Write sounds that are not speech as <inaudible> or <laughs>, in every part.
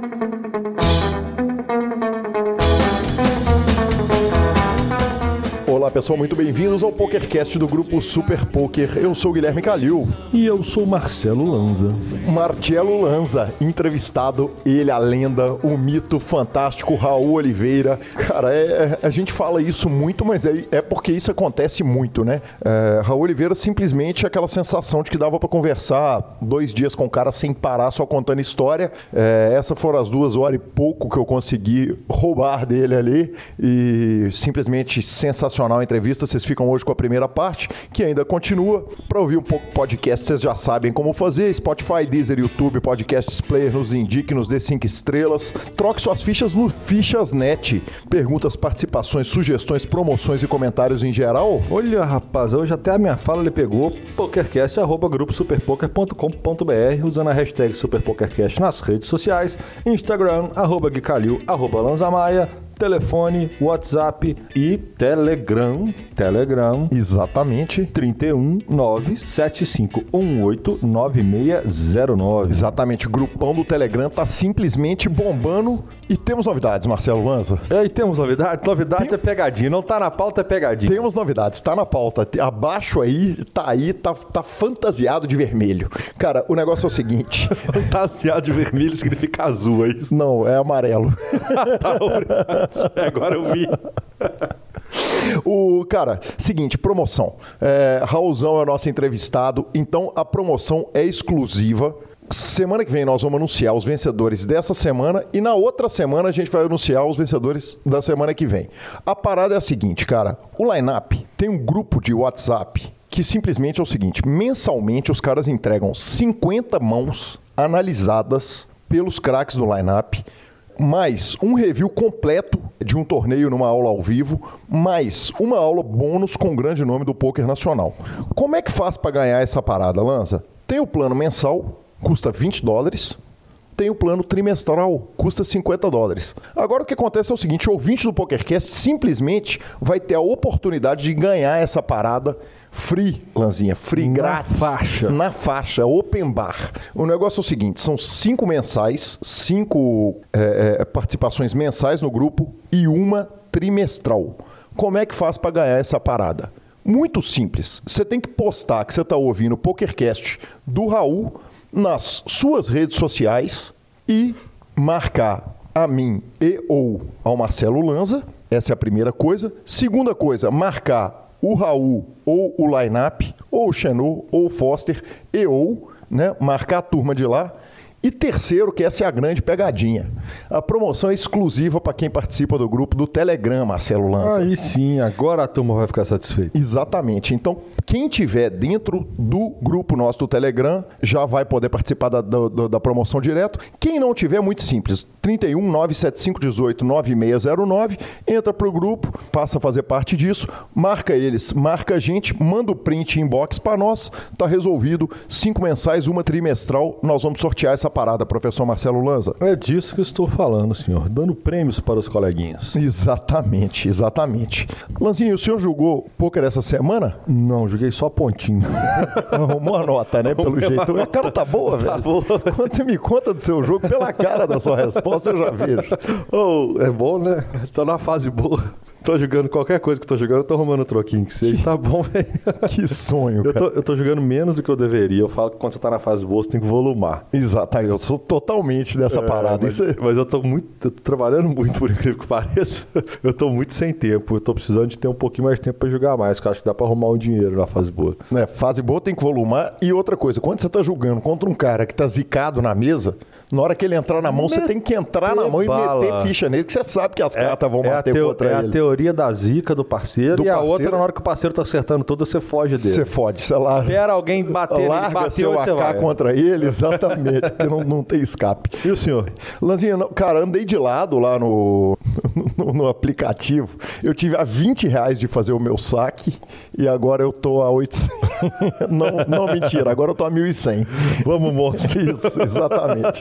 thank <laughs> you Olá pessoal, muito bem-vindos ao PokerCast do grupo Super Poker. Eu sou o Guilherme Calil. E eu sou Marcelo Lanza. Marcelo Lanza, entrevistado, ele, a lenda, o mito fantástico, Raul Oliveira. Cara, é, a gente fala isso muito, mas é, é porque isso acontece muito, né? É, Raul Oliveira simplesmente aquela sensação de que dava para conversar dois dias com o cara sem parar, só contando história. É, essas foram as duas horas e pouco que eu consegui roubar dele ali. E simplesmente sensacional a entrevista. Vocês ficam hoje com a primeira parte, que ainda continua. Para ouvir um pouco podcast, vocês já sabem como fazer. Spotify, Deezer, YouTube, Podcasts Player, nos indique, nos dê cinco estrelas. Troque suas fichas no Fichas.net. Perguntas, participações, sugestões, promoções e comentários em geral. Olha, rapaz, hoje até a minha fala ele pegou pokercast, arroba gruposuperpoker.com.br, usando a hashtag superpokercast nas redes sociais, Instagram, arroba arroba lanzamaia, telefone, WhatsApp e Telegram. Telegram. Exatamente. 31 97518 9609. Exatamente. O grupão do Telegram tá simplesmente bombando. E temos novidades, Marcelo Lanza. E aí, temos novidade? Novidade Tem- é pegadinha. Não tá na pauta, é pegadinha. Temos novidades, tá na pauta. Abaixo aí, tá aí, tá, tá fantasiado de vermelho. Cara, o negócio é o seguinte. <laughs> Fantasiado de vermelho significa azul, é isso? Não, é amarelo. <laughs> Tá. Agora eu vi. O cara, seguinte, promoção. É, Raulzão é o nosso entrevistado, então a promoção é exclusiva. Semana que vem nós vamos anunciar os vencedores dessa semana e na outra semana a gente vai anunciar os vencedores da semana que vem. A parada é a seguinte, cara. O lineup tem um grupo de WhatsApp que simplesmente é o seguinte: mensalmente os caras entregam 50 mãos analisadas pelos craques do lineup mais um review completo de um torneio numa aula ao vivo, mais uma aula bônus com o grande nome do poker nacional. Como é que faz para ganhar essa parada, Lanza? Tem o plano mensal, custa 20 dólares. Tem o plano trimestral, custa 50 dólares. Agora o que acontece é o seguinte: o ouvinte do PokerCast simplesmente vai ter a oportunidade de ganhar essa parada free, Lanzinha, free Na grátis. faixa. Na faixa, open bar. O negócio é o seguinte: são cinco mensais, cinco é, é, participações mensais no grupo e uma trimestral. Como é que faz para ganhar essa parada? Muito simples. Você tem que postar que você está ouvindo o PokerCast do Raul nas suas redes sociais e marcar a mim e ou ao Marcelo Lanza. Essa é a primeira coisa. Segunda coisa, marcar o Raul ou o Lineup, ou o Xenu, ou o Foster, e ou, né, marcar a turma de lá. E terceiro, que essa é a grande pegadinha. A promoção é exclusiva para quem participa do grupo do Telegram, Marcelo Lanza. Aí sim, agora a turma vai ficar satisfeita. Exatamente. Então, quem tiver dentro do grupo nosso do Telegram já vai poder participar da, da- da- promoção direto. Quem não tiver, é muito simples. 31 975 18 9609. Entra pro grupo, passa a fazer parte disso, marca eles, marca a gente, manda o print inbox para nós. Tá resolvido. Cinco mensais, uma trimestral. Nós vamos sortear essa parada, professor Marcelo Lanza. É disso que estou falando, senhor. Dando prêmios para os coleguinhas. Exatamente, exatamente. Lanzinho, o senhor jogou pôquer essa semana? Não, joguei só pontinho. <laughs> Arrumou a nota, né? Pelo jeito. A cara tá boa, velho. boa. Quando você me conta do seu jogo, pela cara da sua resposta, eu já vejo. <laughs> oh, é bom, né? Tô na fase boa. Tô jogando qualquer coisa que tô jogando, eu tô arrumando um troquinho que seja. Tá bom, <laughs> velho. Que sonho, Eu cara. tô, eu tô jogando menos do que eu deveria. Eu falo que quando você tá na fase boa, você tem que volumar. Exato, eu sou totalmente dessa parada. É, mas, Isso é- mas eu tô muito. Eu tô trabalhando muito, por incrível que pareça. <laughs> Eu tô muito sem tempo. Eu tô precisando de ter um pouquinho mais de tempo pra jogar mais, que eu acho que dá pra arrumar um dinheiro na fase boa. né, fase boa tem que volumar. E outra coisa, quando você tá jogando contra um cara que tá zicado na mesa, na hora que ele entrar na mão, você tem que entrar na mão e bala. meter ficha nele, que você sabe que as cartas vão é a bater teo- contra é a ele. Teoria da zica do parceiro. Do e a parceiro. outra, na hora que o parceiro tá acertando tudo, você foge dele. Você fode, sei lá. Espera alguém bater Larga bateu seu AK vai. contra ele, exatamente, porque não, não tem escape. E o senhor? Lanzinha, cara, andei de lado lá no, <laughs> no, no aplicativo. Eu tive a 20 reais de fazer o meu saque e agora eu tô a 800. <laughs> não, não, mentira, agora eu tô a 1.100. Vamos, monstro. <laughs> Isso, exatamente.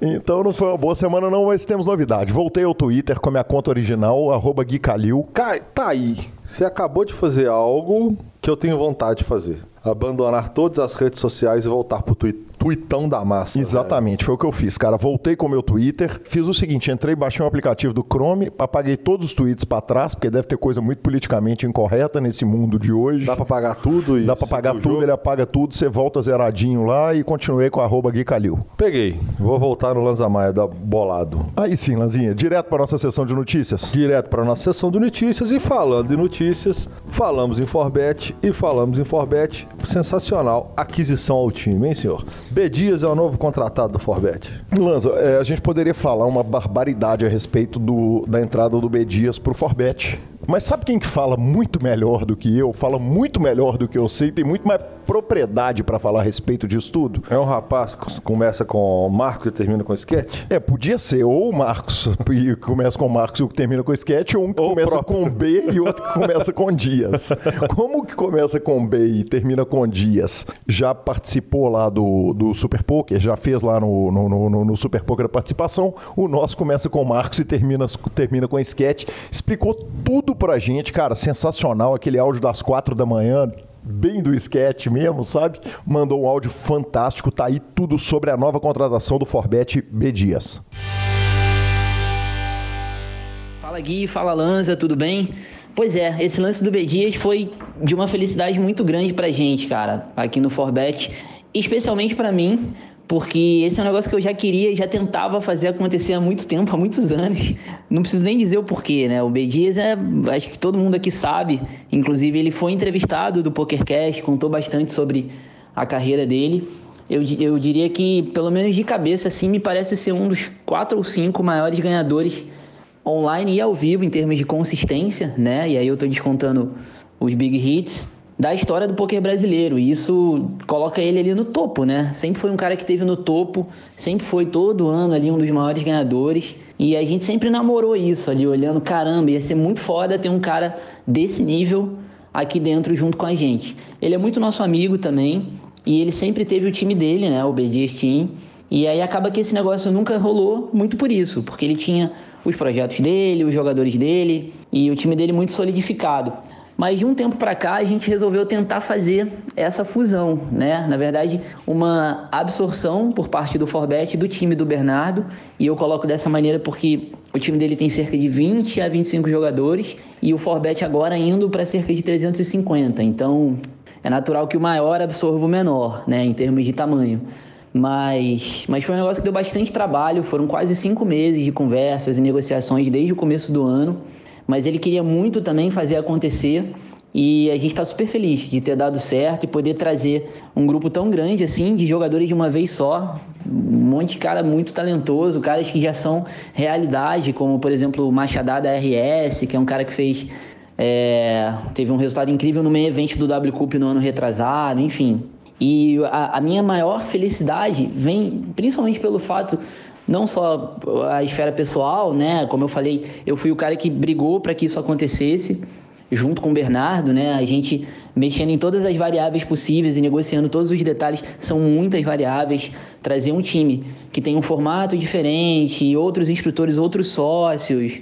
Então não foi uma boa semana, não, mas temos novidade. Voltei ao Twitter com a minha conta original, arroba Gui Calil. Cai, tá aí. Você acabou de fazer algo que eu tenho vontade de fazer. Abandonar todas as redes sociais e voltar pro Twi- tuitão da massa. Exatamente, velho. foi o que eu fiz, cara. Voltei com o meu Twitter, fiz o seguinte, entrei, baixei um aplicativo do Chrome, apaguei todos os tweets para trás, porque deve ter coisa muito politicamente incorreta nesse mundo de hoje. Dá para pagar tudo? Dá para pagar tudo, jogo? ele apaga tudo, você volta zeradinho lá e continuei com arroba Gui Calil. Peguei. Vou voltar no Lanza Maia da Bolado. Aí sim, Lanzinha. Direto para nossa sessão de notícias? Direto para nossa sessão de notícias e falando de notícias, falamos em Forbet e falamos em Forbet. Sensacional aquisição ao time, hein, senhor? B. Dias é o novo contratado do Forbet. Lanza, é, a gente poderia falar uma barbaridade a respeito do, da entrada do B. Dias para o Forbet. Mas sabe quem que fala muito melhor do que eu? Fala muito melhor do que eu sei, tem muito mais propriedade para falar a respeito disso tudo. É um rapaz que começa com Marcos e termina com sketch? É, podia ser ou o Marcos <laughs> e começa com Marcos e termina com sketch, ou um que ou começa com B e outro que começa com Dias. Como que começa com B e termina com Dias? Já participou lá do, do Super Poker, já fez lá no, no, no, no Super Poker a participação. O nosso começa com Marcos e termina, termina com sketch. Explicou tudo pra gente, cara, sensacional aquele áudio das quatro da manhã bem do sketch mesmo, sabe? Mandou um áudio fantástico, tá aí tudo sobre a nova contratação do Forbet B Dias. Fala Gui, fala Lanza, tudo bem? Pois é, esse lance do B Dias foi de uma felicidade muito grande pra gente, cara, aqui no Forbet, especialmente para mim, porque esse é um negócio que eu já queria e já tentava fazer acontecer há muito tempo, há muitos anos. Não preciso nem dizer o porquê, né? O B. É, acho que todo mundo aqui sabe, inclusive ele foi entrevistado do PokerCast, contou bastante sobre a carreira dele. Eu, eu diria que, pelo menos de cabeça, assim, me parece ser um dos quatro ou cinco maiores ganhadores online e ao vivo em termos de consistência, né? E aí eu tô descontando os big hits da história do poker brasileiro. E isso coloca ele ali no topo, né? Sempre foi um cara que esteve no topo, sempre foi todo ano ali um dos maiores ganhadores. E a gente sempre namorou isso ali, olhando, caramba, ia ser muito foda ter um cara desse nível aqui dentro junto com a gente. Ele é muito nosso amigo também, e ele sempre teve o time dele, né? O BDS Team. E aí acaba que esse negócio nunca rolou muito por isso, porque ele tinha os projetos dele, os jogadores dele e o time dele muito solidificado. Mas de um tempo para cá a gente resolveu tentar fazer essa fusão, né? Na verdade, uma absorção por parte do Forbet do time do Bernardo, e eu coloco dessa maneira porque o time dele tem cerca de 20 a 25 jogadores e o Forbet agora indo para cerca de 350. Então, é natural que o maior absorva o menor, né, em termos de tamanho. Mas, mas foi um negócio que deu bastante trabalho, foram quase cinco meses de conversas e negociações desde o começo do ano mas ele queria muito também fazer acontecer e a gente está super feliz de ter dado certo e poder trazer um grupo tão grande assim de jogadores de uma vez só. Um monte de cara muito talentoso, caras que já são realidade, como por exemplo o Machadá da RS, que é um cara que fez. É, teve um resultado incrível no meio evento do W Cup no ano retrasado, enfim. E a, a minha maior felicidade vem principalmente pelo fato não só a esfera pessoal, né? Como eu falei, eu fui o cara que brigou para que isso acontecesse, junto com o Bernardo, né? A gente mexendo em todas as variáveis possíveis e negociando todos os detalhes, são muitas variáveis. Trazer um time que tem um formato diferente, outros instrutores, outros sócios,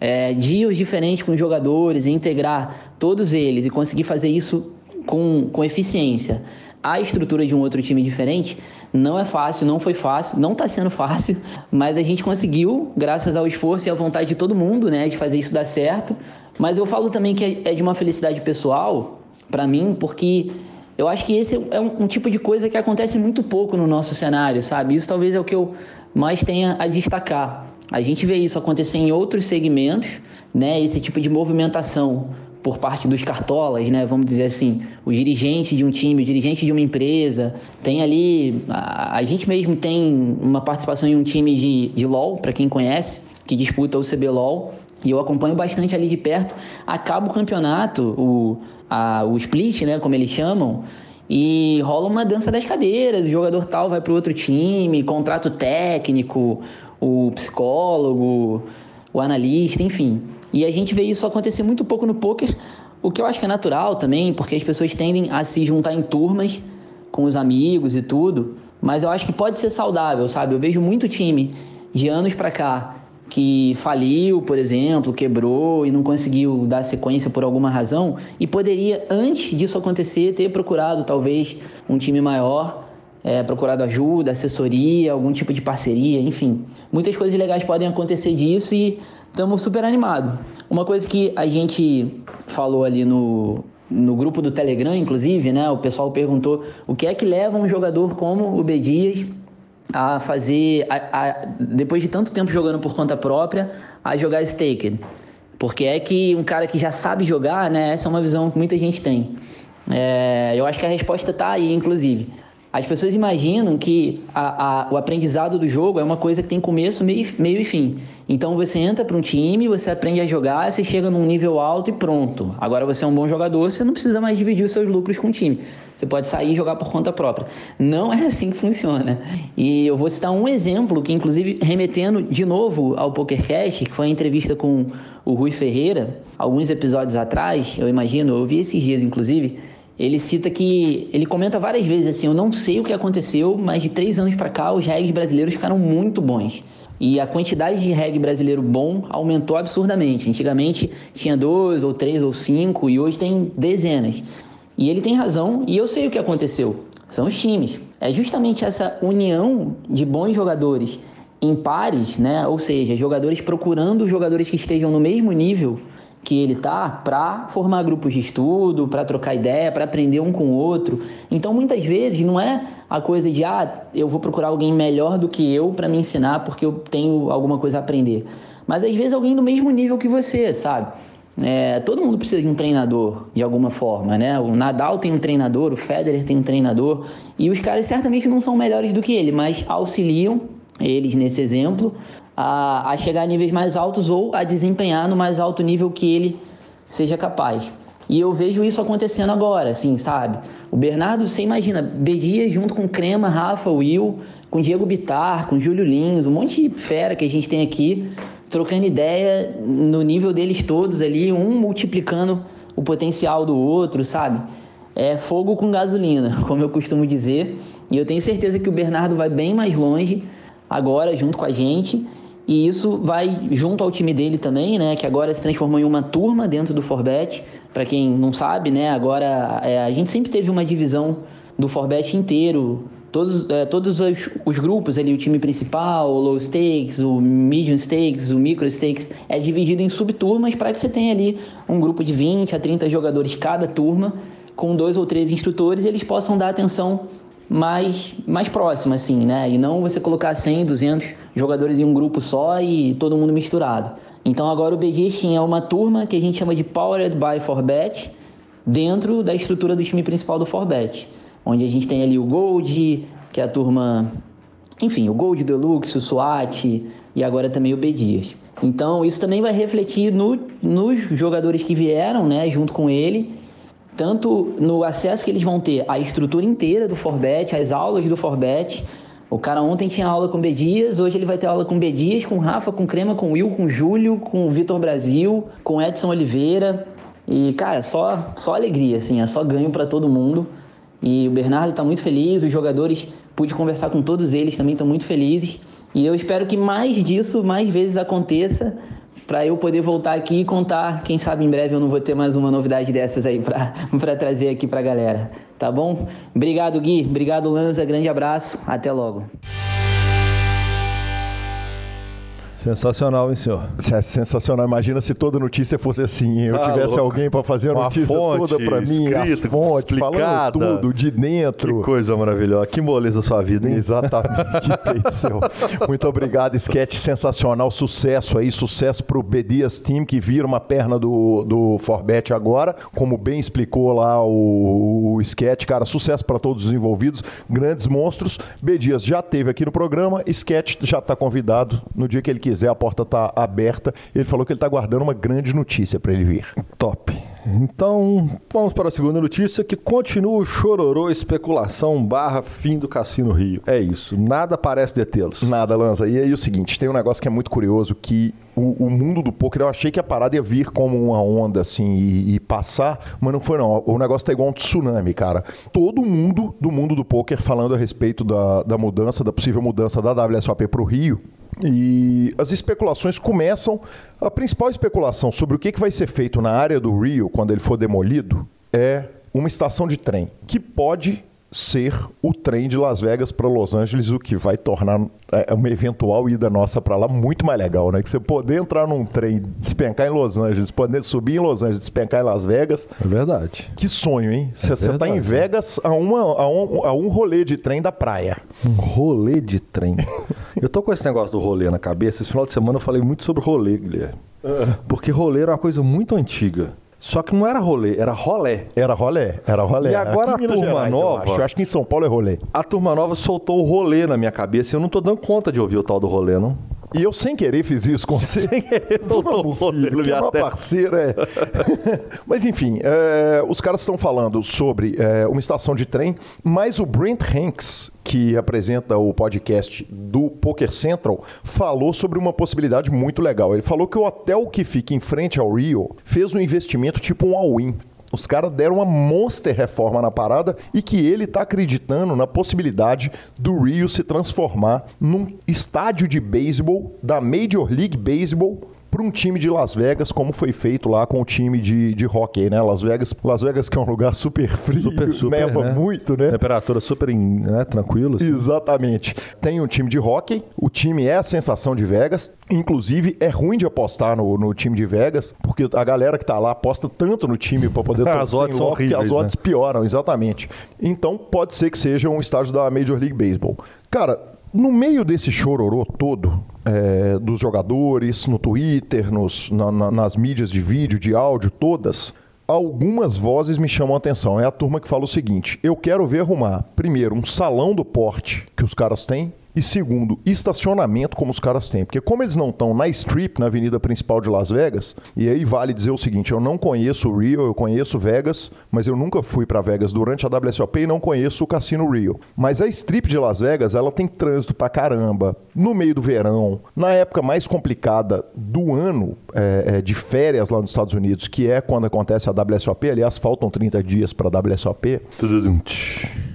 é, dias diferentes com os jogadores, integrar todos eles e conseguir fazer isso com, com eficiência a estrutura de um outro time diferente não é fácil, não foi fácil, não está sendo fácil, <laughs> mas a gente conseguiu, graças ao esforço e à vontade de todo mundo, né, de fazer isso dar certo. Mas eu falo também que é de uma felicidade pessoal para mim, porque eu acho que esse é um, um, tipo de coisa que acontece muito pouco no nosso cenário, sabe? Isso talvez é o que eu mais tenha a destacar. A gente vê isso acontecer em outros segmentos, né? Esse tipo de movimentação por parte dos cartolas, né? Vamos dizer assim, o dirigente de um time, o dirigente de uma empresa, tem ali, a, a gente mesmo tem uma participação em um time de, de LoL, para quem conhece, que disputa o CBLOL, e eu acompanho bastante ali de perto. Acaba o campeonato, o, a, o split, né, como eles chamam, e rola uma dança das cadeiras, o jogador tal vai para outro time, contrato técnico, o psicólogo, o analista, enfim. E a gente vê isso acontecer muito pouco no poker, o que eu acho que é natural também, porque as pessoas tendem a se juntar em turmas com os amigos e tudo, mas eu acho que pode ser saudável, sabe? Eu vejo muito time de anos para cá que faliu, por exemplo, quebrou e não conseguiu dar sequência por alguma razão e poderia antes disso acontecer ter procurado talvez um time maior é, procurado ajuda, assessoria, algum tipo de parceria, enfim. Muitas coisas legais podem acontecer disso e estamos super animados. Uma coisa que a gente falou ali no, no grupo do Telegram, inclusive, né? O pessoal perguntou o que é que leva um jogador como o B. Dias a fazer, a, a, depois de tanto tempo jogando por conta própria, a jogar Staked. Porque é que um cara que já sabe jogar, né? Essa é uma visão que muita gente tem. É, eu acho que a resposta está aí, inclusive. As pessoas imaginam que a, a, o aprendizado do jogo é uma coisa que tem começo, meio, meio e fim. Então você entra para um time, você aprende a jogar, você chega num nível alto e pronto. Agora você é um bom jogador, você não precisa mais dividir os seus lucros com o time. Você pode sair e jogar por conta própria. Não é assim que funciona. E eu vou citar um exemplo que, inclusive, remetendo de novo ao PokerCast, que foi a entrevista com o Rui Ferreira, alguns episódios atrás, eu imagino, eu vi esses dias, inclusive ele cita que ele comenta várias vezes assim, eu não sei o que aconteceu, mas de três anos para cá os regs brasileiros ficaram muito bons. E a quantidade de reggae brasileiro bom aumentou absurdamente. Antigamente tinha dois, ou três, ou cinco, e hoje tem dezenas. E ele tem razão, e eu sei o que aconteceu. São os times. É justamente essa união de bons jogadores em pares, né? Ou seja, jogadores procurando jogadores que estejam no mesmo nível que ele tá para formar grupos de estudo, para trocar ideia, para aprender um com o outro. Então, muitas vezes não é a coisa de ah, eu vou procurar alguém melhor do que eu para me ensinar porque eu tenho alguma coisa a aprender. Mas às vezes alguém do mesmo nível que você, sabe? É, todo mundo precisa de um treinador de alguma forma, né? O Nadal tem um treinador, o Federer tem um treinador e os caras certamente não são melhores do que ele, mas auxiliam eles nesse exemplo a, a chegar a níveis mais altos ou a desempenhar no mais alto nível que ele seja capaz. E eu vejo isso acontecendo agora, assim, sabe? O Bernardo, você imagina, Bedia junto com Crema, Rafa, Will, com Diego Bitar, com Júlio Lins, um monte de fera que a gente tem aqui, trocando ideia no nível deles todos ali, um multiplicando o potencial do outro, sabe? É fogo com gasolina, <laughs> como eu costumo dizer. E eu tenho certeza que o Bernardo vai bem mais longe agora junto com a gente e isso vai junto ao time dele também, né? Que agora se transformou em uma turma dentro do Forbet. Para quem não sabe, né? Agora é, a gente sempre teve uma divisão do Forbet inteiro. Todos, é, todos os, os, grupos ali, o time principal, o low stakes, o medium stakes, o micro stakes, é dividido em subturmas para que você tenha ali um grupo de 20 a 30 jogadores cada turma, com dois ou três instrutores, e eles possam dar atenção mais, mais próxima, assim, né? E não você colocar 100, 200 jogadores em um grupo só e todo mundo misturado. Então agora o BG tinha uma turma que a gente chama de Powered by Forbet dentro da estrutura do time principal do Forbet, onde a gente tem ali o Gold, que é a turma, enfim, o Gold Deluxe, o SWAT e agora também o B Dias. Então isso também vai refletir no, nos jogadores que vieram, né, junto com ele tanto no acesso que eles vão ter à estrutura inteira do Forbet, às aulas do Forbet. O cara ontem tinha aula com B Dias, hoje ele vai ter aula com B Dias, com Rafa, com Crema, com Will, com Júlio, com Vitor Brasil, com Edson Oliveira. E, cara, só, só alegria, assim, é só ganho para todo mundo. E o Bernardo está muito feliz, os jogadores, pude conversar com todos eles, também estão muito felizes. E eu espero que mais disso, mais vezes aconteça, para eu poder voltar aqui e contar. Quem sabe em breve eu não vou ter mais uma novidade dessas aí para <laughs> trazer aqui para galera. Tá bom? Obrigado, Gui. Obrigado, Lanza. Grande abraço. Até logo. Sensacional, hein, senhor? É sensacional. Imagina se toda notícia fosse assim. Eu ah, tivesse louco. alguém para fazer a notícia fonte, toda para mim, escrita, as fontes, falando tudo de dentro. Que coisa maravilhosa. Que moleza a sua vida, hein? Exatamente. Muito obrigado, sketch sensacional. Sucesso aí, sucesso pro Bedias Team, que vira uma perna do, do Forbet agora. Como bem explicou lá o, o sketch, cara, sucesso para todos os envolvidos. Grandes monstros. Bedias já teve aqui no programa. Sketch já está convidado no dia que ele quiser quiser, a porta está aberta. Ele falou que ele está guardando uma grande notícia para ele vir. Top. Então, vamos para a segunda notícia, que continua o chororô especulação barra fim do Cassino Rio. É isso, nada parece detê-los. Nada, Lanza. E aí o seguinte, tem um negócio que é muito curioso, que o, o, mundo do poker, eu achei que a parada ia vir como uma onda, assim, e, e passar, mas não foi não. O negócio tá igual um tsunami, cara. Todo mundo do mundo do poker falando a respeito da, da mudança, da possível mudança da WSOP para o Rio, e as especulações começam. A principal especulação sobre o que vai ser feito na área do Rio quando ele for demolido é uma estação de trem que pode ser o trem de Las Vegas para Los Angeles, o que vai tornar é, uma eventual ida nossa para lá muito mais legal, né? Que você poder entrar num trem, despencar em Los Angeles, poder subir em Los Angeles, despencar em Las Vegas. É verdade. Que sonho, hein? Você é tá em Vegas a, uma, a, um, a um rolê de trem da praia. Um rolê de trem. <laughs> eu tô com esse negócio do rolê na cabeça. Esse final de semana eu falei muito sobre rolê, Guilherme. Ah. Porque rolê era uma coisa muito antiga. Só que não era rolê, era rolé. Era rolé, era rolé. E agora Aqui a turma Gerais, nova. Eu acho. eu acho. que em São Paulo é rolê. A turma nova soltou o rolê na minha cabeça e eu não tô dando conta de ouvir o tal do rolê, não. E eu sem querer fiz isso com você. Sem querer, Vamos, filho, que é uma parceira. É. <laughs> mas enfim, é, os caras estão falando sobre é, uma estação de trem, mas o Brent Hanks, que apresenta o podcast do Poker Central, falou sobre uma possibilidade muito legal. Ele falou que o hotel que fica em frente ao Rio fez um investimento tipo um all-in. Os caras deram uma monster reforma na parada e que ele está acreditando na possibilidade do Rio se transformar num estádio de beisebol da Major League Baseball para um time de Las Vegas, como foi feito lá com o time de, de hockey, né? Las Vegas, Las Vegas que é um lugar <laughs> super frio, super, super, neva né? muito, né? Temperatura super né? tranquila. Assim. Exatamente. Tem um time de hockey, o time é a sensação de Vegas, inclusive é ruim de apostar no, no time de Vegas, porque a galera que tá lá aposta tanto no time para poder <laughs> as odds horríveis, que as odds né? pioram, exatamente. Então pode ser que seja um estágio da Major League Baseball. Cara, no meio desse chororô todo, é, dos jogadores, no Twitter, nos, na, na, nas mídias de vídeo, de áudio, todas, algumas vozes me chamam a atenção. É a turma que fala o seguinte: eu quero ver arrumar, primeiro, um salão do porte que os caras têm, e segundo, estacionamento como os caras têm. Porque como eles não estão na Strip, na avenida principal de Las Vegas, e aí vale dizer o seguinte, eu não conheço o Rio, eu conheço Vegas, mas eu nunca fui para Vegas durante a WSOP e não conheço o Cassino Rio. Mas a Strip de Las Vegas, ela tem trânsito pra caramba, no meio do verão, na época mais complicada do ano é, é, de férias lá nos Estados Unidos, que é quando acontece a WSOP, aliás, faltam 30 dias para a WSOP.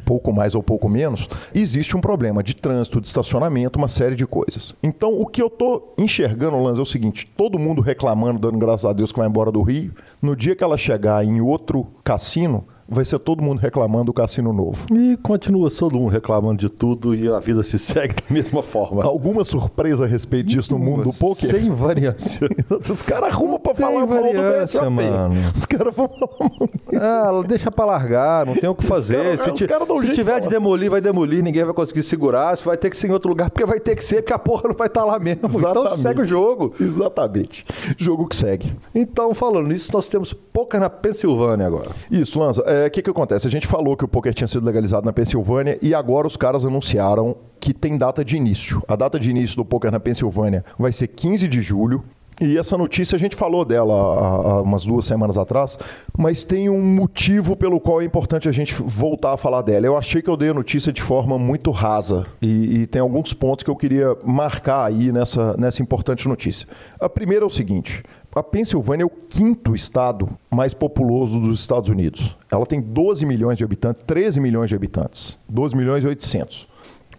Pouco mais ou pouco menos, existe um problema de trânsito, de estacionamento, uma série de coisas. Então, o que eu tô enxergando, Lanz, é o seguinte: todo mundo reclamando, dando graças a Deus que vai embora do Rio. No dia que ela chegar em outro cassino, vai ser todo mundo reclamando do cassino novo. E continua todo mundo reclamando de tudo e a vida se <laughs> segue da mesma forma. Alguma surpresa a respeito disso no mundo do poker? Sem <laughs> variância. <laughs> Os caras arrumam pra falar mal do BSOP. mano. Os caras vão falar mal. Ah, deixa pra largar, não tem o que fazer. Cara, se, um se tiver de, de demolir, vai demolir, ninguém vai conseguir segurar. Se vai ter que ser em outro lugar, porque vai ter que ser, porque a porra não vai estar tá lá mesmo. Então Exatamente. Então segue o jogo. Exatamente. Jogo que segue. Então, falando nisso, nós temos poker na Pensilvânia agora. Isso, Lanza. É, o é, que, que acontece? A gente falou que o poker tinha sido legalizado na Pensilvânia e agora os caras anunciaram que tem data de início. A data de início do poker na Pensilvânia vai ser 15 de julho. E essa notícia a gente falou dela há, há, umas duas semanas atrás, mas tem um motivo pelo qual é importante a gente voltar a falar dela. Eu achei que eu dei a notícia de forma muito rasa e, e tem alguns pontos que eu queria marcar aí nessa, nessa importante notícia. A primeira é o seguinte: a Pensilvânia é o quinto estado mais populoso dos Estados Unidos. Ela tem 12 milhões de habitantes, 13 milhões de habitantes. 12 milhões e 800.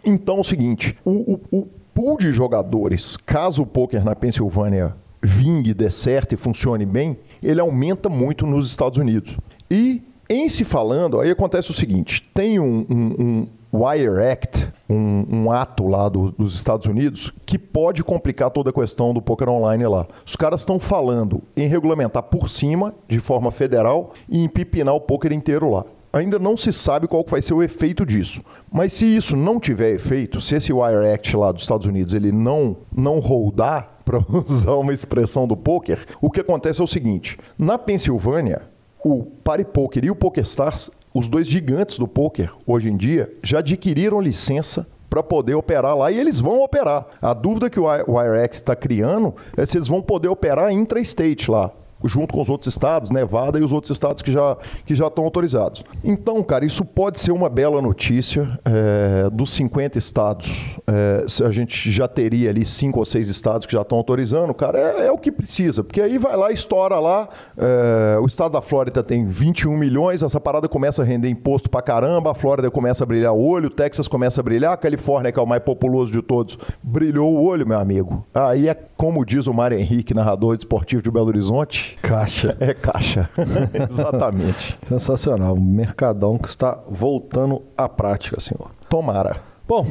Então é o seguinte, o, o, o pool de jogadores, caso o poker na Pensilvânia vingue, dê certo e funcione bem, ele aumenta muito nos Estados Unidos. E em se falando, aí acontece o seguinte: tem um, um, um Wire Act, um, um ato lá do, dos Estados Unidos, que pode complicar toda a questão do poker online lá. Os caras estão falando em regulamentar por cima, de forma federal, e empipinar o poker inteiro lá. Ainda não se sabe qual vai ser o efeito disso. Mas se isso não tiver efeito, se esse Wire Act lá dos Estados Unidos ele não, não rodar, <laughs> para usar uma expressão do poker, o que acontece é o seguinte: na Pensilvânia, o Party Poker e o PokerStars, os dois gigantes do poker hoje em dia, já adquiriram licença para poder operar lá e eles vão operar. A dúvida que o WireX está criando é se eles vão poder operar intra-state lá junto com os outros estados, Nevada e os outros estados que já, que já estão autorizados. Então, cara, isso pode ser uma bela notícia. É, dos 50 estados, é, a gente já teria ali cinco ou seis estados que já estão autorizando, cara, é, é o que precisa, porque aí vai lá, estoura lá. É, o estado da Flórida tem 21 milhões, essa parada começa a render imposto pra caramba, a Flórida começa a brilhar o olho, o Texas começa a brilhar, a Califórnia, que é o mais populoso de todos, brilhou o olho, meu amigo. Aí é como diz o Mário Henrique, narrador esportivo de Belo Horizonte, Caixa. É caixa. <laughs> Exatamente. Sensacional. Um mercadão que está voltando à prática, senhor. Tomara. Bom,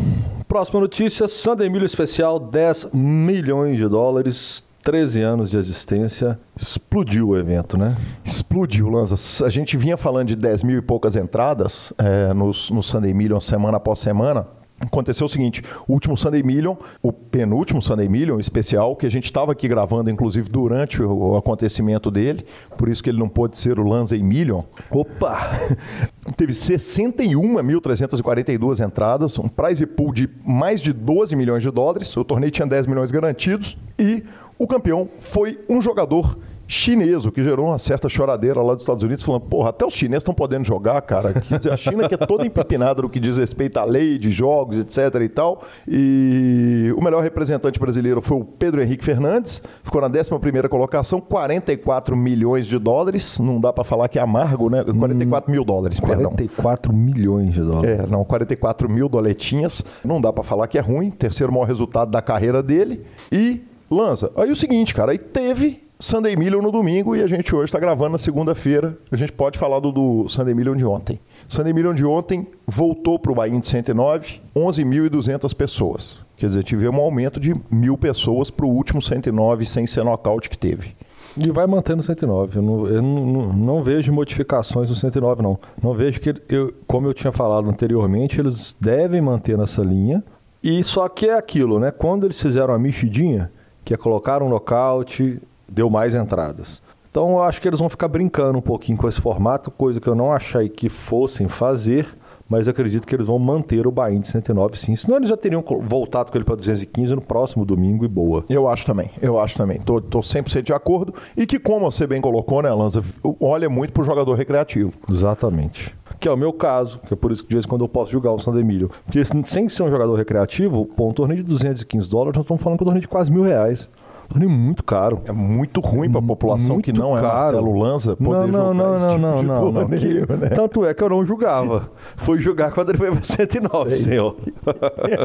próxima notícia: Milho Especial, 10 milhões de dólares. 13 anos de existência, explodiu o evento, né? Explodiu, Lanza. A gente vinha falando de 10 mil e poucas entradas é, no, no Sunday Million semana após semana. Aconteceu o seguinte, o último Sunday Million, o penúltimo Sunday Million especial, que a gente estava aqui gravando, inclusive, durante o, acontecimento dele, por isso que ele não pôde ser o Lanza Million. Opa! <laughs> Teve 61.342 entradas, um prize pool de mais de 12 milhões de dólares, o torneio tinha 10 milhões garantidos, e o campeão foi um jogador chinês, o que gerou uma certa choradeira lá dos Estados Unidos, falando, porra, até os chineses estão podendo jogar, cara. Dizer, a China que é toda empepinada no que diz respeito à lei de jogos, etc e tal. E o melhor representante brasileiro foi o Pedro Henrique Fernandes, ficou na 11 colocação, 44 milhões de dólares, não dá para falar que é amargo, né? 44 hum, mil dólares, 44 perdão. milhões de dólares. É, não, 44 mil doletinhas, não dá para falar que é ruim, terceiro maior resultado da carreira dele. E Lança, aí o seguinte, cara, aí teve Sunday Million no domingo e a gente hoje está gravando na segunda-feira. A gente pode falar do, do Sunday Million de ontem. Sunday Million de ontem voltou para o Bahia de 109, 11.200 pessoas. Quer dizer, tivemos um aumento de mil pessoas para o último 109 sem ser nocaute que teve. E vai mantendo 109. Eu, não, eu não, não, vejo modificações no 109, não. Não vejo que, eu, como eu tinha falado anteriormente, eles devem manter nessa linha. E só que é aquilo, né? Quando eles fizeram a mexidinha, que é colocar um nocaute, deu mais entradas. Então eu acho que eles vão ficar brincando um pouquinho com esse formato, coisa que eu não achei que fossem fazer, mas acredito que eles vão manter o Bahia de 109 sim. Senão eles já teriam voltado com ele para 215 no próximo domingo e boa. Eu acho também, eu acho também. Tô, tô 100% de acordo. E que, como você bem colocou, né, Lanza, olha muito pro jogador recreativo. Exatamente. Que é o meu caso, que é por isso que de vez em quando eu posso jogar o Sandemilho. Porque sem ser um jogador recreativo, pô, um torneio de 215 dólares, nós estamos falando que é um torneio de quase mil reais. Torneio muito caro. É muito ruim para a população muito que não caro. é Marcelo Lanza poder não, não, não, tipo não, não, não, torneio, não. Né? Tanto é que eu não julgava. Fui jogar quando ele foi para 109, Sei. senhor.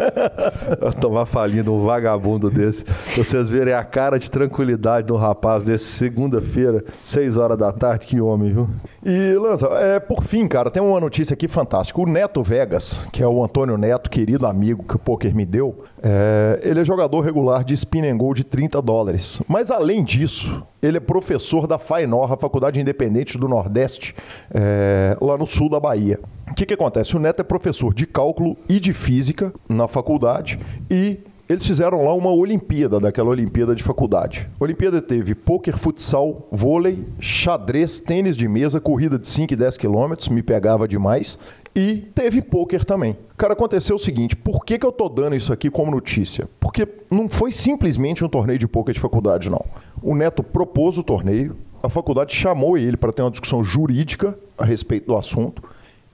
<laughs> Tomar falinha de um vagabundo desse. Vocês verem a cara de tranquilidade de um rapaz desse segunda-feira, 6 horas da tarde. Que homem, viu? E, Lanza, é, por fim, cara, tem uma notícia aqui fantástica. O Neto Vegas, que é o Antônio Neto, querido amigo que o poker me deu, é, ele é jogador regular de spin and de 30 dólares dólares. Mas além disso, ele é professor da FAINOR, a Faculdade Independente do Nordeste, é, lá no sul da Bahia. O que, que acontece? O Neto é professor de cálculo e de física na faculdade e eles fizeram lá uma Olimpíada, daquela Olimpíada de faculdade. A Olimpíada teve pôquer, futsal, vôlei, xadrez, tênis de mesa, corrida de 5 e 10 quilômetros, me pegava demais, e teve pôquer também. Cara, aconteceu o seguinte, por que, que eu tô dando isso aqui como notícia? Porque não foi simplesmente um torneio de pôquer de faculdade, não. O Neto propôs o torneio, a faculdade chamou ele para ter uma discussão jurídica a respeito do assunto,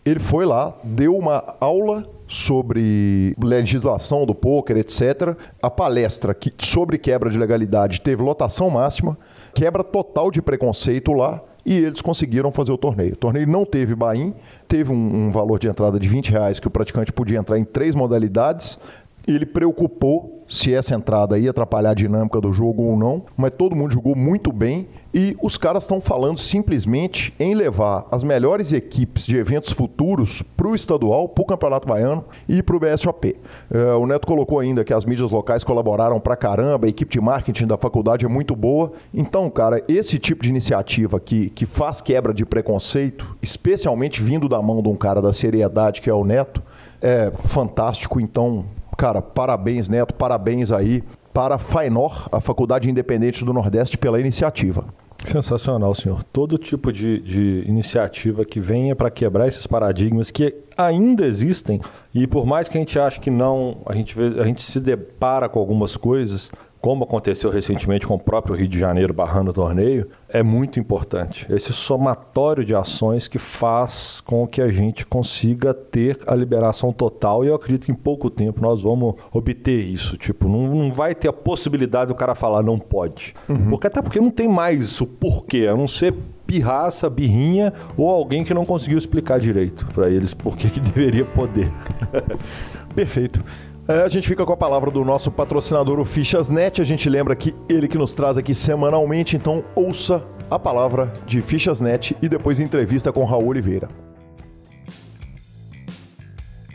ele foi lá, deu uma aula sobre legislação do poker, etc. A palestra que, sobre quebra de legalidade teve lotação máxima, quebra total de preconceito lá e eles conseguiram fazer o torneio. O torneio não teve buy teve um, um, valor de entrada de 20 reais que o praticante podia entrar em três modalidades. Ele preocupou se essa entrada ia atrapalhar a dinâmica do jogo ou não, mas todo mundo jogou muito bem e os caras estão falando simplesmente em levar as melhores equipes de eventos futuros para o estadual, para o Campeonato Baiano e para o BSOP. É, o Neto colocou ainda que as mídias locais colaboraram para caramba, a equipe de marketing da faculdade é muito boa. Então, cara, esse tipo de iniciativa que, que faz quebra de preconceito, especialmente vindo da mão de um cara da seriedade que é o Neto, é fantástico. Então, Cara, parabéns, Neto, parabéns aí para a FAINOR, a Faculdade Independente do Nordeste, pela iniciativa. Sensacional, senhor. Todo tipo de, de iniciativa que venha para quebrar esses paradigmas que ainda existem e por mais que a gente ache que não, a gente, vê, a gente se depara com algumas coisas, como aconteceu recentemente com o próprio Rio de Janeiro barrando o torneio, é muito importante. Esse somatório de ações que faz com que a gente consiga ter a liberação total e eu acredito que em pouco tempo nós vamos obter isso. Tipo, não, não vai ter a possibilidade do cara falar não pode. Uhum. Porque até porque não tem mais o porquê, a não ser pirraça, birrinha ou alguém que não conseguiu explicar direito para eles por que <laughs> deveria poder. <laughs> <laughs> Perfeito. É, a gente fica com a palavra do nosso patrocinador, o Fichasnet. A gente lembra que ele que nos traz aqui semanalmente, então ouça a palavra de Fichasnet e depois entrevista com Raul Oliveira.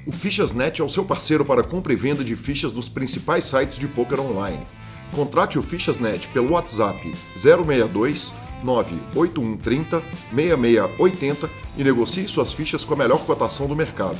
O Fichasnet é o seu parceiro para compra e venda de fichas dos principais sites de poker online. Contrate o Fichasnet pelo WhatsApp 062 98130 6680 e negocie suas fichas com a melhor cotação do mercado.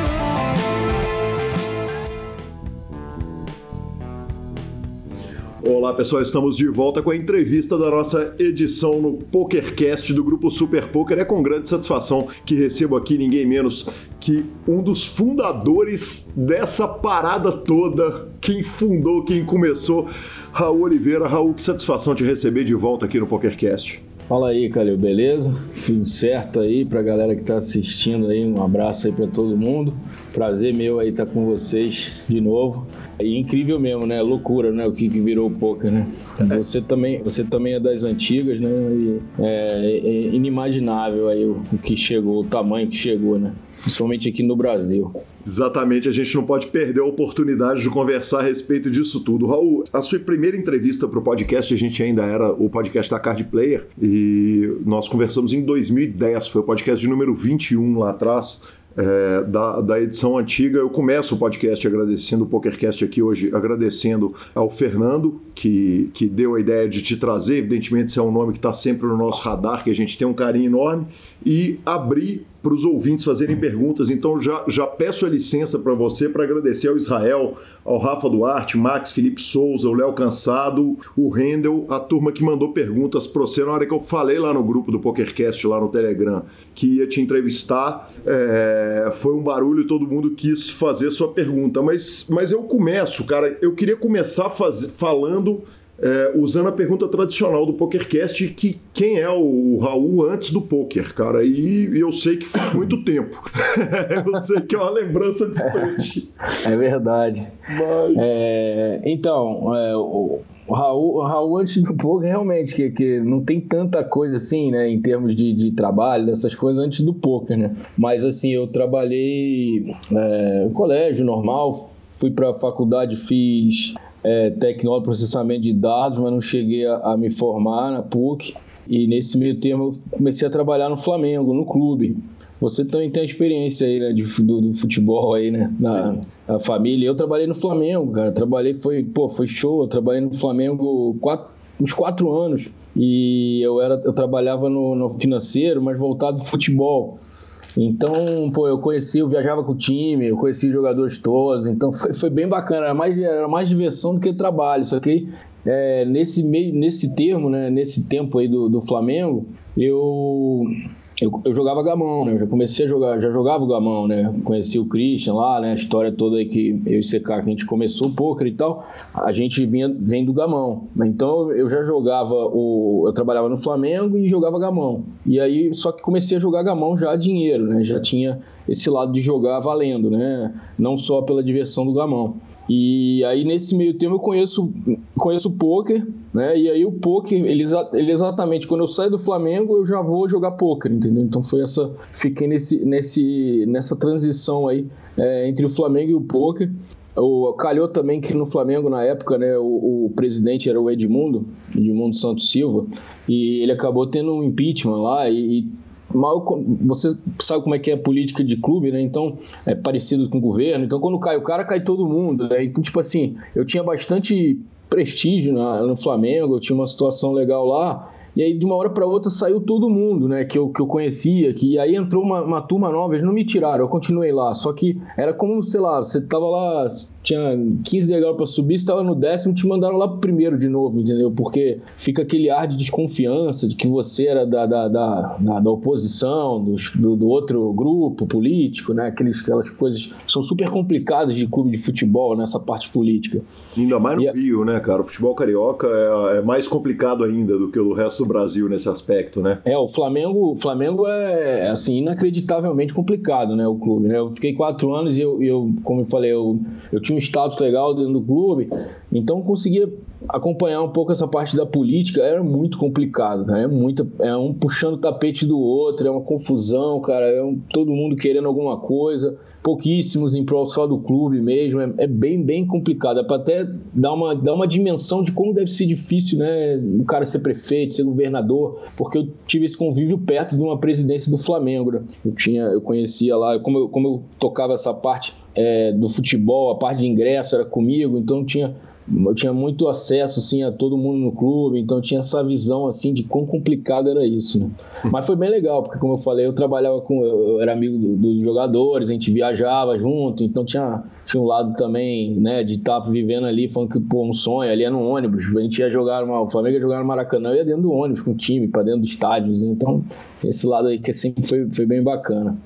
Olá pessoal, estamos de volta com a entrevista da nossa edição no PokerCast do grupo Super Poker. É com grande satisfação que recebo aqui ninguém menos que um dos fundadores dessa parada toda, quem fundou, quem começou, Raul Oliveira. Raul, que satisfação te receber de volta aqui no PokerCast. Fala aí, Calil, beleza? Fim certo aí pra galera que tá assistindo aí, um abraço aí pra todo mundo. Prazer meu aí estar tá com vocês de novo. E incrível mesmo, né? Loucura, né? O que, que virou o poker, né? É. Você também, você também é das antigas, né? E é, é inimaginável aí o, o que chegou, o tamanho que chegou, né? Principalmente aqui no Brasil. Exatamente, a gente não pode perder a oportunidade de conversar a respeito disso tudo. Raul, a sua primeira entrevista para o podcast, a gente ainda era o podcast da Card Player, e nós conversamos em 2010, foi o podcast de número 21 lá atrás é, da, da edição antiga. Eu começo o podcast agradecendo o PokerCast aqui hoje, agradecendo ao Fernando, que, que deu a ideia de te trazer. Evidentemente, esse é um nome que está sempre no nosso radar, que a gente tem um carinho enorme. E abrir para os ouvintes fazerem perguntas. Então já, já peço a licença para você para agradecer ao Israel, ao Rafa Duarte, Max Felipe Souza, o Léo Cansado, o Rendel, a turma que mandou perguntas para você na hora que eu falei lá no grupo do PokerCast, lá no Telegram, que ia te entrevistar. É, foi um barulho, todo mundo quis fazer sua pergunta. Mas, mas eu começo, cara, eu queria começar faz, falando é, usando a pergunta tradicional do PokerCast, que quem é o Raul antes do poker, cara? E eu sei que faz muito <laughs> tempo. <laughs> eu sei que é uma lembrança distante. É verdade. Mas... É, então, é, o, o, Raul, o Raul antes do poker, realmente, que, que não tem tanta coisa assim, né, em termos de, de trabalho, dessas coisas antes do poker, né? Mas, assim, eu trabalhei é, no colégio normal, fui para a faculdade, fiz é, tecnólogo processamento de dados, mas não cheguei a, a, me formar na PUC. E nesse meio termo eu comecei a trabalhar no Flamengo, no clube. Você também tem a experiência aí, né, de, do, do futebol aí, né, na, na, família. Eu trabalhei no Flamengo, cara. Trabalhei, foi, pô, foi show. Eu trabalhei no Flamengo quatro, uns quatro anos. E eu, era, eu trabalhava no, no financeiro, mas voltado ao futebol. Então, pô, eu conheci, eu viajava com o time, eu conheci jogadores todos, então foi, foi bem bacana, era mais, era mais diversão do que trabalho, só que é, nesse meio, nesse termo, né, nesse tempo aí do, do Flamengo, eu eu, eu, jogava gamão, né? Eu já comecei a jogar, já jogava gamão, né? Conheci o Christian lá, né? A história toda aí que eu e CK, que a gente começou o poker e tal, a gente vinha, vem do gamão. Então eu já jogava o. Eu trabalhava no Flamengo e jogava gamão. E aí, só que comecei a jogar gamão já dinheiro, né? Já tinha esse lado de jogar valendo, né? Não só pela diversão do gamão. E aí nesse meio tempo eu conheço conheço o poker, né? E aí o poker, ele, ele exatamente quando eu saio do Flamengo, eu já vou jogar poker, entendeu? Então foi essa fiquei nesse nesse nessa transição aí é, entre o Flamengo e o poker. O, calhou também que no Flamengo, na época, né, o, o, presidente era o Edmundo, Edmundo Santos Silva, e ele acabou tendo um impeachment lá e, e mal você sabe como é que é a política de clube, né? Então é parecido com o governo. Então quando cai o cara, cai todo mundo. Né? Então, tipo assim, eu tinha bastante prestígio na, no Flamengo, eu tinha uma situação legal lá. E aí, de uma hora para outra, saiu todo mundo, né? Que eu, que eu conhecia. Que, e aí entrou uma, uma turma nova, eles não me tiraram, eu continuei lá. Só que era como, sei lá, você tava lá, tinha 15 degraus para subir, você tava no décimo, te mandaram lá pro primeiro de novo, entendeu? Porque fica aquele ar de desconfiança de que você era da, da, da, da, da oposição, do, do, outro grupo político, né? Aqueles, aquelas coisas são super complicadas de clube de futebol nessa parte política. Ainda mais no e Rio, né, cara? O futebol carioca é, é mais complicado ainda do que o resto resto do Brasil nesse aspecto, né? É, o Flamengo, o Flamengo é assim inacreditavelmente complicado, né? O clube, né? Eu fiquei quatro anos e eu, eu como eu falei, eu, eu tinha um status legal dentro do clube, então conseguia acompanhar um pouco essa parte da política era muito complicado, cara. É muito, é um puxando o tapete do outro, é uma confusão, cara. É um, todo mundo querendo alguma coisa, pouquíssimos em prol só do clube mesmo. É, é bem, bem complicado. É para até dar uma, dar uma dimensão de como deve ser difícil, né? O cara ser prefeito, ser governador, porque eu tive esse convívio perto de uma presidência do Flamengo. Né? Eu tinha, eu conhecia lá, como eu, como eu tocava essa parte é, do futebol, a parte de ingresso era comigo, então tinha eu tinha muito acesso assim a todo mundo no clube, então tinha essa visão assim de quão complicado era isso, né? Mas foi bem legal, porque como eu falei, eu trabalhava com eu era amigo do, dos jogadores, a gente viajava junto, então tinha tinha um lado também, né, de estar tá vivendo ali, falando que pô, um sonho, ali era no ônibus, a gente ia jogar uma, o Flamengo ia jogar no Maracanã, eu ia dentro do ônibus com o time, para dentro do estádio, então esse lado aí que sempre foi, foi bem bacana.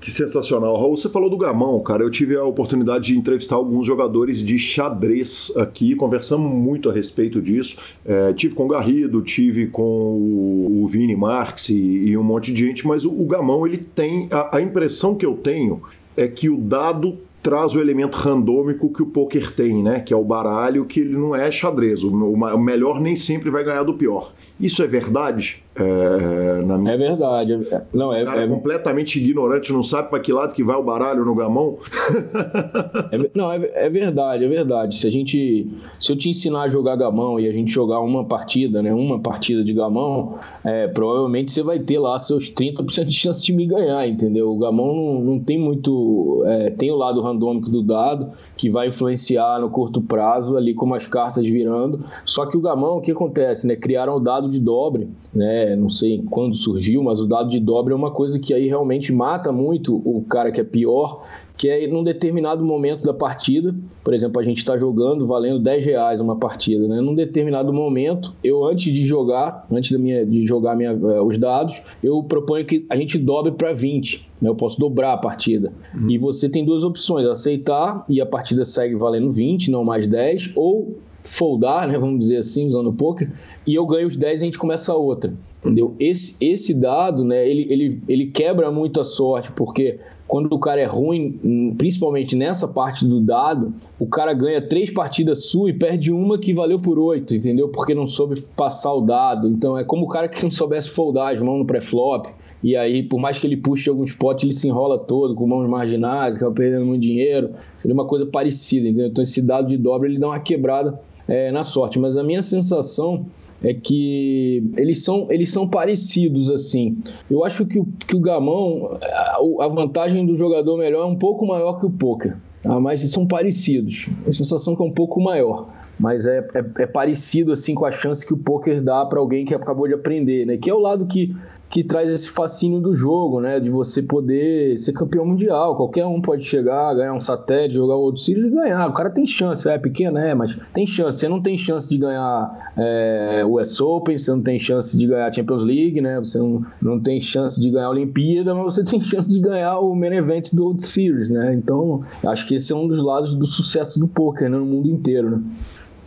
Que sensacional. Raul, você falou do Gamão, cara. Eu tive a oportunidade de entrevistar alguns jogadores de xadrez aqui, conversamos muito a respeito disso. É, tive com o Garrido, tive com o, Vini Marx e, e, um monte de gente, mas o, o Gamão, ele tem. A, a impressão que eu tenho é que o dado traz o elemento randômico que o poker tem, né? Que é o baralho, que ele não é xadrez. O, o melhor nem sempre vai ganhar do pior. Isso é verdade? É, minha... é verdade. Não, é, o cara é... completamente ignorante, não sabe para que lado que vai o baralho no gamão. <laughs> é, não, é, é, verdade, é verdade. Se a gente, se eu te ensinar a jogar gamão e a gente jogar uma partida, né, uma partida de gamão, é, provavelmente você vai ter lá seus 30% de chance de me ganhar, entendeu? O gamão não, não tem muito, é, tem o lado randômico do dado que vai influenciar no curto prazo ali como as cartas virando. Só que o gamão, o que acontece, né? Criaram o dado de dobre, né? Não sei quando surgiu, mas o dado de dobre é uma coisa que aí realmente mata muito o cara que é pior, que é num determinado momento da partida, por exemplo, a gente está jogando valendo 10 reais uma partida, né? Num determinado momento, eu antes de jogar, antes da minha, de jogar minha, eh, os dados, eu proponho que a gente dobre para 20. Né? Eu posso dobrar a partida. Uhum. E você tem duas opções: aceitar e a partida segue valendo 20, não mais 10, ou foldar, né? Vamos dizer assim, usando o poker, e eu ganho os 10 e a gente começa a outra. Entendeu? Esse, esse dado, né, ele, ele, ele quebra muito a sorte, porque quando o cara é ruim, principalmente nessa parte do dado, o cara ganha três partidas sua e perde uma que valeu por oito, entendeu? Porque não soube passar o dado. Então é como o cara que não soubesse foldar as mãos no pré-flop. E aí, por mais que ele puxe alguns potes, ele se enrola todo com mãos marginais, acaba perdendo muito dinheiro. Seria uma coisa parecida, entendeu? Então esse dado de dobra ele dá uma quebrada é, na sorte. Mas a minha sensação é que eles são, eles são parecidos assim. Eu acho que o, que o gamão, a, a vantagem do jogador melhor é um pouco maior que o poker, tá? mas são parecidos. A sensação que é um pouco maior, mas é, é, é parecido assim com a chance que o poker dá para alguém que acabou de aprender, né? Que é o lado que que traz esse fascínio do jogo, né? De você poder ser campeão mundial. Qualquer um pode chegar, ganhar um satélite, jogar o outro Series e ganhar. O cara tem chance, é pequeno, é, mas tem chance. Você não tem chance de ganhar é, o US Open, você não tem chance de ganhar a Champions League, né? Você não, não tem chance de ganhar a Olimpíada, mas você <laughs> tem chance de ganhar o main event do World Series, né? Então, acho que esse é um dos lados do sucesso do poker né? no mundo inteiro, né?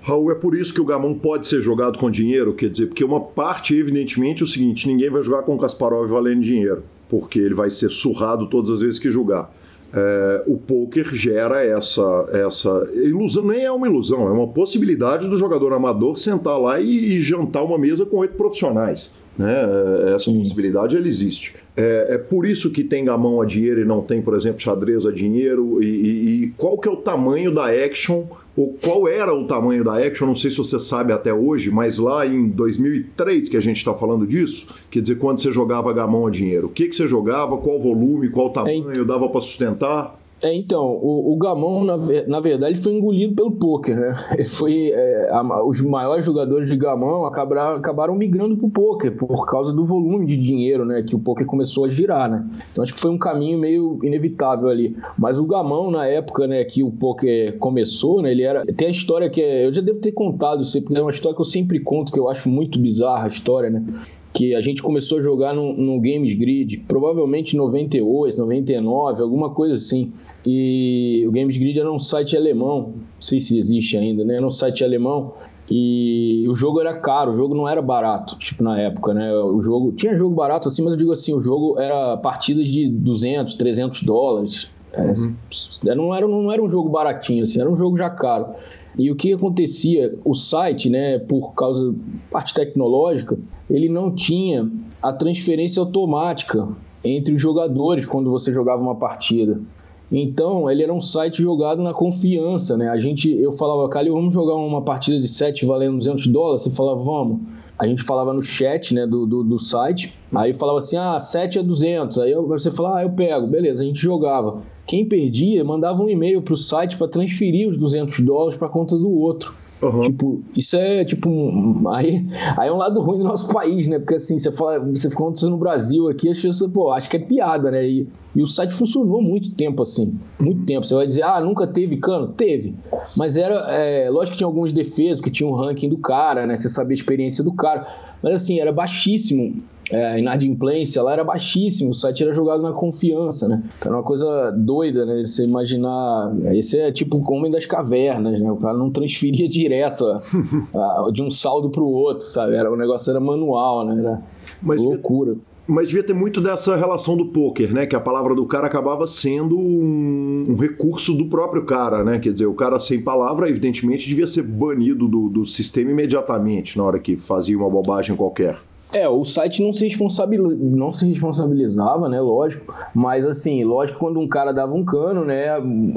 Raul, é por isso que o gamão pode ser jogado com dinheiro, quer dizer, porque uma parte, evidentemente, é o seguinte: ninguém vai jogar com o Kasparov valendo dinheiro, porque ele vai ser surrado todas as vezes que jogar. É, o poker gera essa, essa ilusão, nem é uma ilusão, é uma possibilidade do jogador amador sentar lá e, e jantar uma mesa com oito profissionais. Né? É, essa Sim. possibilidade ela existe. É, é, por isso que tem gamão a dinheiro e não tem, por exemplo, xadrez a dinheiro. E, e, e qual que é o tamanho da action? Ou qual era o tamanho da Action, não sei se você sabe até hoje, mas lá em 2003 que a gente está falando disso, quer dizer, quando você jogava gamão a dinheiro, o que, que você jogava, qual volume, qual tamanho, dava para sustentar? É, então, o, o Gamão, na, na, verdade, foi engolido pelo poker, né? Ele foi, é, a, os maiores jogadores de Gamão acabaram, acabaram migrando para o poker por causa do volume de dinheiro, né? Que o poker começou a girar, né? Então acho que foi um caminho meio inevitável ali. Mas o Gamão, na época, né, que o poker começou, né? Ele era. Tem a história que é, eu já devo ter contado isso, porque é uma história que eu sempre conto, que eu acho muito bizarra a história, né? Que a gente começou a jogar no, no Games Grid, provavelmente em 98, 99, alguma coisa assim. E o Games Grid era um site alemão, não sei se existe ainda, né? Era um site alemão. E o jogo era caro, o jogo não era barato, tipo, na época, né? O jogo. Tinha jogo barato assim, mas eu digo assim, o jogo era partidas de 200, 300 dólares. É, uhum. não, era, não era um jogo baratinho, assim, era um jogo já caro. E o que acontecia? O site, né, por causa parte tecnológica, ele não tinha a transferência automática entre os jogadores quando você jogava uma partida. Então, ele era um site jogado na confiança, né? A gente, eu falava, Calil, vamos jogar uma partida de 7 valendo 200 dólares? Você falava, vamos. A gente falava no chat, né, do, do, do site, aí falava assim, ah, 7 é 200. Aí você falava, ah, eu pego. Beleza, a gente jogava. Quem perdia, mandava um e-mail para o site para transferir os 200 dólares para a conta do outro. Uhum. Tipo, isso é tipo. Aí, aí é um lado ruim do nosso país, né? Porque assim, você fala, você fica acontecendo no Brasil aqui, as pessoas, pô, acho que é piada, né? E, e o site funcionou muito tempo assim. Muito tempo. Você vai dizer, ah, nunca teve cano? Teve. Mas era. É, lógico que tinha alguns defeitos, que tinha um ranking do cara, né? Você sabia a experiência do cara. Mas assim, era baixíssimo é, inadimplência lá era baixíssimo, o site era jogado na confiança, né? Então era uma coisa doida, né? Você imaginar. Esse é tipo o homem das cavernas, né? O cara não transferia direto a, <laughs> a, de um saldo para o outro, sabe? Era, o negócio era manual, né? Era Mas loucura. Mas devia ter muito dessa relação do poker, né? Que a palavra do cara acabava sendo um, um, recurso do próprio cara, né? Quer dizer, o cara sem palavra, evidentemente, devia ser banido do, do sistema imediatamente na hora que fazia uma bobagem qualquer. É, o site não se, não se responsabilizava, né? Lógico. Mas assim, lógico quando um cara dava um cano, né?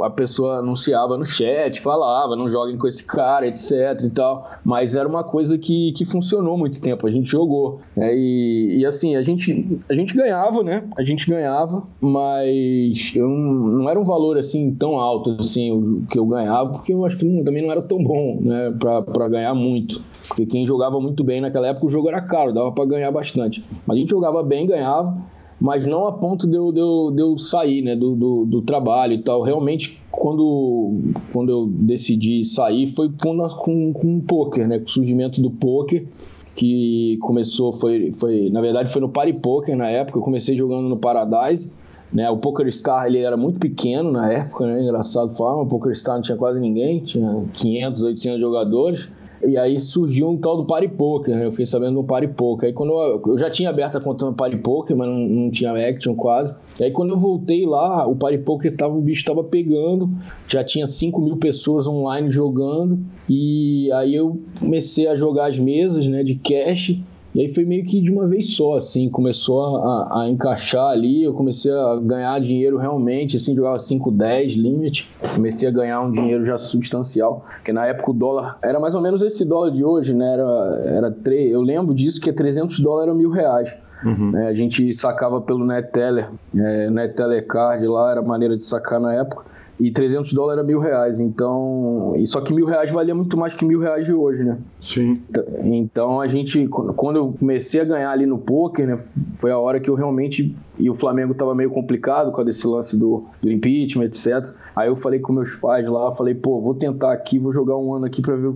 A pessoa anunciava no chat, falava, não joguem com esse cara, etc e tal. Mas era uma coisa que, que funcionou muito tempo. A gente jogou. Né? E, e assim, a gente, a gente ganhava, né? A gente ganhava, mas eu não, não era um valor assim tão alto assim o que eu ganhava, porque eu acho que também não era tão bom, né? Pra, pra ganhar muito. Porque quem jogava muito bem naquela época, o jogo era caro, dava pra ganhar bastante. A gente jogava bem, ganhava, mas não a ponto de eu, de eu, de eu sair né, do, do, do, trabalho e tal. Realmente, quando, quando eu decidi sair, foi com, com, com o poker, né, com o surgimento do poker, que começou, foi, foi na verdade foi no Party Poker na época, eu comecei jogando no Paradise, né, o Poker Star ele era muito pequeno na época, né, engraçado falar, o Poker Star não tinha quase ninguém, tinha 500, 800 jogadores, e aí surgiu um tal do Party Poker, né? Eu fiquei sabendo do Party Poker. Aí quando eu, eu já tinha aberto a conta no Party Poker, mas não, não, tinha action quase. E aí quando eu voltei lá, o Party Poker tava, o bicho tava pegando, já tinha 5 mil pessoas online jogando. E aí eu comecei a jogar as mesas, né, de cash. E aí foi meio que de uma vez só, assim, começou a, a encaixar ali, eu comecei a ganhar dinheiro realmente, assim, jogava 5, 10 limite, comecei a ganhar um dinheiro já substancial, porque na época o dólar era mais ou menos esse dólar de hoje, né, era, era 3, eu lembro disso que 300 dólares era mil reais. Uhum. Né, a gente sacava pelo NetTeller, é, NetTeller Card lá, era maneira de sacar na época e 300 dólares era mil reais. Então, e só que mil reais valia muito mais que mil reais de hoje, né? Sim. Então a gente, quando eu comecei a ganhar ali no poker, né, foi a hora que eu realmente e o Flamengo tava meio complicado com esse lance do, do impeachment, etc. Aí eu falei com meus pais lá, falei, pô, vou tentar aqui, vou jogar um ano aqui para ver,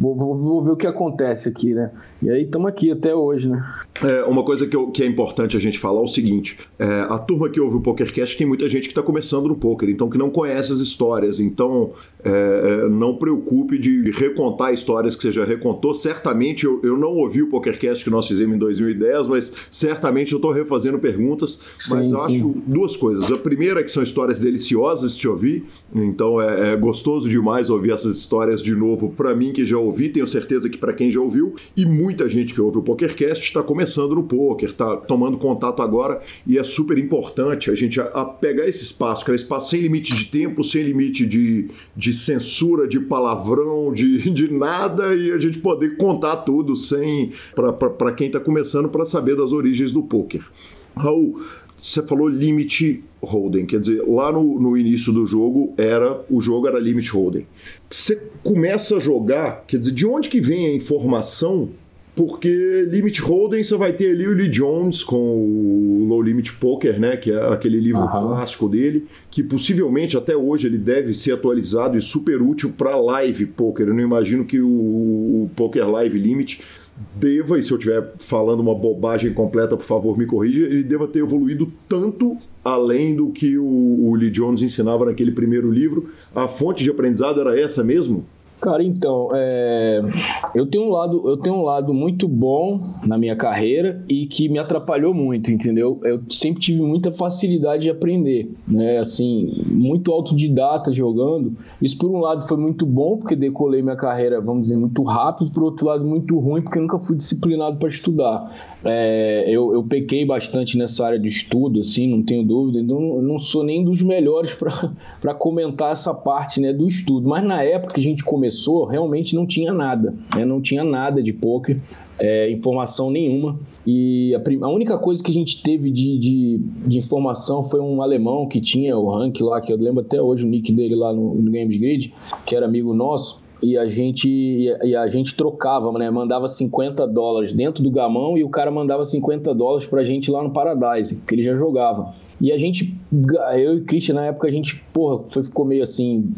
vou, vou, vou, ver o que acontece aqui, né? E aí estamos aqui até hoje, né? É, uma coisa que, eu, que, é importante a gente falar é o seguinte: é, a turma que ouve o PokerCast tem muita gente que está começando no poker, então que não conhece as histórias. Então, é, é, não preocupe de recontar histórias que você já recontou. Certamente eu, eu não ouvi o PokerCast que nós fizemos em 2010, mas certamente eu estou refazendo perguntas. Sim, mas eu sim. acho duas coisas. A primeira é que são histórias deliciosas de te ouvir, então é, é gostoso demais ouvir essas histórias de novo para mim que já ouvi, tenho certeza que para quem já ouviu, e muita gente que ouve o PokerCast está começando no poker, está tomando contato agora, e é super importante a gente a, a pegar esse espaço, que é um espaço sem limite de tempo, sem limite de, de censura, de palavrão, de, de nada e a gente poder contar tudo sem para quem está começando para saber das origens do poker. Raul, você falou limit holding, quer dizer, lá no, no início do jogo era o jogo era limit holding. Você começa a jogar, quer dizer, de onde que vem a informação porque Limit Hold'em você vai ter ali o Lee Jones com o Low Limit Poker, né, que é aquele livro uhum. clássico dele, que possivelmente até hoje ele deve ser atualizado e super útil para live poker. Eu não imagino que o, o Poker Live Limit deva, e se eu estiver falando uma bobagem completa, por favor, me corrija, ele deva ter evoluído tanto além do que o, o Lee Jones ensinava naquele primeiro livro. A fonte de aprendizado era essa mesmo? Cara, então, é... eu tenho um lado, eu tenho um lado muito bom na minha carreira e que me atrapalhou muito, entendeu? Eu sempre tive muita facilidade de aprender, né? Assim, muito autodidata jogando. Isso por um lado foi muito bom porque decolei minha carreira, vamos dizer, muito rápido. Por outro lado, muito ruim porque eu nunca fui disciplinado para estudar. É, eu, eu pequei bastante nessa área de estudo, assim, não tenho dúvida. Então, eu não sou nem dos melhores para comentar essa parte né, do estudo. Mas na época que a gente começou, realmente não tinha nada. Né? Não tinha nada de poker, é, informação nenhuma. E a, a, única coisa que a gente teve de, de, de, informação foi um alemão que tinha o rank lá, que eu lembro até hoje o nick dele lá no, no Games Grid, que era amigo nosso e a gente e a gente trocava, né? Mandava 50 dólares dentro do gamão e o cara mandava 50 dólares pra gente lá no Paradise, porque ele já jogava. E a gente, eu e o Christian, na época, a gente, porra, foi, ficou meio assim,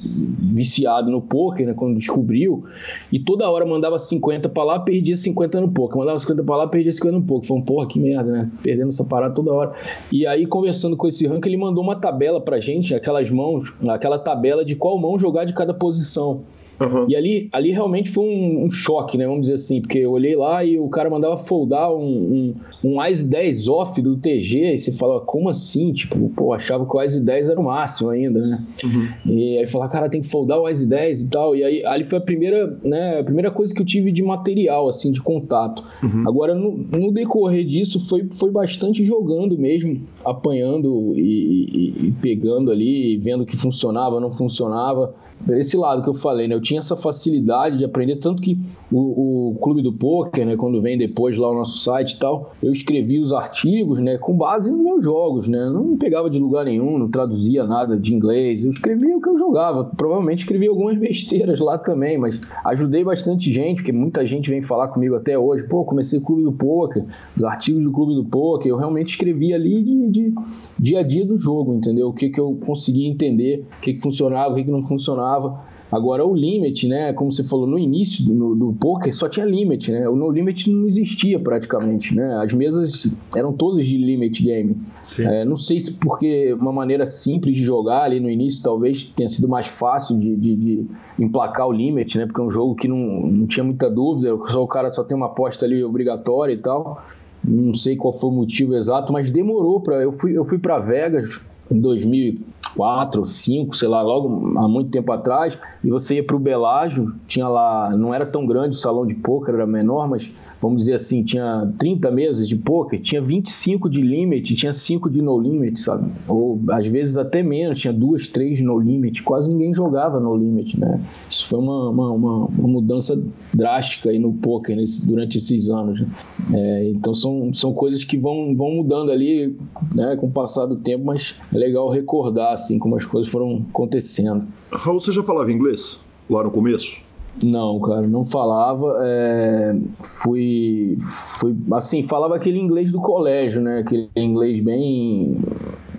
viciado no poker, né? Quando descobriu. E toda hora mandava 50 pra lá, perdia 50 no poker. Mandava 50 pra lá, perdia 50 no poker. Um porra, que merda, né? Perdendo essa parada toda hora. E aí, conversando com esse rank, ele mandou uma tabela pra gente, aquelas mãos, aquela tabela de qual mão jogar de cada posição. Uhum. E ali, ali realmente foi um, um, choque, né? Vamos dizer assim, porque eu olhei lá e o cara mandava foldar um, um, um ICE 10 off do TG, e você fala, como assim? Tipo, pô, achava que o ICE 10 era o máximo ainda, né? Uhum. E aí falar, cara, tem que foldar o ICE 10 e tal. E aí ali foi a primeira, né, a primeira coisa que eu tive de material, assim, de contato. Uhum. Agora, no, no, decorrer disso, foi, foi bastante jogando mesmo, apanhando e, e, e pegando ali, vendo que funcionava, não funcionava. Esse lado que eu falei, né? Eu tinha essa facilidade de aprender, tanto que o, o Clube do Poker, né, quando vem depois lá o nosso site e tal, eu escrevi os artigos, né, com base nos meus jogos, né, não pegava de lugar nenhum, não traduzia nada de inglês, eu escrevia o que eu jogava, provavelmente escrevi algumas <laughs> besteiras lá também, mas ajudei bastante gente, porque muita gente vem falar comigo até hoje, pô, comecei o Clube do Poker, os artigos do Clube do Poker, eu realmente escrevi ali de, de dia a dia do jogo, entendeu? O que, que eu conseguia entender, o que, que funcionava, o que, que não funcionava, Agora, o limit, né? Como você falou no início do, do poker, só tinha limit, né? O no limit não existia praticamente, né? As mesas eram todas de limit game. É, não sei se porque uma maneira simples de jogar ali no início talvez tenha sido mais fácil de, de, de emplacar o limit, né? Porque é um jogo que não, não tinha muita dúvida, só o cara só tem uma aposta ali obrigatória e tal. Não sei qual foi o motivo exato, mas demorou para eu fui eu fui para Vegas em 2000 quatro, cinco, sei lá, logo há muito tempo atrás, e você ia para o Belágio, tinha lá, não era tão grande o salão de poker, era menor, mas vamos dizer assim, tinha 30 mesas de poker, tinha 25 de limit, tinha 5 de no limit, sabe? Ou às vezes até menos, tinha duas, três no limit, quase ninguém jogava no limit, né? Isso foi uma, uma, uma, uma mudança drástica aí no poker nesse, durante esses anos. Né? É, então são, são coisas que vão, vão mudando ali né, com o passar do tempo, mas é legal recordar assim como as coisas foram acontecendo. Raul, você já falava inglês lá no começo? Não, cara, não falava. É, fui, fui, assim, falava aquele inglês do colégio, né? Aquele inglês bem,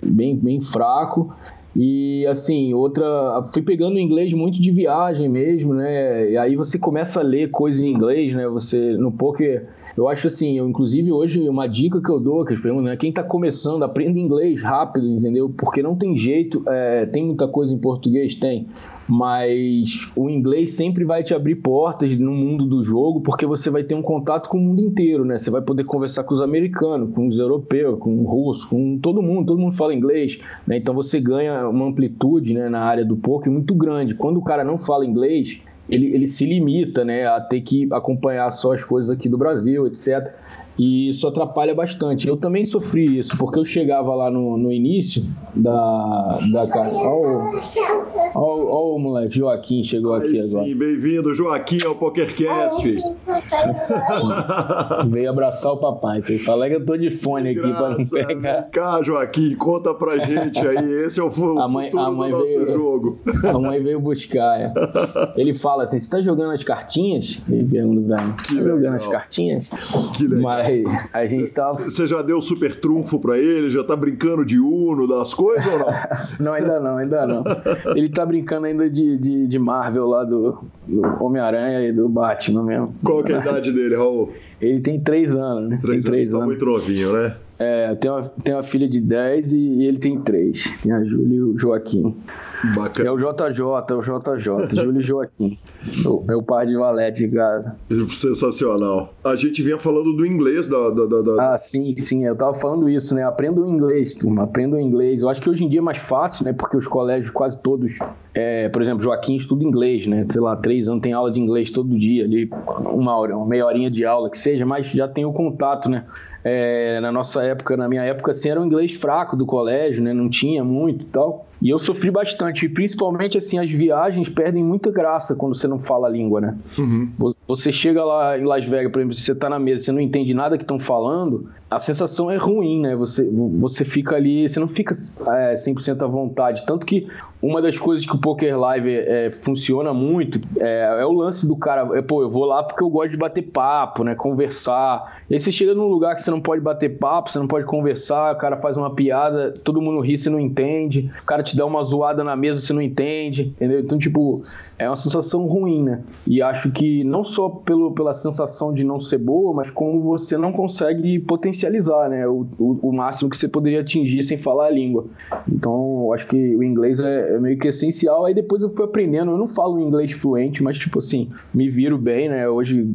bem, bem fraco. E assim, outra, fui pegando inglês muito de viagem mesmo, né? E aí você começa a ler coisas em inglês, né? Você no poker eu acho assim, eu, inclusive hoje, uma dica que eu dou, que eu né, quem está começando, aprenda inglês rápido, entendeu? Porque não tem jeito, é, tem muita coisa em português, tem, mas o inglês sempre vai te abrir portas no mundo do jogo, porque você vai ter um contato com o mundo inteiro, né? Você vai poder conversar com os americanos, com os europeus, com o russo, com todo mundo, todo mundo fala inglês, né? Então você ganha uma amplitude né, na área do poker muito grande. Quando o cara não fala inglês, ele, ele se limita né, a ter que acompanhar só as coisas aqui do Brasil, etc. E isso atrapalha bastante. Eu também sofri isso, porque eu chegava lá no, no início da, da casa. Olha o moleque, Joaquim chegou aqui sim, agora. Sim, bem-vindo, Joaquim, ao PokerCast. Veio abraçar o papai. Ele fala que eu tô de fone aqui para não pegar. Cá, Joaquim, conta pra gente aí. Esse é o futuro a mãe, a mãe do veio, nosso jogo. A mãe veio buscar. É. Ele fala assim: você tá jogando as cartinhas? Ele pergunta pra mim: tá jogando as cartinhas? Que legal. Mas a gente tava. Você já deu super trunfo pra ele? Já tá brincando de Uno, das coisas ou não? <laughs> não, ainda não, ainda não. Ele tá brincando ainda de, de, de Marvel lá do, do Homem-Aranha e do Batman mesmo. Qual que é a idade dele, Raul? Ele tem três anos, né? Três tem três anos, tá anos. muito novinho, né? É, eu tenho uma, tenho uma filha de 10 e, e ele tem três. Tem a Júlia e o Joaquim. É Bacana. o JJ, é o JJ, Júlio e Joaquim. Meu pai de valete de casa. Sensacional. A gente vinha falando do inglês da. da, da- da- Ah, sim, sim, eu tava falando isso, né? Aprenda o inglês, turma, aprenda o inglês. Eu acho que hoje em dia é mais fácil, né? Porque os colégios quase todos, é, por exemplo, Joaquim estuda inglês, né? Sei lá, três anos tem aula de inglês todo dia, ali, uma hora, uma meia horinha de aula que seja, mas já tem o contato, né? É, na nossa época, na minha época, assim, era um inglês fraco do colégio, né? Não tinha muito e tal. E eu sofri bastante, e principalmente, assim, as viagens perdem muita graça quando você não fala a língua, né? Vo- Você chega lá em Las Vegas, por exemplo, você tá na mesa, você não entende nada que estão falando, a sensação é ruim, né? Você, você fica ali, você não fica é, 100% à vontade. Tanto que uma das coisas que o Poker Live é, funciona muito é, é o lance do cara, é, pô, eu vou lá porque eu gosto de bater papo, né? Conversar. E aí você chega num lugar que você não pode bater papo, você não pode conversar, o cara faz uma piada, todo mundo ri, você não entende, o cara te dá uma zoada na mesa, você não entende, entendeu? Então, tipo, é uma sensação ruim, né? E acho que não só pelo, pela sensação de não ser boa, mas como você não consegue potencializar, né? O, o, o máximo que você poderia atingir sem falar a língua. Então, acho que o inglês é, é meio que essencial. Aí depois eu fui aprendendo. Eu não falo inglês fluente, mas, tipo assim, me viro bem, né? Hoje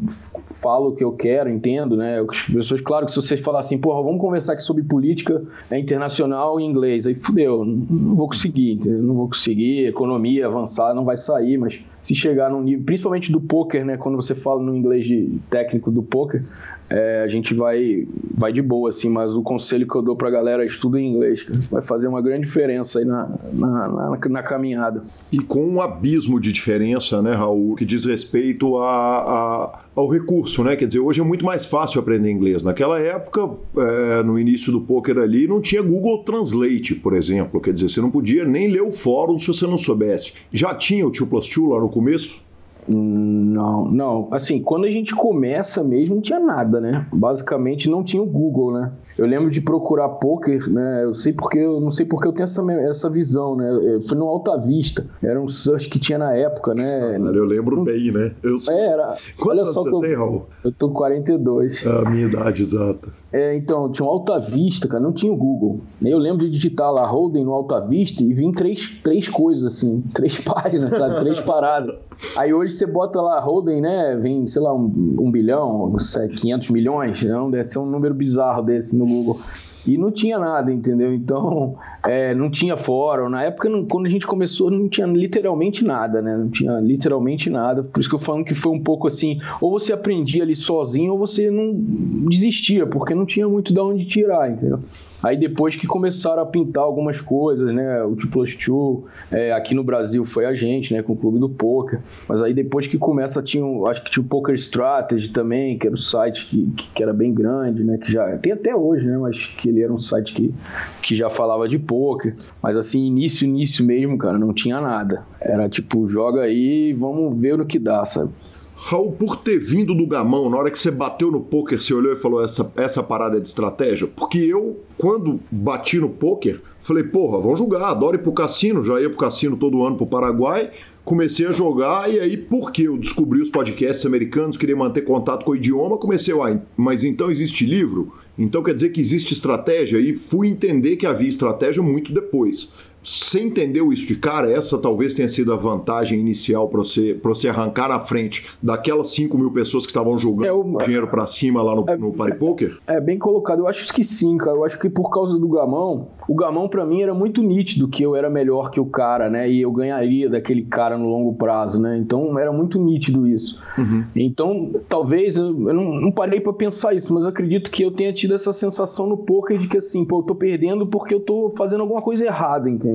falo o que eu quero, entendo, né? As pessoas, claro que se vocês falar assim, porra, vamos conversar aqui sobre política é, internacional em inglês, aí fudeu, não, vou conseguir? Não vou conseguir, economia avançada não vai sair, mas se chegar num nível, principalmente do poker, né? Quando você fala no inglês de técnico do poker, é, a gente vai, vai de boa, assim, mas o conselho que eu dou pra galera é estuda inglês, cara. vai fazer uma grande diferença aí na, na, na, na caminhada. E com um abismo de diferença, né, Raul, que diz respeito a, a- ao recurso, né? Quer dizer, hoje é muito mais fácil aprender inglês. Naquela época, é, no início do poker ali, não tinha Google Translate, por exemplo. Quer dizer, você não podia nem ler o fórum se você não soubesse. Já tinha o 2 plus 2 lá no começo? Não, não. Assim, quando a gente começa mesmo, não tinha nada, né? Basicamente não tinha o Google, né? Eu lembro de procurar poker, né? Eu sei porque eu não sei porque eu tenho essa, essa visão, né? Eu- Foi no Alta Vista. Era um search que tinha na época, né? Olha, eu lembro bem, né? Eu sou... É, era. Quantos olha anos só você tem, Raul? eu tô com 42. É a minha idade exata. É, então, tinha um Alta Vista, cara, não tinha o Google. Eu lembro de digitar lá Holden no Alta Vista e vim três, três coisas, assim, <laughs> três páginas, sabe? Três paradas. Aí hoje você bota lá Holden, né? Vem, sei lá, um, um bilhão, sei, 500 milhões, não, deve ser um número bizarro desse no Google. E não tinha nada, entendeu? Então, é, não tinha fórum. Na época, não- quando a gente começou, não tinha literalmente nada, né? Não tinha literalmente nada. Por isso que eu falo que foi um pouco assim: ou você aprendia ali sozinho, ou você não desistia, porque não tinha muito de onde tirar, entendeu? Aí depois que começaram a pintar algumas coisas, né? O Plus Two, é, aqui no Brasil foi a gente, né? Com o Clube do Poker. Mas aí depois que começa, tinha, acho que tinha o Poker Strategy também, que era um site que, que, era bem grande, né? Que já tem até hoje, né? Mas que ele era um site que, que já falava de poker. Mas assim, início, início mesmo, cara, não tinha nada. Era tipo, joga aí vamos ver no que dá, sabe? Raul, por ter vindo do gamão, na hora que você bateu no poker, você olhou e falou: essa, essa parada é de estratégia? Porque eu, quando bati no poker, falei: porra, vamos jogar, adoro ir pro cassino, já ia pro cassino todo ano pro Paraguai. Comecei a jogar e aí, porque eu descobri os podcasts americanos, queria manter contato com o idioma, comecei, uai, mas então existe livro? Então quer dizer que existe estratégia? E fui entender que havia estratégia muito depois. Você entendeu isso de cara? Essa talvez tenha sido a vantagem inicial para você, pra você arrancar na frente daquelas 5 mil pessoas que estavam jogando É o- dinheiro para cima lá no, no Party Poker? É bem colocado. Eu acho que sim, cara. Eu acho que por causa do gamão, o gamão pra mim era muito nítido que eu era melhor que o cara, né? E eu ganharia daquele cara no longo prazo, né? Então era muito nítido isso. Então, talvez eu, não, não parei pra pensar isso, mas acredito que eu tenha tido essa sensação no poker de que assim, pô, eu tô perdendo porque eu tô fazendo alguma coisa errada, entendeu?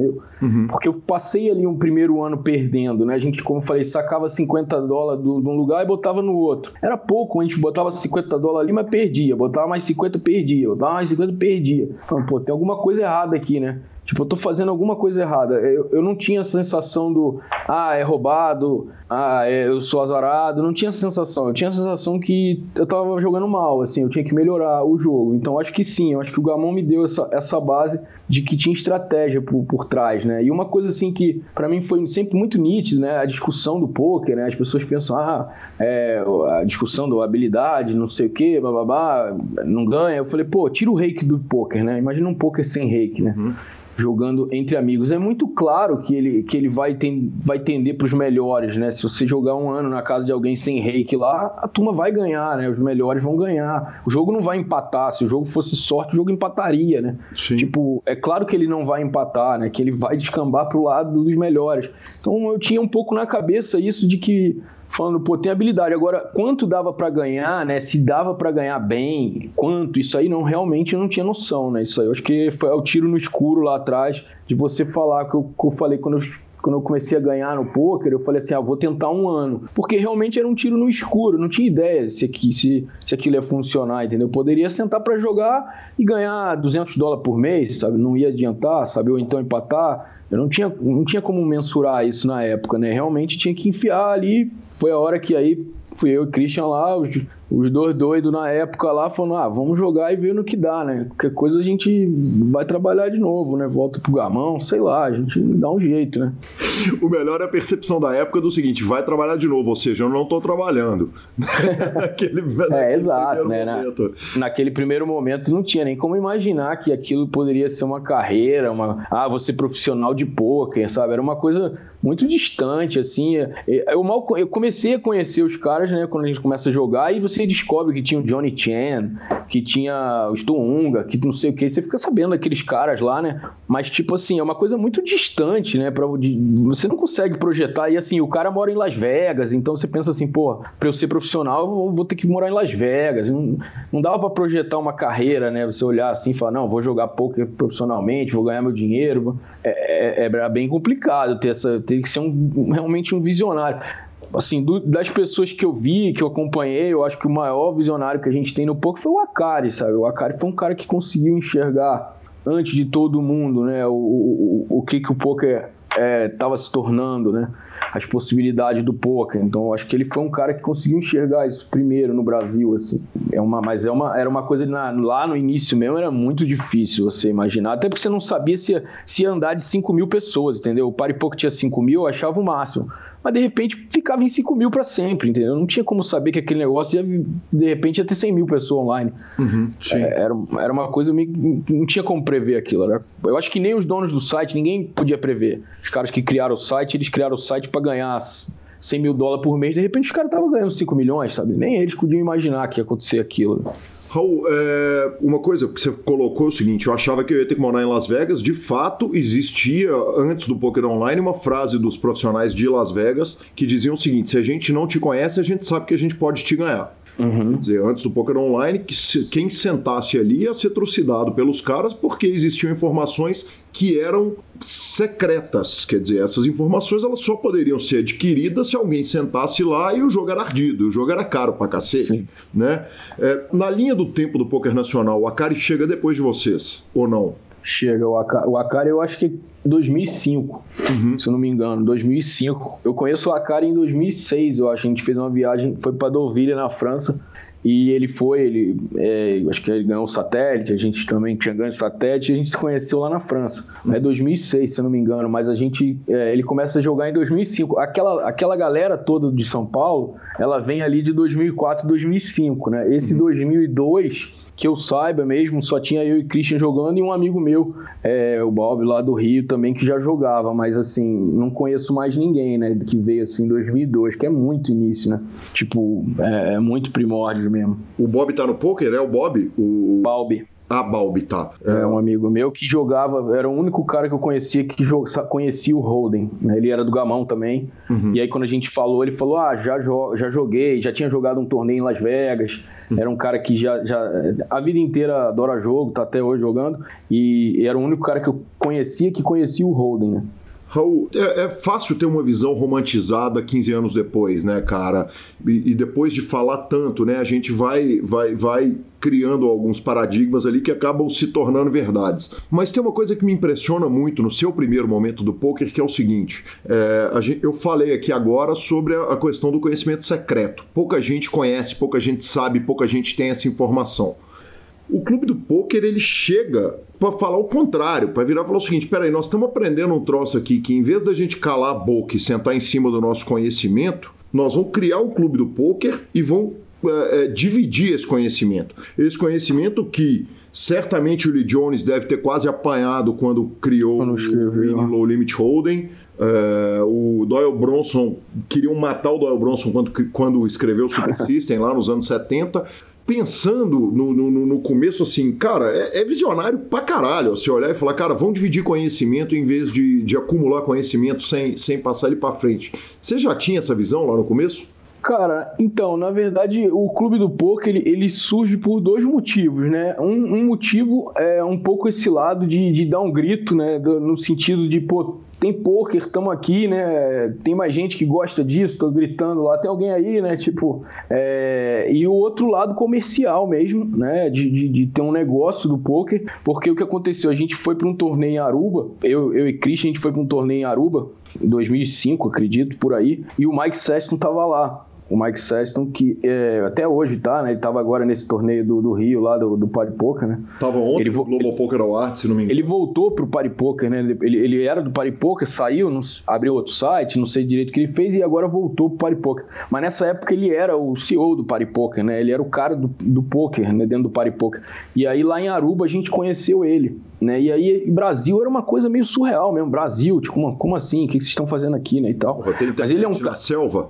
Porque eu passei ali um primeiro ano perdendo, né? A gente, como eu falei, sacava 50 dólares de um lugar e botava no outro. Era pouco, a gente botava 50 dólares ali, mas perdia. Botava mais 50, perdia. Botava mais 50, perdia. Então, pô, tem alguma coisa errada aqui, né? Tipo, eu tô fazendo alguma coisa errada. Eu, eu não tinha a sensação do, ah, é roubado, ah, é, eu sou azarado. Não tinha essa sensação. Eu tinha a sensação que eu tava jogando mal, assim, eu tinha que melhorar o jogo. Então, acho que sim, eu acho que o Gamon me deu essa, essa base de que tinha estratégia por, por trás, né? E uma coisa, assim, que para mim foi sempre muito nítido, né? A discussão do poker, né? As pessoas pensam, ah, é, a discussão da habilidade, não sei o quê, babá, não ganha. Eu falei, pô, tira o reiki do poker, né? Imagina um poker sem reiki, né? Uhum jogando entre amigos. É muito claro que ele, que ele vai, ten, vai tender para os melhores, né? Se você jogar um ano na casa de alguém sem reiki lá, a turma vai ganhar, né? Os melhores vão ganhar. O jogo não vai empatar. Se o jogo fosse sorte, o jogo empataria, né? Sim. Tipo, é claro que ele não vai empatar, né? Que ele vai descambar para o lado dos melhores. Então eu tinha um pouco na cabeça isso de que falando, pô, tem habilidade. Agora, quanto dava para ganhar, né? Se dava para ganhar bem, quanto, isso aí não realmente eu não tinha noção, né? Isso aí eu acho que foi o tiro no escuro lá atrás de você falar que eu, que eu falei quando eu quando eu comecei a ganhar no poker, eu falei assim, ah, vou tentar um ano. Porque realmente era um tiro no escuro, não tinha ideia se, se, se aquilo ia funcionar, entendeu? Eu poderia sentar para jogar e ganhar 200 dólares por mês, sabe? Não ia adiantar, sabe? Ou então empatar. Eu não tinha, não tinha como mensurar isso na época, né? Realmente tinha que enfiar ali. Foi a hora que aí fui eu e Christian lá, os, dois doidos na época lá, falando, ah, vamos jogar e ver no que dá, né? Qualquer coisa a gente vai trabalhar de novo, né? Volta pro gamão, sei lá, a gente dá um jeito, né? <laughs> O melhor é a percepção da época do seguinte, vai trabalhar de novo, ou seja, eu não tô trabalhando. <laughs> naquele, é, exato, né? Na, naquele primeiro momento não tinha nem como imaginar que aquilo poderia ser uma carreira, uma, ah, você profissional de pôquer, sabe? Era uma coisa muito distante, assim. Eu mal eu comecei a conhecer os caras, né, quando a gente começa a jogar, e você descobre que tinha o Johnny Chan, que tinha o Stuunga, que não sei o que, você fica sabendo daqueles caras lá, né? Mas, tipo assim, é uma coisa muito distante, né? Pra, você não consegue projetar. E assim, o cara mora em Las Vegas, então você pensa assim, pô, pra eu ser profissional, eu vou ter que morar em Las Vegas. Não, não dava para projetar uma carreira, né? Você olhar assim e falar, não, vou jogar poker profissionalmente, vou ganhar meu dinheiro. É, é, é bem complicado ter essa tem que ser um, realmente um visionário. Assim, do, das pessoas que eu vi, que eu acompanhei, eu acho que o maior visionário que a gente tem no poker foi o Akari, sabe? O Akari foi um cara que conseguiu enxergar antes de todo mundo, né? O, o, o que, que o poker estava é, se tornando, né? As possibilidades do poker. Então, acho que ele foi um cara que conseguiu enxergar isso primeiro no Brasil, assim. É uma, mas é uma, era uma coisa na, lá no início mesmo era muito difícil você imaginar, até porque você não sabia se, se andar de 5 mil pessoas, entendeu? O Party Poker tinha 5 mil, eu achava o máximo mas de repente ficava em 5 mil para sempre, entendeu? Não tinha como saber que aquele negócio ia, de repente ia ter 100 mil pessoas online. Uhum, é, era, era uma coisa meio. Não tinha como prever aquilo. Era, eu acho que nem os donos do site, ninguém podia prever. Os caras que criaram o site, eles criaram o site para ganhar 100 mil dólares por mês, de repente os caras estavam ganhando 5 milhões, sabe? Nem eles podiam imaginar que ia acontecer aquilo. Raul, é, uma coisa que você colocou é o seguinte: eu achava que eu ia ter que morar em Las Vegas. De fato, existia, antes do Poker Online, uma frase dos profissionais de Las Vegas que diziam o seguinte: se a gente não te conhece, a gente sabe que a gente pode te ganhar. Uhum. Quer dizer, antes do Poker Online, que se, quem sentasse ali ia ser trucidado pelos caras porque existiam informações que eram secretas. Quer dizer, essas informações elas só poderiam ser adquiridas se alguém sentasse lá e o jogo era ardido, o jogo era caro pra cacete. Né? É, na linha do tempo do Poker Nacional, o Akari chega depois de vocês, ou não? Chega, o Akari, o Akari eu acho que 2005, uhum. se eu não me engano, 2005. Eu conheço o Akari em 2006, eu acho. A gente fez uma viagem, foi para Deauville, na França. E ele foi, ele, é, acho que ele ganhou o satélite, a gente também tinha ganho o satélite, e a gente se conheceu lá na França. É 2006, se eu não me engano, mas a gente, é, ele começa a jogar em 2005. Aquela, aquela galera toda de São Paulo, ela vem ali de 2004, 2005, né? Esse uhum. 2002 que eu saiba mesmo, só tinha eu e Christian jogando e um amigo meu, é, o Bob lá do Rio também, que já jogava, mas assim, não conheço mais ninguém, né, que veio assim em 2002, que é muito início, né? Tipo, é, é muito primórdio mesmo. O Bob tá no poker? É o Bob? O Bob. Balbi, tá. É. é. um amigo meu que jogava, era o único cara que eu conhecia que conhecia o Holden. Né? Ele era do Gamão também. Uhum. E aí, quando a gente falou, ele falou: Ah, já, jo já joguei, já tinha jogado um torneio em Las Vegas. Uhum. Era um cara que já, já. A vida inteira adora jogo, tá até hoje jogando. E era o único cara que eu conhecia que conhecia o Holden, né? Raul, é, é, fácil ter uma visão romantizada 15 anos depois, né, cara? E, e, depois de falar tanto, né, a gente vai, vai, vai criando alguns paradigmas ali que acabam se tornando verdades. Mas tem uma coisa que me impressiona muito no seu primeiro momento do poker, que é o seguinte: é, gente, eu falei aqui agora sobre a, a questão do conhecimento secreto. Pouca gente conhece, pouca gente sabe, pouca gente tem essa informação. O clube do poker ele chega para falar o contrário, para virar e falar o seguinte: peraí, nós estamos aprendendo um troço aqui que em vez da gente calar a boca e sentar em cima do nosso conhecimento, nós vamos criar o clube do poker e vamos é, é, dividir esse conhecimento. Esse conhecimento que certamente o Lee Jones deve ter quase apanhado quando criou o Low Limit Hold'em. É, o Doyle Bronson queriam matar o Doyle Bronson quando, quando escreveu o Super <laughs> System lá nos anos 70 pensando no, no, no, começo assim, cara, é, é, visionário pra caralho. Você olhar e falar, cara, vamos dividir conhecimento em vez de, de acumular conhecimento sem, sem passar ele pra frente. Você já tinha essa visão lá no começo? Cara, então, na verdade, o clube do poker ele, ele surge por dois motivos, né? Um, um, motivo é um pouco esse lado de, de dar um grito, né? Do, no sentido de, pô, tem poker, estamos aqui, né? Tem mais gente que gosta disso, tô gritando lá, tem alguém aí, né? Tipo, é... e o outro lado comercial mesmo, né? De, de, de, ter um negócio do poker, porque o que aconteceu? A gente foi para um torneio em Aruba, eu, eu e Christian, a gente foi para um torneio em Aruba, em 2005, acredito, por aí, e o Mike Seston tava lá o Mike Sexton, que é, até hoje tá, né? Ele tava agora nesse torneio do, do Rio, lá do, do Party Poker, né? Tava ontem ele, no Global Poker Awards, se não me engano. Ele voltou pro Party Poker, né? Ele, ele era do Party Poker, saiu, não, abriu outro site, não sei direito o que ele fez, e agora voltou pro Party Poker. Mas nessa época ele era o CEO do Party Poker, né? Ele era o cara do, do poker, né? Dentro do Party Poker. E aí lá em Aruba a gente conheceu ele. Né? E aí, Brasil era uma coisa meio surreal mesmo. Brasil, tipo, como, como assim? O que vocês estão fazendo aqui, né? E tal. Mas ele é um cara. selva.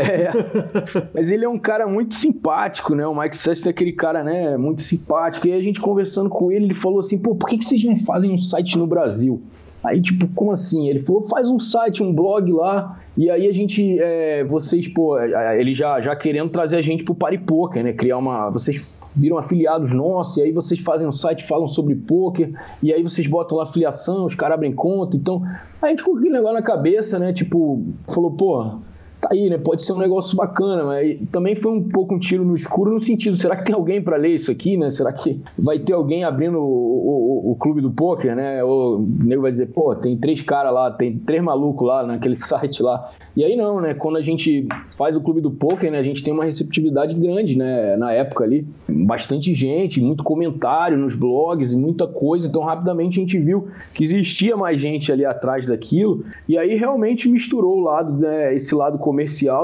É. <laughs> mas ele é um cara muito simpático, né? O Mike Seston é aquele cara, né? Muito simpático. E aí a gente conversando com ele, ele falou assim: pô, por que, que vocês não fazem um site no Brasil? Aí, tipo, como assim? Ele falou, faz um site, um blog lá, e aí a gente, é, vocês, pô, é, ele já, já querendo trazer a gente pro Paripoker, né? Criar uma. Vocês viram afiliados nossos, e aí vocês fazem um site, falam sobre poker, e aí vocês botam lá afiliação, os caras abrem conta. Então, a gente com aquele negócio na cabeça, né? Tipo, falou, pô, tá aí, né? Pode ser um negócio bacana, mas também foi um pouco um tiro no escuro no sentido, será que tem alguém para ler isso aqui, né? Será que vai ter alguém abrindo o, o, o clube do poker, né? Ou o nego vai dizer, pô, tem três caras lá, tem três malucos lá naquele <laughs> site lá. E aí não, né? Quando a gente faz o clube do poker, né? A gente tem uma receptividade grande, né? Na época ali, bastante gente, muito comentário nos blogs e muita coisa. Então rapidamente a gente viu que existia mais gente ali atrás daquilo. E aí realmente misturou o lado, né? Esse lado comercial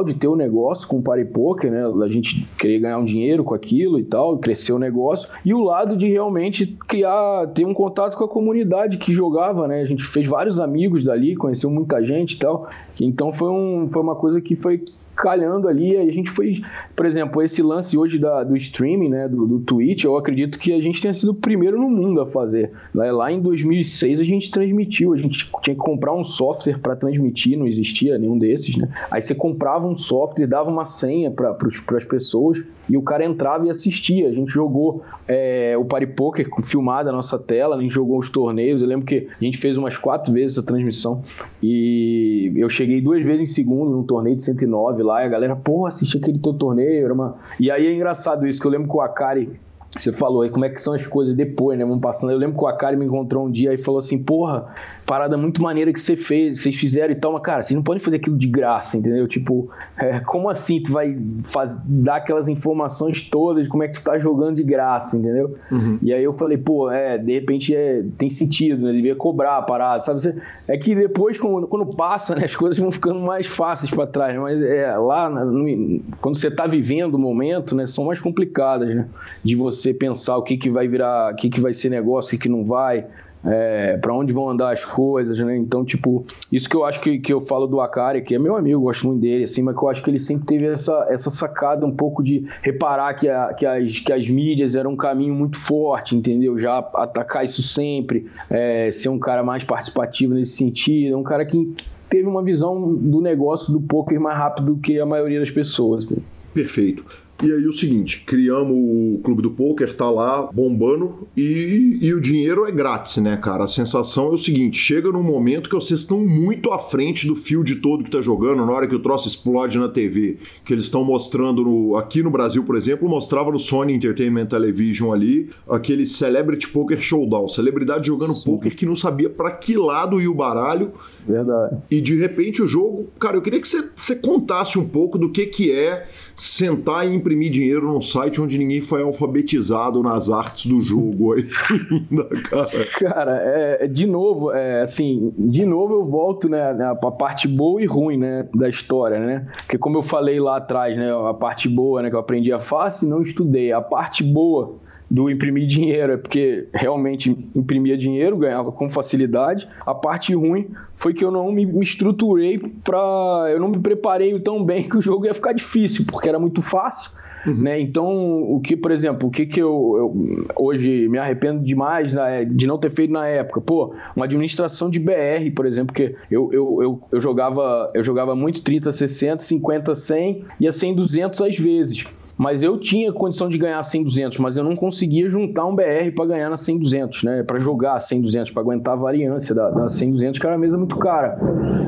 de ter o um negócio com o Party Poker, né? A gente queria ganhar um dinheiro com aquilo e tal, crescer o negócio. E o lado de realmente criar, ter um contato com a comunidade que jogava, né? A gente fez vários amigos dali, conheceu muita gente e tal. Então foi um, foi uma coisa que foi calhando ali, a gente foi, por exemplo, esse lance hoje da, do streaming, né, do, do Twitch, eu acredito que a gente tenha sido o primeiro no mundo a fazer. Lá em 2006 a gente transmitiu, a gente tinha que comprar um software para transmitir, não existia nenhum desses, né? Aí você comprava um software, dava uma senha para as pessoas e o cara entrava e assistia. A gente jogou é, o Party Poker filmado a nossa tela, a gente jogou os torneios. Eu lembro que a gente fez umas quatro vezes essa transmissão e eu cheguei duas vezes em segundo no torneio de 109 lá e a galera, pô, assisti aquele teu torneio. Era uma... E aí é engraçado isso, que eu lembro que o Akari você falou aí como é que são as coisas depois, né? Vamos passando. Eu lembro que o Akari me encontrou um dia e falou assim: Porra, parada muito maneira que você fez, vocês fizeram e tal, mas cara, vocês não podem fazer aquilo de graça, entendeu? Tipo, <laughs> é, como assim tu vai faz, dar aquelas informações todas de como é que tu tá jogando de graça, entendeu? Uhum. E aí eu falei: Pô, é, de repente é, tem sentido, né? Devia cobrar a parada, sabe? É que depois, quando, quando passa, né, as <laughs> coisas vão ficando mais fáceis para trás, né? Mas é, lá, no, quando você tá vivendo o momento, né, são mais complicadas, né? De você você pensar o que, que vai virar, o que, que vai ser negócio, o que, que não vai, é, para onde vão andar as coisas, né? Então, tipo, isso que eu acho que, que eu falo do Akari, que é meu amigo, gosto muito dele, assim, mas que eu acho que ele sempre teve essa, essa sacada um pouco de reparar que, a, que, as, que as mídias eram um caminho muito forte, entendeu? Já atacar isso sempre, é, ser um cara mais participativo nesse sentido, é um cara que teve uma visão do negócio do poker mais rápido do que a maioria das pessoas. Né? Perfeito. E aí o seguinte, criamos o Clube do Poker, tá lá bombando e, e o dinheiro é grátis, né, cara? A sensação é o seguinte, chega num momento que vocês estão muito à frente do field todo que tá jogando, na hora que o troço explode na TV, que eles estão mostrando no, aqui no Brasil, por exemplo, mostrava no Sony Entertainment Television ali, aquele Celebrity Poker Showdown, celebridade jogando Sim. poker que não sabia para que lado ia o baralho. Verdade. E de repente o jogo, cara, eu queria que você, você contasse um pouco do que que é sentar e imprimir dinheiro num site onde ninguém foi alfabetizado nas artes do jogo <laughs> ainda, cara. Cara, é, é, de novo, é, assim, de novo eu volto, né, a parte boa e ruim, né, da história, né? Porque como eu falei lá atrás, né, a parte boa, né, que eu aprendi a fácil e não estudei. A parte boa do imprimir dinheiro, é porque realmente imprimia dinheiro, ganhava com facilidade. A parte ruim foi que eu não me, me estruturei para. Eu não me preparei tão bem <laughs> que o jogo ia ficar difícil, porque era muito fácil. Uhum. Né? Então, o que, por exemplo, o que, que eu, eu, hoje me arrependo demais né, de não ter feito na época? Pô, uma administração de BR, por exemplo, que eu, eu, eu, eu, jogava, eu jogava muito 30, 60, 50, 100 e a 100, 200 às vezes mas eu tinha condição de ganhar 100, 200, mas eu não conseguia juntar um BR para ganhar na 100, 200, né? Para jogar 100, 200, para aguentar a variância da, da 100, 200, que era uma mesa muito cara.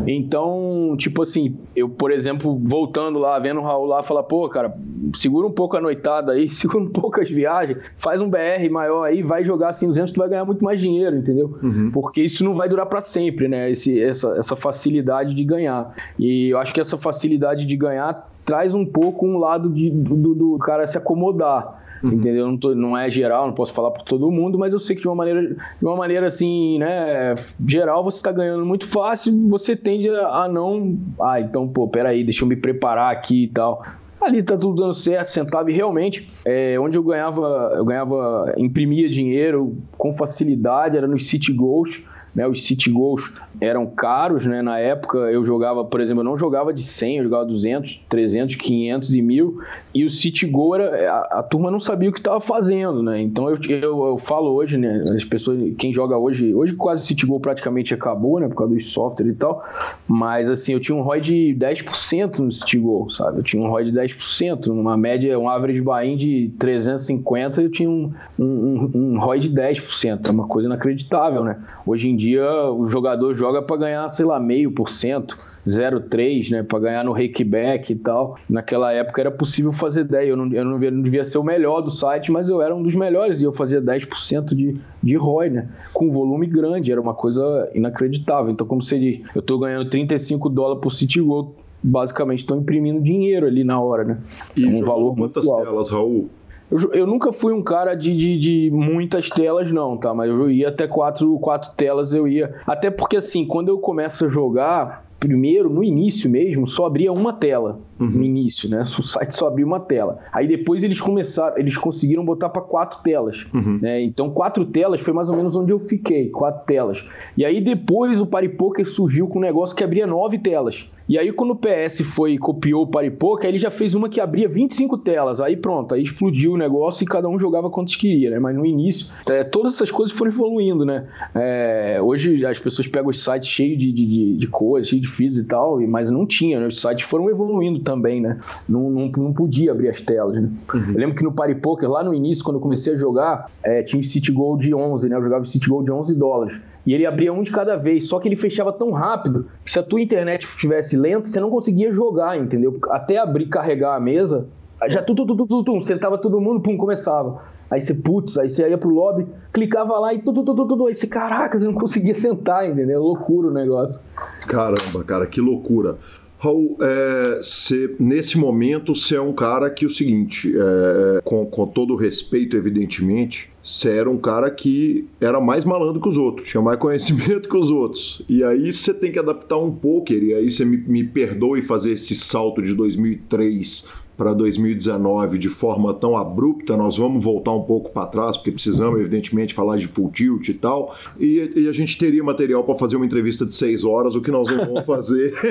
Então, tipo assim, eu, por exemplo, voltando lá, vendo o Raul lá, falar, pô, cara, segura um pouco a noitada aí, <laughs> segura um pouco as viagens, faz um BR maior aí, vai jogar 100, 200, tu vai ganhar muito mais dinheiro, entendeu? Uhum. Porque isso não vai durar para sempre, né? Esse, essa, essa facilidade de ganhar. E eu acho que essa facilidade de ganhar traz um pouco um lado de, do, do cara se acomodar. Uhum. Entendeu? Não, tô, não, é geral, não posso falar para todo mundo, mas eu sei que de uma maneira, de uma maneira assim, né, geral, você está ganhando muito fácil, você tende a, a não. Ah, então, pô, peraí, deixa eu me preparar aqui e tal. Ali tá tudo dando certo, sentava e realmente, é, onde eu ganhava, eu ganhava, imprimia dinheiro com facilidade, era nos City Goals né, os City Goals eram caros, né? Na época eu jogava, por exemplo, eu não jogava de 100, eu jogava 200, 300, 500 e 1000. E o City Goal era a, a turma não sabia o que estava fazendo, né? Então eu, eu, eu, falo hoje, né, as pessoas, quem joga hoje, hoje quase o City Goal praticamente acabou, né, por causa dos software e tal, mas assim, eu tinha um ROI de 10% no City Goal, sabe? Eu tinha um ROI de 10%, numa média, um average buy-in de 350, eu tinha um, um, um, um ROI de 10%, é uma coisa inacreditável, né? Hoje em dia o jogador joga para ganhar, sei lá, meio por cento, 0,3, né, para ganhar no rakeback e tal. Naquela época era possível fazer 10. Eu não, eu não, não devia ser o melhor do site, mas eu era um dos melhores e eu fazia 10% de, de ROI, né, com volume grande, era uma coisa inacreditável. Então, como você diz, eu estou ganhando 35 dólares por City Gold, basicamente estou imprimindo dinheiro ali na hora, né? E é um valor quantas telas, Raul? Eu, eu nunca fui um cara de, de, de, muitas telas, não, tá? Mas eu ia até quatro, quatro telas, eu ia. Até porque, assim, quando eu começo a jogar, primeiro, no início mesmo, só abria uma tela. Uhum. No início, né? <laughs> O site só abria uma tela. Aí depois eles começaram, eles conseguiram botar para quatro telas. Uhum. Né? Então, quatro telas foi mais ou menos onde eu fiquei, quatro telas. E aí depois o Paripoker surgiu com um negócio que abria nove telas. E aí, quando o PS foi copiou o Paripoca, ele já fez uma que abria 25 telas. Aí pronto, aí explodiu o negócio e cada um jogava quantos queria, né? Mas no início, é, todas essas coisas foram evoluindo, né? É, hoje as pessoas pegam os sites cheios de, de, de coisas, cheios de feeds e tal, mas não tinha, né? Os sites foram evoluindo também, né? Não, não, não podia abrir as telas, né? Uhum. Eu lembro que no Paripoker, lá no início, quando eu comecei a jogar, é, tinha o City Gold de 11, né? Eu jogava o City Gold de 11 dólares. E ele abria um de cada vez, só que ele fechava tão rápido que se a tua internet estivesse lenta, você não conseguia jogar, entendeu? Até abrir, carregar a mesa, já tu, tu, tu, tu, tu, sentava todo mundo, pum, começava. Aí você, putz, aí você ia pro lobby, clicava lá e tudo, tudo, tudo, aí você, caraca, você não conseguia sentar, entendeu? Loucura o negócio. Caramba, cara, que loucura. Raul, é, cê, nesse momento você é um cara que o seguinte, é, com, com todo respeito, evidentemente, você era um cara que era mais malandro que os outros, tinha mais <laughs> conhecimento que os outros. E aí você tem que adaptar um poker, e aí você me, me perdoe fazer esse salto de 2003 para 2019 de forma tão abrupta, nós vamos voltar um pouco para trás, porque precisamos, evidentemente, falar de full tilt e tal. E, e a gente teria material para fazer uma entrevista de seis horas, o que nós não vamos <laughs> fazer. <laughs>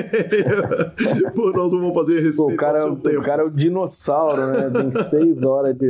Nós não vamos fazer respeito o cara, seu o tempo. cara é o dinossauro, né? Tem seis horas de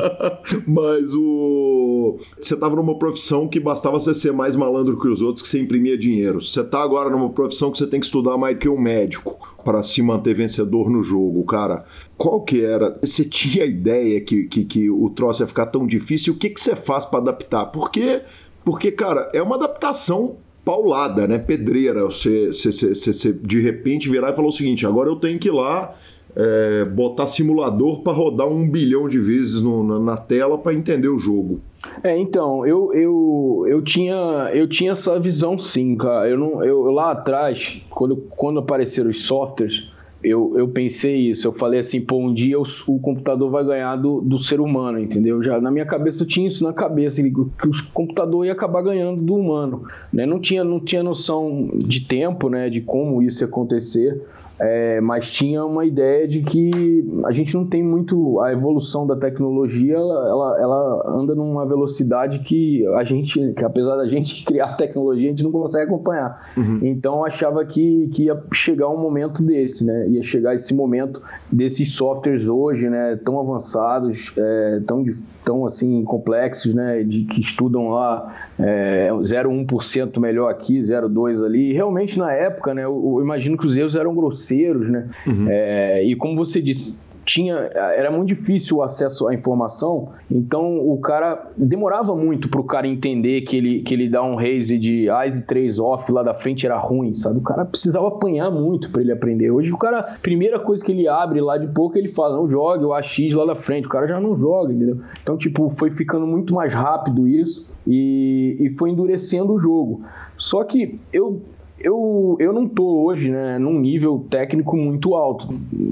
<laughs> Mas o. Você estava numa profissão que bastava você ser mais malandro que os outros, que você imprimia dinheiro. Você está agora numa profissão que você tem que estudar mais que um médico para se manter vencedor no jogo, cara. Qual que era? Você tinha ideia que, que, que o troço ia ficar tão difícil? O que, que você faz para adaptar? Porque, porque, cara, é uma adaptação paulada, né? Pedreira. Você, você, você, você de repente virar e falar o seguinte: agora eu tenho que ir lá é, botar simulador para rodar um bilhão de vezes no, na, na, tela para entender o jogo. É, então, eu, eu, eu, tinha, eu tinha essa visão sim, cara. Eu, não, eu, lá atrás, quando, quando apareceram os softwares, eu, eu pensei isso. Eu falei assim, pô, um dia o, o computador vai ganhar do, do ser humano, entendeu? Já na minha cabeça eu tinha isso na cabeça, que, o computador ia acabar ganhando do humano. Né? Não, tinha, não tinha noção de tempo, né, de como isso ia acontecer. É, mas tinha uma ideia de que a gente não tem muito a evolução da tecnologia ela, ela, ela, anda numa velocidade que a gente que apesar da gente <laughs> criar tecnologia a gente não consegue acompanhar. Uhum. então achava que, que ia chegar um momento desse né? Ia chegar esse momento desses softwares hoje né? Tão avançados é, tão tão assim complexos, né, de que estudam lá é, 0,1% melhor aqui, 0,2 ali. E realmente na época, né, eu, eu, imagino que os erros eram grosseiros, né? Uhum. É, e como você disse, tinha era muito difícil o acesso à informação, então o cara demorava muito para o cara entender que ele, que ele dá um raise de eyes 3 off lá da frente era ruim, sabe? O cara precisava apanhar muito para ele aprender. Hoje o cara, primeira coisa que ele abre lá de pouco, ele fala, não jogue o AX lá da frente, o cara já não joga, entendeu? Então, tipo, foi ficando muito mais rápido isso e, e foi endurecendo o jogo. Só que eu eu, eu não tô hoje, né, num nível técnico muito alto.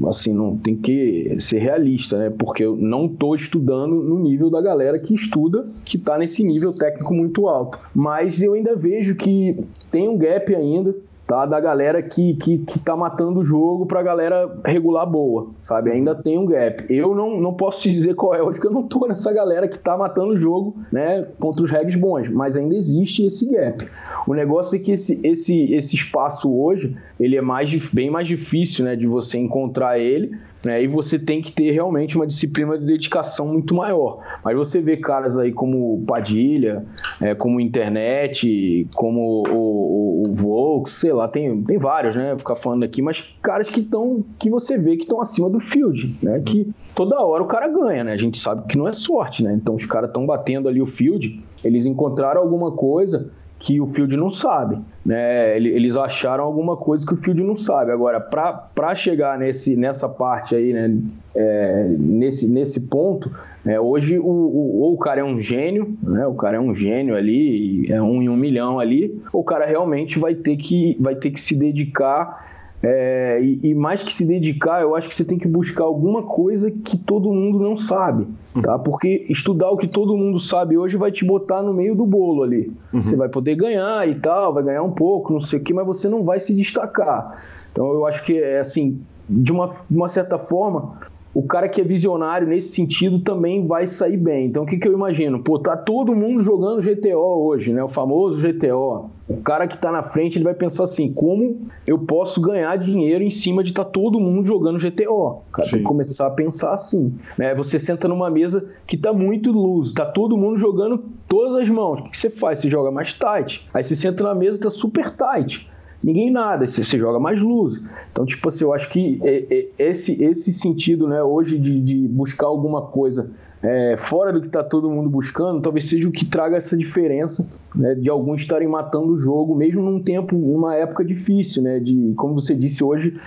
Assim, não tem que ser realista, né? Porque eu não tô estudando no nível da galera que estuda, que tá nesse nível técnico muito alto. Mas eu ainda vejo que tem um gap ainda tá? Da galera que, que, que tá matando o jogo pra galera regular boa, sabe? Ainda tem um gap. Eu não, não posso te dizer qual é hoje, porque eu não tô nessa galera que tá matando o jogo, né? Contra os regs bons, mas ainda existe esse gap. O negócio é que esse, esse, esse espaço hoje, ele é mais, bem mais difícil, né? De você encontrar ele, né? E você tem que ter realmente uma disciplina de dedicação muito maior. Mas você vê caras aí como Padilha, é, como Internet, como o, o, o Volks, sei lá, tem, tem vários, né? Vou ficar falando aqui, mas caras que estão, que você vê que estão acima do field, né? Que toda hora o cara ganha, né? A gente sabe que não é sorte, né? Então os caras estão batendo ali o field, eles encontraram alguma coisa que o Field não sabe. Né? Eles acharam alguma coisa que o Field não sabe. Agora, para chegar nesse, nessa parte aí, né? É, nesse, nesse ponto, é, hoje o, o, ou o cara é um gênio, né? o cara é um gênio ali, é um em um milhão ali, ou o cara realmente vai ter que, vai ter que se dedicar é, e, e, mais que se dedicar, eu acho que você tem que buscar alguma coisa que todo mundo não sabe, tá? Porque estudar o que todo mundo sabe hoje vai te botar no meio do bolo ali. Uhum. Você vai poder ganhar e tal, vai ganhar um pouco, não sei o que, mas você não vai se destacar. Então eu acho que é assim, de uma, uma certa forma, o cara que é visionário nesse sentido também vai sair bem. Então o que, que eu imagino? Pô, tá todo mundo jogando GTO hoje, né? O famoso GTO. O cara que tá na frente, ele vai pensar assim: como eu posso ganhar dinheiro em cima de estar tá todo mundo jogando GTO? Cara Sim. tem que começar a pensar assim. Né? Você senta numa mesa que tá muito luz, tá todo mundo jogando todas as mãos. O que você faz? Você joga mais tight. Aí você senta na mesa e tá super tight ninguém nada, você, você joga mais luz. Então, tipo assim, eu acho que é, é, esse, esse sentido, né, hoje de, de buscar alguma coisa é, fora do que está todo mundo buscando, talvez seja o que traga essa diferença né, de alguns estarem matando o jogo, mesmo num tempo, numa época difícil, né? De, como você disse hoje,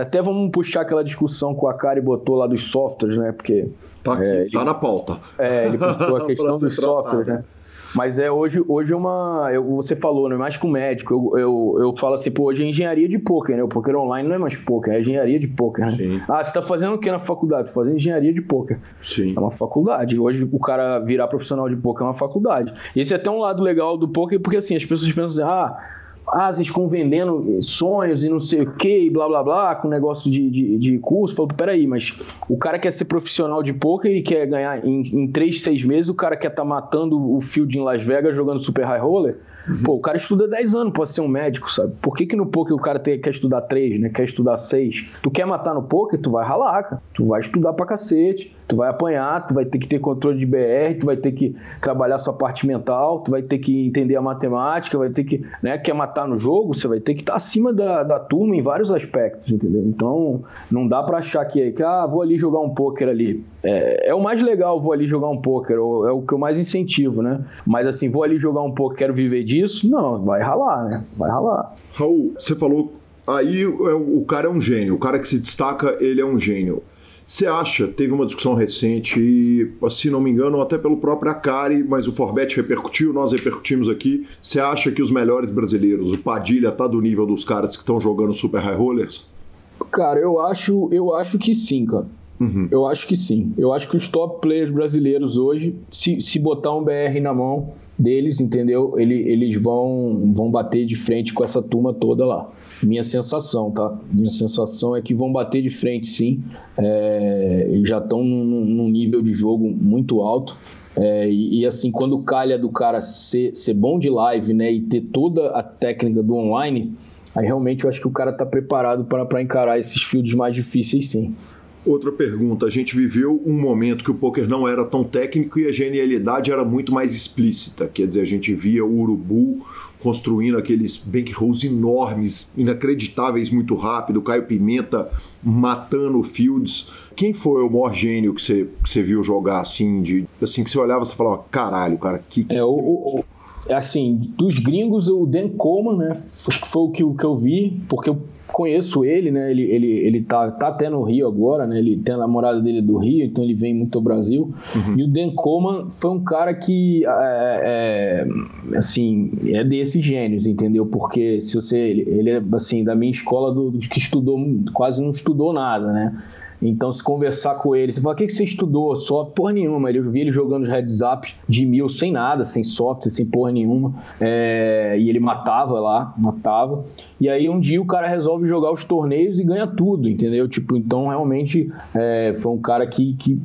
até vamos puxar aquela discussão que o Akari botou lá dos softwares, né? Porque. Tá, aqui, é, ele, tá na pauta. É, ele puxou a <laughs> questão dos softwares, né? Mas é hoje, hoje é uma. Eu, você falou, não é mais com médico. Eu, eu, eu falo assim, pô, hoje é engenharia de poker, né? O poker online não é mais poker, é engenharia de poker, né? Sim. Ah, você tá fazendo o que na faculdade? Tô fazendo engenharia de poker. Sim. É uma faculdade. Hoje o cara virar profissional de poker é uma faculdade. Esse é até um lado legal do poker, porque assim, as pessoas pensam assim, ah ficam vendendo sonhos e não sei o que, e blá blá blá, com negócio de, de, de curso. Falei, peraí, mas o cara quer ser profissional de poker e quer ganhar em, em 3, 6 meses, o cara quer estar tá matando o field em Las Vegas jogando Super High Roller. Uhum. Pô, o cara estuda 10 anos pra ser um médico, sabe? Por que, que no poker o cara tem, quer estudar 3, né? Quer estudar 6? Tu quer matar no poker, tu vai ralar, cara. Tu vai estudar pra cacete, tu vai apanhar, tu vai ter que ter controle de BR, tu vai ter que trabalhar sua parte mental, tu vai ter que entender a matemática, vai ter que, né? Quer matar no jogo, você vai ter que estar tá acima da, da turma em vários aspectos, entendeu? Então, não dá pra achar que, que ah, vou ali jogar um poker ali. É, é o mais legal, vou ali jogar um poker, é o que eu mais incentivo, né? Mas assim, vou ali jogar um poker, quero viver disso? Não, vai ralar, né? Vai ralar. Raul, você falou. Aí o cara é um gênio, o cara que se destaca, ele é um gênio. Você acha, teve uma discussão recente, se não me engano, até pelo próprio Acari, mas o Forbet repercutiu, nós repercutimos aqui. Você acha que os melhores brasileiros, o Padilha, tá do nível dos caras que estão jogando Super High Rollers? Cara, eu acho, eu acho que sim, cara. Uhum. Eu acho que sim. Eu acho que os top players brasileiros hoje, se, se botar um BR na mão deles, entendeu? Ele, eles vão, vão bater de frente com essa turma toda lá. Minha sensação, tá? Minha sensação é que vão bater de frente, sim. É, já estão num, num, nível de jogo muito alto. É, e, e, assim, quando calha do cara ser, ser bom de live, né? E ter toda a técnica do online, aí realmente eu acho que o cara tá preparado para encarar esses fields mais difíceis, sim. Outra pergunta, a gente viveu um momento que o poker não era tão técnico e a genialidade era muito mais explícita. Quer dizer, a gente via o urubu construindo aqueles bankrolls enormes, inacreditáveis muito rápido, o Caio Pimenta matando fields. Quem foi o maior gênio que você, que você viu jogar assim, de assim que você olhava e falava, caralho, cara, que, é, o, o, assim, dos gringos, o Dan Coleman, né? Foi o que, o que eu vi, porque eu conheço ele, né? Ele, ele, ele tá, tá até no Rio agora, né? Ele tem a namorada dele do Rio, então ele vem muito ao Brasil. Uhum. E o Dan Coleman foi um cara que, é, é, assim, é desses gênios, entendeu? Porque se você, ele, ele é, assim, da minha escola do, que estudou, quase não estudou nada, né? Então, se conversar com ele, você fala, o que, que você estudou? Só porra nenhuma. Eu vi ele jogando os heads up de mil sem nada, sem software, sem porra nenhuma. É, e ele matava lá, matava. E aí um dia o cara resolve jogar os torneios e ganha tudo, entendeu? Tipo, então realmente é, foi um cara que, que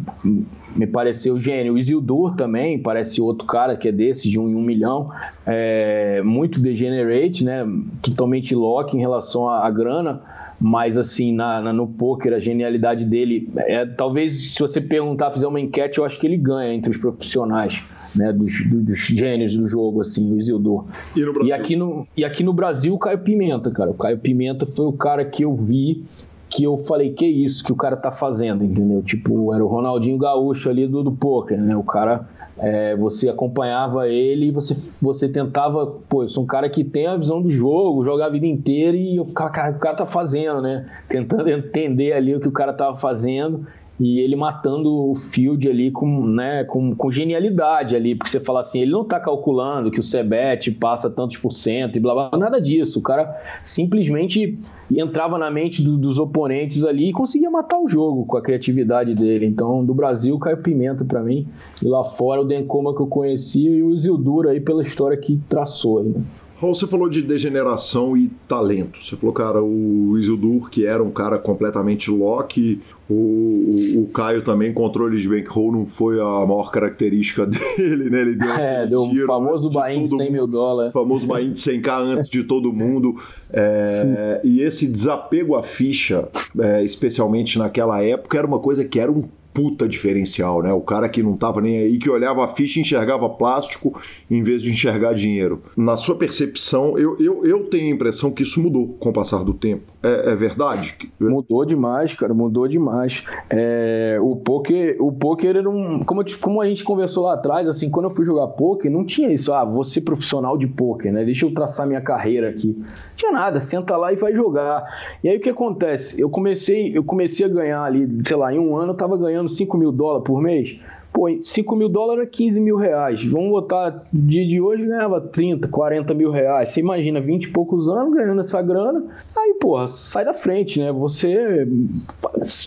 me pareceu gênio. O Isildur também parece outro cara que é desse, de um em um milhão. É, muito degenerate, né? Totalmente lock em relação à, à grana mas assim, na, na, no poker, a genialidade dele, é, talvez se você perguntar, fizer uma enquete, eu acho que ele ganha entre os profissionais. Né, dos, dos gênios do jogo, assim, o Isildur. E, e, aqui no, e aqui no Brasil, o Caio Pimenta, cara. O Caio Pimenta foi o cara que eu vi que eu falei, que isso que o cara tá fazendo, entendeu? Tipo, era o Ronaldinho Gaúcho ali do, do poker, né? O cara, é, você acompanhava ele e você, você tentava, pô, eu sou um cara que tem a visão do jogo, jogar a vida inteira e eu ficava, cara, o cara tá fazendo, né? Tentando entender ali o que o cara tava fazendo e ele matando o field ali com, né, com, com genialidade ali, porque você fala assim, ele não está calculando que o Cebet passa tantos por cento e blá blá, nada disso. O cara simplesmente entrava na mente do, dos oponentes ali e conseguia matar o jogo com a criatividade dele. Então, do Brasil, caiu pimenta para mim. E lá fora, o Dencoma que eu conhecia e o Isildur aí pela história que traçou aí, né? Raul, você falou de degeneração e talento. Você falou, cara, o Isildur, que era um cara completamente lock, o, o, o Caio também, controle de bankroll não foi a maior característica <laughs> dele, né? Ele deu, <laughs> é, deu um famoso bain de 100 mil dólares. Famoso bain de 100k antes de todo mundo. É, e esse desapego à ficha, é, especialmente naquela época, era uma coisa que era um puta diferencial, né? O cara que não tava nem aí, que olhava a ficha e enxergava plástico em vez de enxergar dinheiro. Na sua percepção, eu, eu, eu tenho a impressão que isso mudou com o passar do tempo. É, é verdade? Mudou demais, cara, mudou demais. É, o poker, o poker era um. Como, como a gente conversou lá atrás, assim, quando eu fui jogar poker, não tinha isso, ah, vou ser profissional de poker, né? Deixa eu traçar minha carreira aqui. Não tinha nada, senta lá e vai jogar. E aí o que acontece? Eu comecei, eu comecei a ganhar ali, sei lá, em um ano eu tava ganhando 5 mil dólares por mês. Pô, 5 mil dólares é 15 mil reais. Vamos botar, dia de hoje ganhava 30, 40 mil reais. Você imagina, 20 e poucos anos ganhando essa grana. Aí, porra, sai da frente, né? Você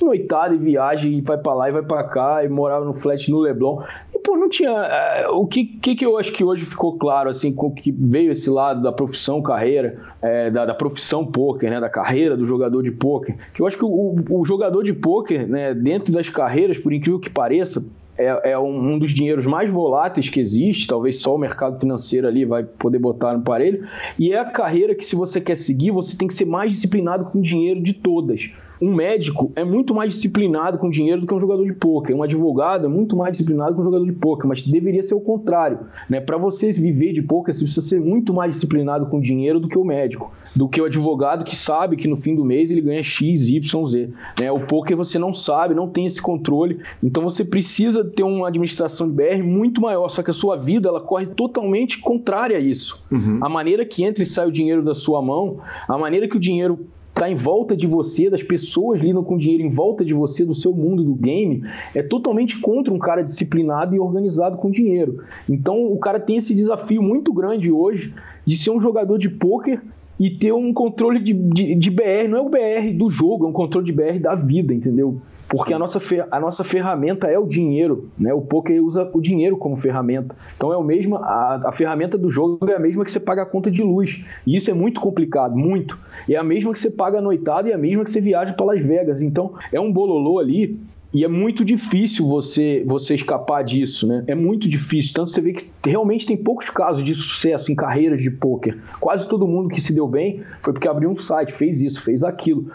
noitada e viagem e vai pra lá e vai pra cá e morava no flat no Leblon. E, pô, não tinha. Uh, o que, que, que eu acho que hoje ficou claro, assim, com que veio esse lado da profissão carreira, é, da, da, profissão poker, né? Da carreira do jogador de poker. Que eu acho que o, o jogador de poker, né, dentro das carreiras, por incrível que pareça, é, é um, um, dos dinheiros mais voláteis que existe, talvez só o mercado financeiro ali vai poder botar no aparelho, e é a carreira que, se você quer seguir, você tem que ser mais disciplinado com o dinheiro de todas um médico é muito mais disciplinado com dinheiro do que um jogador de poker. Um advogado é muito mais disciplinado que um jogador de poker, mas deveria ser o contrário. Né? Para você viver de poker, você precisa ser muito mais disciplinado com dinheiro do que o médico, do que o advogado que sabe que no fim do mês ele ganha X, Y, Z. Né? O poker você não sabe, não tem esse controle, então você precisa ter uma administração de BR muito maior, só que a sua vida ela corre totalmente contrária a isso. Uhum. A maneira que entra e sai o dinheiro da sua mão, a maneira que o dinheiro está em volta de você, das pessoas lidam com dinheiro em volta de você, do seu mundo do game, é totalmente contra um cara disciplinado e organizado com dinheiro. Então o cara tem esse desafio muito grande hoje de ser um jogador de pôquer e ter um controle de, de, de, BR, não é o BR do jogo, é um controle de BR da vida, entendeu? Porque a nossa, a nossa ferramenta é o dinheiro, né? O poker usa o dinheiro como ferramenta. Então é o mesmo, a, a ferramenta do jogo é a mesma que você paga a conta de luz. E isso é muito complicado, muito. É a mesma que você paga a noitada e é a mesma que você viaja para Las Vegas. Então é um bololô ali e é muito difícil você você escapar disso, né? É muito difícil. Tanto você vê que realmente tem poucos casos de sucesso em carreiras de poker. Quase todo mundo que se deu bem foi porque abriu um site, fez isso, fez aquilo.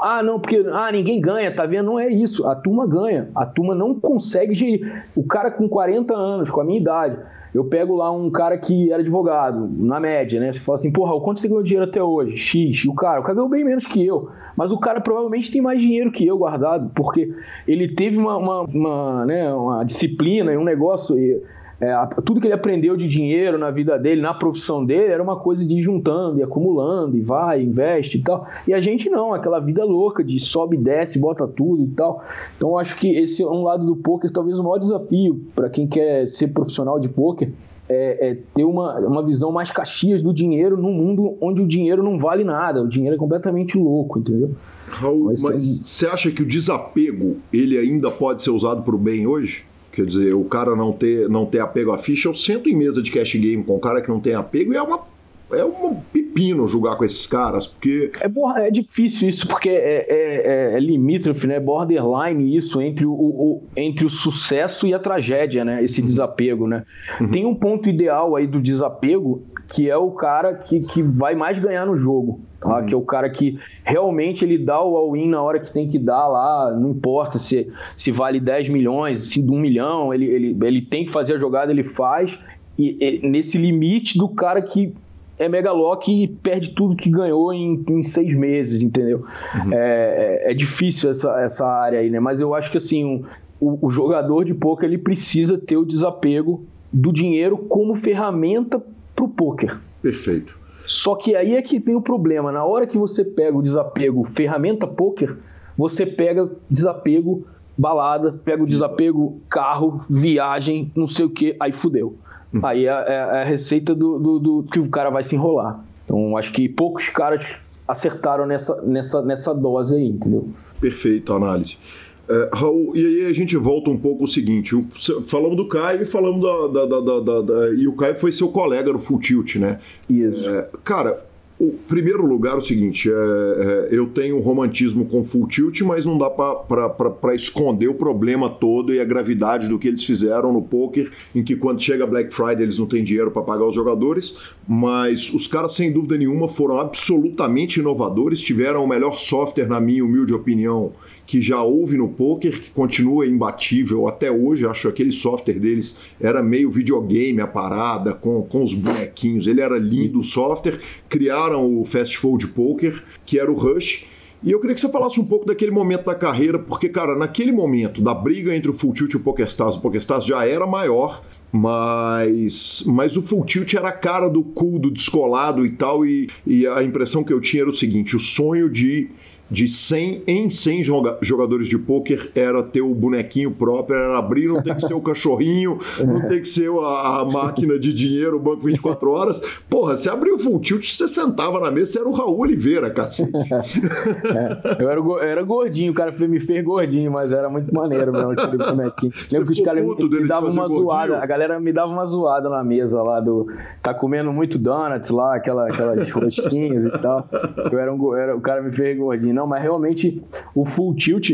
Ah, não, porque ah, ninguém ganha, tá vendo? Não é isso. A turma ganha. A turma não consegue gerir. O cara com 40 anos, com a minha idade, eu pego lá um cara que era advogado, na média, né? Você fala assim, porra, quanto você ganhou dinheiro até hoje? X. E o cara, o cara ganhou bem menos que eu. Mas o cara provavelmente tem mais dinheiro que eu guardado, porque ele teve uma, uma, uma, né, uma disciplina e um negócio. E é, tudo que ele aprendeu de dinheiro na vida dele, na profissão dele, era uma coisa de ir juntando e acumulando, e vai, investe e tal. E a gente não, aquela vida louca de sobe, desce, bota tudo e tal. Então eu acho que esse é um lado do poker, talvez o maior desafio para quem quer ser profissional de poker. É, é, ter uma, uma visão mais caxias do dinheiro num mundo onde o dinheiro não vale nada, o dinheiro é completamente louco, entendeu? Raul, mas você acha que o desapego ele ainda pode ser usado para o bem hoje? Quer dizer, o cara não ter, não ter apego à ficha, eu sento em mesa de cash game com um cara que não tem apego e é uma é um pepino jogar com esses caras, porque. É, é difícil isso, porque é, é, é, limítrofe, né? Borderline isso entre o, o, entre o sucesso e a tragédia, né? Esse uhum. desapego, né? Uhum. Tem um ponto ideal aí do desapego, que é o cara que, que vai mais ganhar no jogo tá? Uhum. que é o cara que realmente ele dá o all-in na hora que tem que dar lá, não importa se, se vale 10 milhões, se de um milhão, ele, ele, ele tem que fazer a jogada, ele faz, e, e nesse limite do cara que é megalock e perde tudo que ganhou em, em seis meses, entendeu? Uhum. É, é, é, difícil essa, essa área aí, né? Mas eu acho que assim, um, o, o jogador de poker ele precisa ter o desapego do dinheiro como ferramenta para o poker. Perfeito. Só que aí é que vem o problema. Na hora que você pega o desapego ferramenta poker, você pega desapego balada, pega o desapego carro, viagem, não sei o que, aí fudeu. Hum. Aí é, é, é, a receita do, do, do, que o cara vai se enrolar. Então acho que poucos caras acertaram nessa, nessa, nessa dose aí, entendeu? Perfeito, análise. É, Raul, e aí a gente volta um pouco o seguinte: o, falamos do Caio e falamos da, da, da, da, E o Caio foi seu colega no Full Tilt, né? Isso. É, cara, o primeiro lugar é o seguinte: é, é, eu tenho um romantismo com Full Tilt, mas não dá para esconder o problema todo e a gravidade do que eles fizeram no poker, em que quando chega Black Friday eles não têm dinheiro para pagar os jogadores, mas os caras, sem dúvida nenhuma, foram absolutamente inovadores, tiveram o melhor software, na minha humilde opinião que já houve no poker, que continua imbatível até hoje. Acho que aquele software deles era meio videogame a parada, com, com os bonequinhos. Ele era lindo o software. Criaram o Fast Fold Poker, que era o Rush. E eu queria que você falasse um pouco daquele momento da carreira, porque, cara, naquele momento da briga entre o Full Tilt e o PokerStars, o PokerStars já era maior, mas, mas o Full Tilt era a cara do cool, do descolado e tal, e, e a impressão que eu tinha era o seguinte, o sonho de de 100 em 100 jogadores de pôquer era ter o bonequinho próprio, era abrir, não tem que ser o cachorrinho, <laughs> não tem que ser a, a máquina de dinheiro, o banco 24 horas. Porra, você abriu o full tilt, você sentava na mesa, você era o Raul Oliveira, cacete. <laughs> é, eu, era, eu era gordinho, o cara me fez gordinho, mas era muito maneiro mesmo aquele bonequinho. Lembro que os caras me, me davam uma gordinho? zoada, a galera me dava uma zoada na mesa lá do. Tá comendo muito donuts lá, aquela, aquelas rosquinhas e tal. Eu era um, era, o cara me fez gordinho. Não, mas realmente o Full Tilt,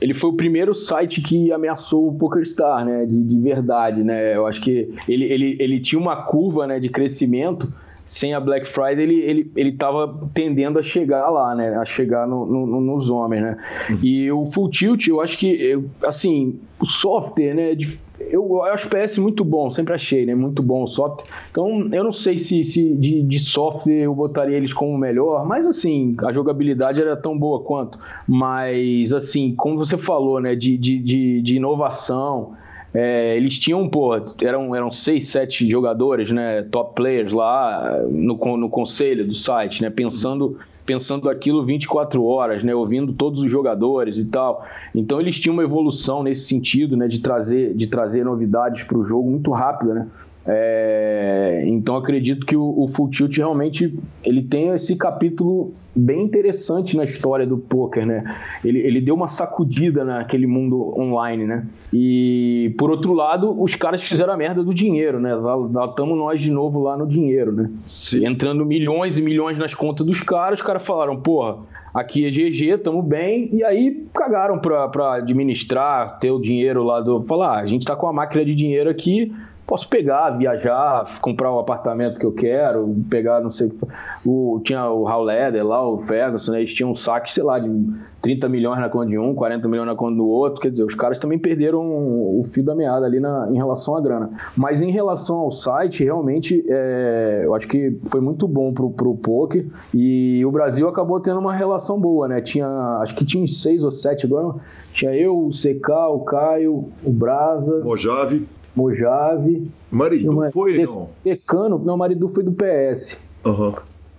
ele foi o primeiro site que ameaçou o PokerStar, né? De, de verdade, né? Eu acho que ele, ele, ele tinha uma curva né, de crescimento sem a Black Friday, ele, ele, ele tava tendendo a chegar lá, né? A chegar no, no, nos homens, né? Uhum. E o Full Tilt, eu acho que, assim, o software, né? Eu, acho o PS muito bom, sempre achei, né? Muito bom o software. Então, eu não sei se, se de, de software eu botaria eles como melhor, mas assim, a jogabilidade era tão boa quanto. Mas, assim, como você falou, né? De, de, de, de inovação. É, eles tinham, pô, eram, eram seis, sete jogadores, né, top players lá no, no conselho do site, né, pensando pensando aquilo 24 horas, né, ouvindo todos os jogadores e tal. Então eles tinham uma evolução nesse sentido, né, de trazer de trazer novidades para o jogo muito rápida, né? É, então acredito que o, o Full Tilt realmente ele tem esse capítulo bem interessante na história do poker, né? Ele, ele deu uma sacudida naquele mundo online, né? E por outro lado, os caras fizeram a merda do dinheiro, né? Lá estamos nós de novo lá no dinheiro, né? Sim. Entrando milhões e milhões nas contas dos caras, os caras falaram, porra, aqui é GG, tamo bem, e aí cagaram pra, pra administrar, ter o dinheiro lá do. Falar, ah, a gente tá com a máquina de dinheiro aqui posso pegar, viajar, comprar o apartamento que eu quero, pegar, não sei, o, tinha o Hal Leder lá, o Ferguson, né, eles tinham um saque, sei lá, de 30 milhões na conta de um, 40 milhões na conta do outro, quer dizer, os caras também perderam o fio da meada ali na, em relação à grana. Mas em relação ao site, realmente, é, eu acho que foi muito bom pro, pro poker e o Brasil acabou tendo uma relação boa, né, tinha, acho que tinha uns seis ou sete agora, tinha eu, o CK, o Caio, o Brasa... Mojave Mojave. Maridu uma, foi, de, não? Decano, não, Maridu foi do PS. Uhum.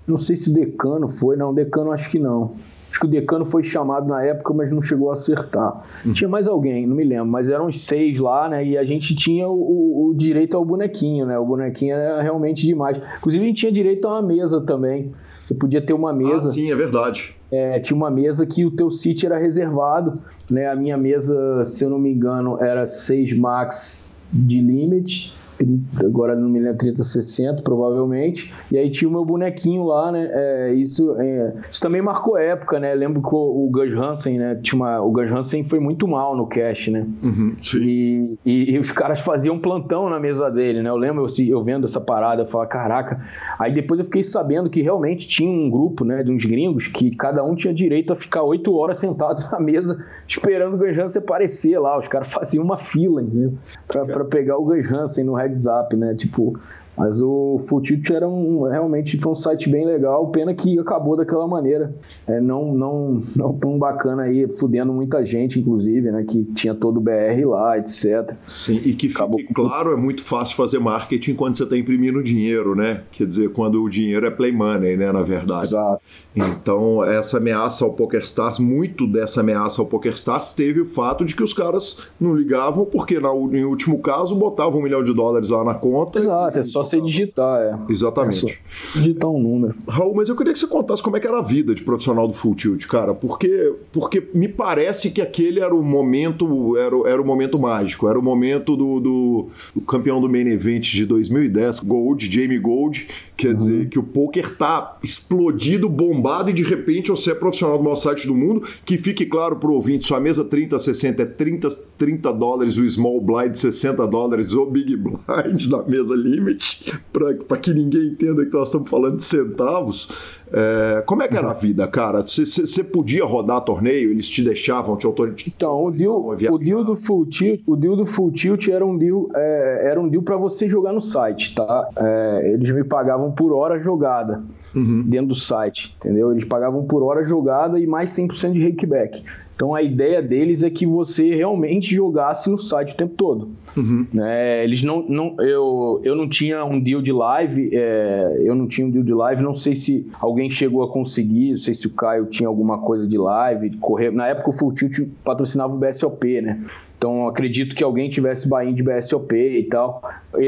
Não sei se o Decano foi, não, Decano acho que não. Acho que o Decano foi chamado na época, mas não chegou a acertar. Uhum. Tinha mais alguém, não me lembro, mas eram seis lá, né? E a gente tinha o, o, direito ao bonequinho, né? O bonequinho era realmente demais. Inclusive, a gente tinha direito a uma mesa também. Você podia ter uma mesa. Ah, sim, é verdade. É, tinha uma mesa que o teu sítio era reservado, né? A minha mesa, se eu não me engano, era 6 max de limite 30, agora não me lembro, 3060 provavelmente. E aí tinha o meu bonequinho lá, né? É, isso, é, isso também marcou época, né? Lembro que o, o Gus Hansen, né? Tinha uma, o Gus Hansen foi muito mal no cash, né? Uhum, e, e, e, os caras faziam plantão na mesa dele, né? Eu lembro eu, eu vendo essa parada, eu falava, caraca. Aí depois eu fiquei sabendo que realmente tinha um grupo, né? De uns gringos que cada um tinha direito a ficar oito horas sentado <laughs> na mesa esperando o Gus Hansen aparecer lá. Os caras faziam uma fila, entendeu? Pra, pra pegar o Gus Hansen no heads up, né? Tipo, mas o Futit era um, realmente foi um site bem legal, pena que acabou daquela maneira. É, não, não, não tão bacana aí, fudendo muita gente, inclusive, né? Que tinha todo o BR lá, etc. Sim, e que acabou fique claro, é muito fácil fazer marketing quando você está imprimindo dinheiro, né? Quer dizer, quando o dinheiro é play money, né? Na verdade. Exato. Então, essa ameaça ao PokerStars, muito dessa ameaça ao PokerStars teve o fato de que os caras não ligavam, porque na, em último caso botavam um milhão de dólares lá na conta. Exato, e... é só você digitar, é. Exatamente. É digitar um número. Raul, mas eu queria que você contasse como é que era a vida de profissional do Full Tilt, cara, porque, porque me parece que aquele era o momento, era, era o momento mágico, era o momento do, do, do campeão do Main Event de 2010, Gold, Jamie Gold, quer uhum. dizer que o poker tá explodido, bombado e de repente você é profissional do maior site do mundo, que fique claro pro ouvinte, sua mesa 30 60 é 30, 30 dólares o small blind, 60 dólares o big <laughs> blind na mesa limit para que ninguém entenda que nós estamos falando de centavos. É, como é que era a vida, cara? Você podia rodar torneio? Eles te deixavam, te autorizavam? Então, o deal, o deal do Full Tilt, o deal do Full Tilt era um deal, é, era um deal para você jogar no site, tá? É, eles me pagavam por hora jogada uhum. dentro do site, entendeu? Eles pagavam por hora jogada e mais 100% de rakeback. Então a ideia deles é que você realmente jogasse no site o tempo todo. Uhum. É, eles não, não eu, eu não tinha um deal de live, é, eu não tinha um deal de live, não sei se alguém chegou a conseguir, não sei se o Caio tinha alguma coisa de live, correr. Na época o Full Tilt patrocinava o BSOP, né? Então acredito que alguém tivesse bain de BSOP e tal.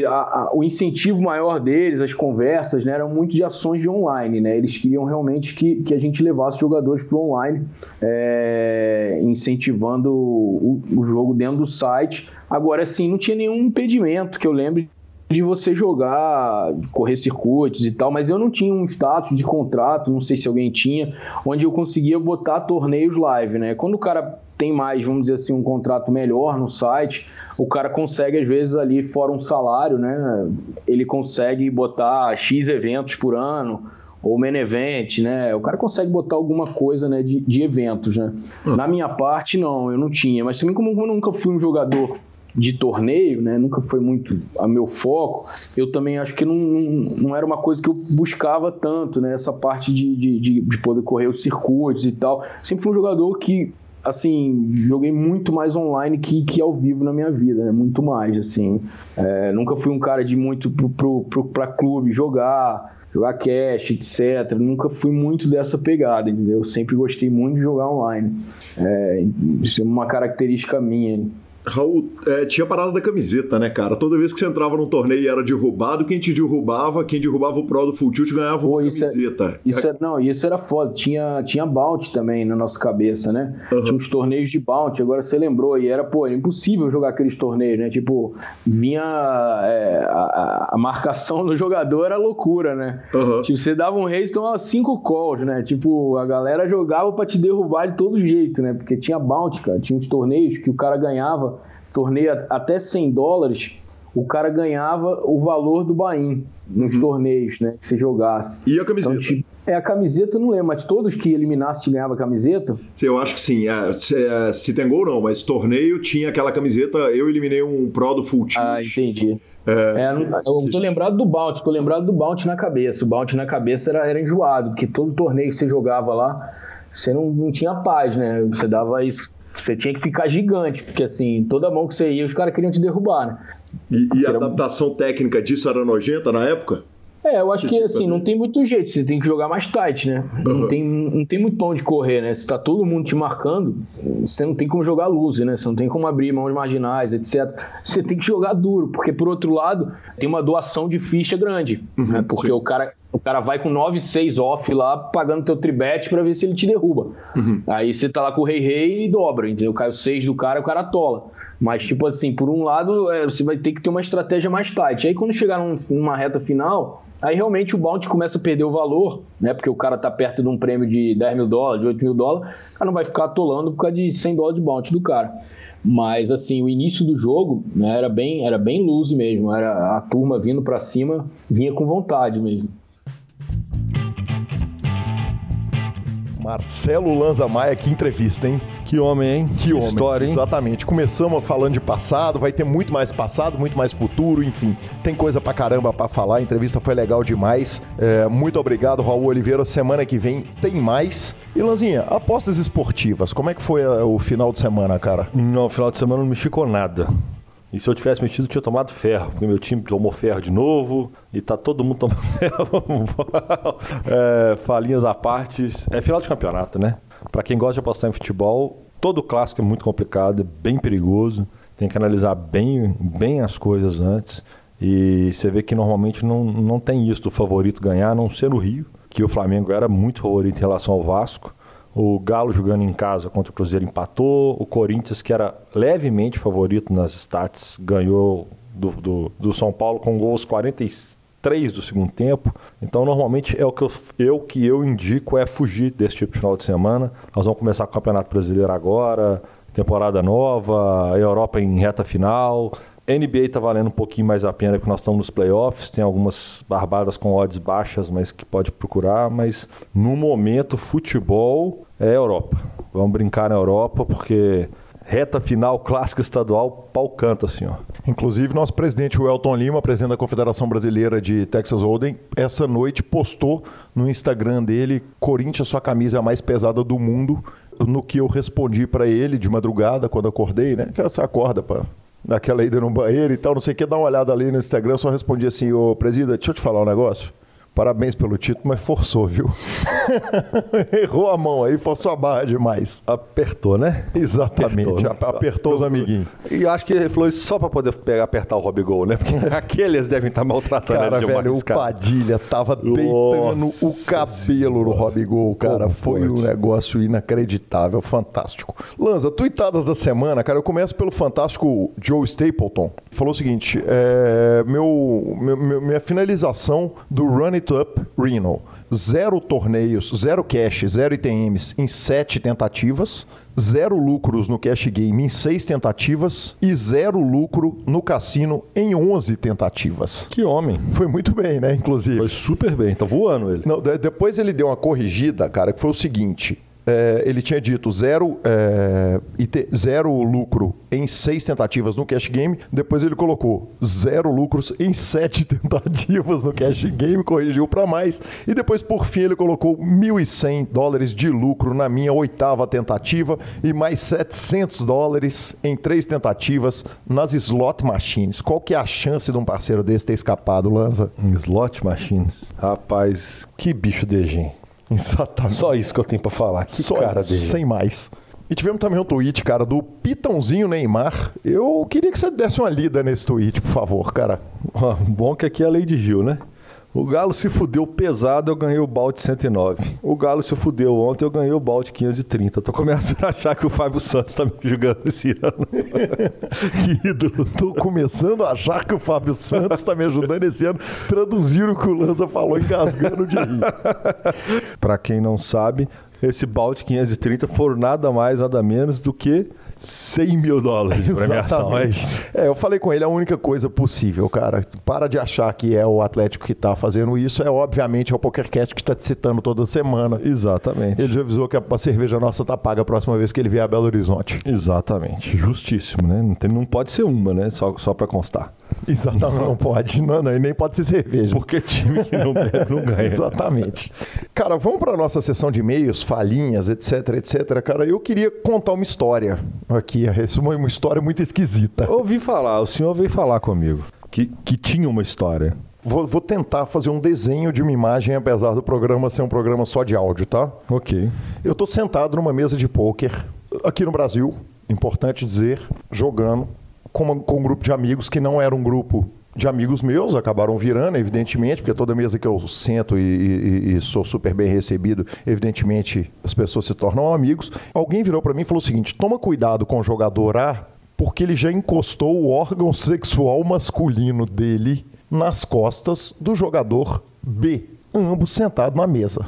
A, a, o incentivo maior deles, as conversas, né, eram muito de ações de online. Né? Eles queriam realmente que, que a gente levasse jogadores para o online, é, incentivando o, o, jogo dentro do site. Agora, sim, não tinha nenhum impedimento que eu lembre de você jogar, correr circuitos e tal, mas eu não tinha um status de contrato, não sei se alguém tinha, onde eu conseguia botar torneios live, né? Quando o cara tem mais, vamos dizer assim, um contrato melhor no site, o cara consegue, às vezes, ali fora um salário, né? Ele consegue botar X eventos por ano, ou main event, né? O cara consegue botar alguma coisa né, de, de eventos, né? Hum. Na minha parte, não, eu não tinha. Mas também como eu nunca fui um jogador de torneio, né? Nunca foi muito a meu foco. Eu também acho que não, não, não era uma coisa que eu buscava tanto, né? Essa parte de, de, de, poder correr os circuitos e tal. Sempre fui um jogador que assim, joguei muito mais online que, que ao vivo na minha vida, né? Muito mais, assim. É, nunca fui um cara de muito pro, pro, pro, pra clube jogar, jogar cash, etc. Nunca fui muito dessa pegada, entendeu? Sempre gostei muito de jogar online. É, isso é uma característica minha. Raul, é, tinha parada da camiseta, né, cara? Toda vez que você entrava num torneio e era derrubado, quem te derrubava, quem derrubava o Pro do Full Tilt ganhava Pô, uma isso é- camiseta. É, isso é, não, isso era foda. Tinha, tinha bounty também na nossa cabeça, né? Uhum. Tinha uns torneios de bounty, agora você lembrou. E era, pô, era impossível jogar aqueles torneios, né? Tipo, vinha é, a, a, marcação <laughs> do jogador era loucura, né? Uhum. Tipo, você dava um race, tomava cinco calls, né? Tipo, a galera jogava para te derrubar de todo jeito, né? Porque tinha bounty, cara. Tinha uns torneios que o cara ganhava torneio até 100 dólares, o cara ganhava o valor do bain nos uhum. torneios, né? Que você jogasse. E a camiseta? Então, tipo, é, a camiseta não lembro, mas todos que eliminasse ganhava camiseta? Eu acho que sim. É, se, é, se tem gol, não, mas torneio tinha aquela camiseta. Eu eliminei um Pro do Full Tilt. Ah, entendi. É, é, eu tô lembrado do Bounty, tô lembrado do Bounty na cabeça. O Bounty na cabeça era, era enjoado, porque todo torneio que você jogava lá, você não, não tinha paz, né? Você dava isso você tinha que ficar gigante, porque assim, toda mão que você ia, os caras queriam te derrubar, né? E, e a adaptação técnica disso era nojenta na época? É, eu acho que assim, não tem muito jeito, você tem que jogar mais tight, né? Uhum. Não, tem, não tem muito pão de correr, né? Se tá todo mundo te marcando, você não tem como jogar luz, né? Você não tem como abrir mãos marginais, etc. Você tem que jogar duro, porque por outro lado, tem uma doação de ficha grande, uhum, né? Porque sim. o cara, o cara vai com 9, 6 off lá, pagando teu tribet para ver se ele te derruba. Uhum. Aí você tá lá com o rei rei e dobra, entendeu? Cai o 6 do cara, o cara tola. Mas, tipo assim, por um lado, é, você vai ter que ter uma estratégia mais tight. Aí quando chegar num, numa reta final, Aí realmente o bounty começa a perder o valor, né? Porque o cara tá perto de um prêmio de 10 mil dólares, de 8 mil dólares, o cara não vai ficar atolando por causa de 100 dólares de bounty do cara. Mas assim, o início do jogo né, era bem era bem luz mesmo, era a turma vindo para cima, vinha com vontade mesmo. Marcelo Lanza Maia, que entrevista, hein? Que homem, hein? Que, que homem. História, hein? Exatamente. Começamos falando de passado, vai ter muito mais passado, muito mais futuro, enfim. Tem coisa pra caramba pra falar. A entrevista foi legal demais. É, muito obrigado, Raul Oliveira. Semana que vem tem mais. E Lanzinha, apostas esportivas, como é que foi a, o final de semana, cara? Não, final de semana não mexi com nada. E se eu tivesse mexido, eu tinha tomado ferro, porque meu time tomou ferro de novo e tá todo mundo <laughs> tomando ferro. é, falinhas à parte. É final de campeonato, né? Para quem gosta de apostar em futebol, todo clássico é muito complicado, é bem perigoso. Tem que analisar bem, bem as coisas antes. E você vê que normalmente não, não tem isso do favorito ganhar, a não ser no Rio, que o Flamengo era muito favorito em relação ao Vasco. O Galo jogando em casa contra o Cruzeiro empatou. O Corinthians, que era levemente favorito nas stats, ganhou do, do, do São Paulo com gols 43 do segundo tempo. Então, normalmente, é o que eu, eu, que eu indico é fugir desse tipo de final de semana. Nós vamos começar com o Campeonato Brasileiro agora, temporada nova, Europa em reta final. NBA está valendo um pouquinho mais a pena porque nós estamos nos playoffs, tem algumas barbadas com odds baixas, mas que pode procurar, mas no momento futebol é Europa. Vamos brincar na Europa porque reta final clássica estadual, pau canta assim, ó. Inclusive, nosso presidente Welton Lima, presidente da Confederação Brasileira de Texas Hold'em, essa noite postou no Instagram dele: Corinthians, sua camisa é a mais pesada do mundo. No que eu respondi para ele de madrugada, quando acordei, né? Que você acorda para daquela ida no banheiro e tal, não sei o que, dá uma olhada ali no Instagram, eu só respondi assim, ô presida, deixa eu te falar um negócio. Parabéns pelo título, mas forçou, viu? <laughs> Errou a mão aí, forçou a barra demais. Apertou, né? Exatamente, Apertou, né? apertou, apertou os amiguinhos. E acho que ele falou isso só pra poder pegar, apertar o Rob Gol, né? Porque <laughs> aqueles devem estar maltratando Cara, ele demais, velho, o cara. Padilha tava deitando o cabelo no Rob Gol, cara. Foi pode? um negócio inacreditável, fantástico. Lanza, tuitadas da semana, cara, eu começo pelo fantástico Joe Stapleton. Falou o seguinte: é, meu, meu- meu- minha finalização do Run It Up Reno. Zero torneios, zero cash, zero ITMs em sete tentativas, zero lucros no cash game em seis tentativas e zero lucro no cassino em 11 tentativas. Que homem. Foi muito bem, né? Inclusive. Foi super bem, tá voando ele. Não, de- depois ele deu uma corrigida, cara, que foi o seguinte. É, ele tinha dito zero, é, IT zero lucro em seis tentativas no cash game. Depois ele colocou zero lucros em sete <laughs> tentativas no cash game, corrigiu para mais. E depois, por fim, ele colocou 1.100 dólares de lucro na minha oitava tentativa e mais 700 dólares em três tentativas nas slot machines. Qual que é a chance de um parceiro desse ter escapado, Lanza? Slot Machines. Rapaz, que bicho de gente. <laughs> Exatamente. Só isso que eu tenho pra falar. Que Só cara isso, dele. sem mais. E tivemos também um tweet, cara, do Pitãozinho Neymar. Eu queria que você desse uma lida nesse tweet, por favor, cara. Bom que aqui é a lei de Gil, né? O Galo se fudeu pesado, eu ganhei o balde 109. O Galo se fudeu ontem, eu ganhei o balde 530. Tô começando a achar que o Fábio Santos tá me julgando esse ano. <laughs> que ídolo. Tô começando a achar que o Fábio Santos tá me ajudando esse ano. Traduzir o que o Lanza falou, engasgando de rir. Pra quem não sabe, esse balde 530 foram nada mais, nada menos do que 100 mil dólares de <laughs> premiação. É isso. É, eu falei com ele, a única coisa possível, cara. Para de achar que é o Atlético que tá fazendo isso. É, obviamente, é o PokerCast que tá te citando toda semana. Exatamente. Ele já avisou que a cerveja nossa tá paga a próxima vez que ele vier a Belo Horizonte. Exatamente. Justíssimo, né? Não, tem- não pode ser uma, né? Só, só pra constar. <laughs> Exatamente, não pode. Não, não, e nem pode ser cerveja. Porque time que não bebe não <laughs> ganha. Exatamente. Cara, vamos para nossa sessão de e-mails, falinhas, etc, etc. Cara, eu queria contar uma história aqui. É uma, uma história muito esquisita. Ouvi falar, o senhor veio falar comigo que, que tinha uma história. Vou, vou tentar fazer um desenho de uma imagem, apesar do programa ser um programa só de áudio, tá? Ok. Eu tô sentado numa mesa de pôquer aqui no Brasil, importante dizer, jogando com, com um grupo de amigos que não era um grupo de amigos meus, acabaram virando, evidentemente, porque toda mesa que eu sento e, e- e sou super bem recebido, evidentemente as pessoas se tornam amigos. Alguém virou para mim e falou o seguinte: toma cuidado com o jogador A, porque ele já encostou o órgão <laughs> sexual masculino dele nas costas do jogador B, ambos sentados na mesa.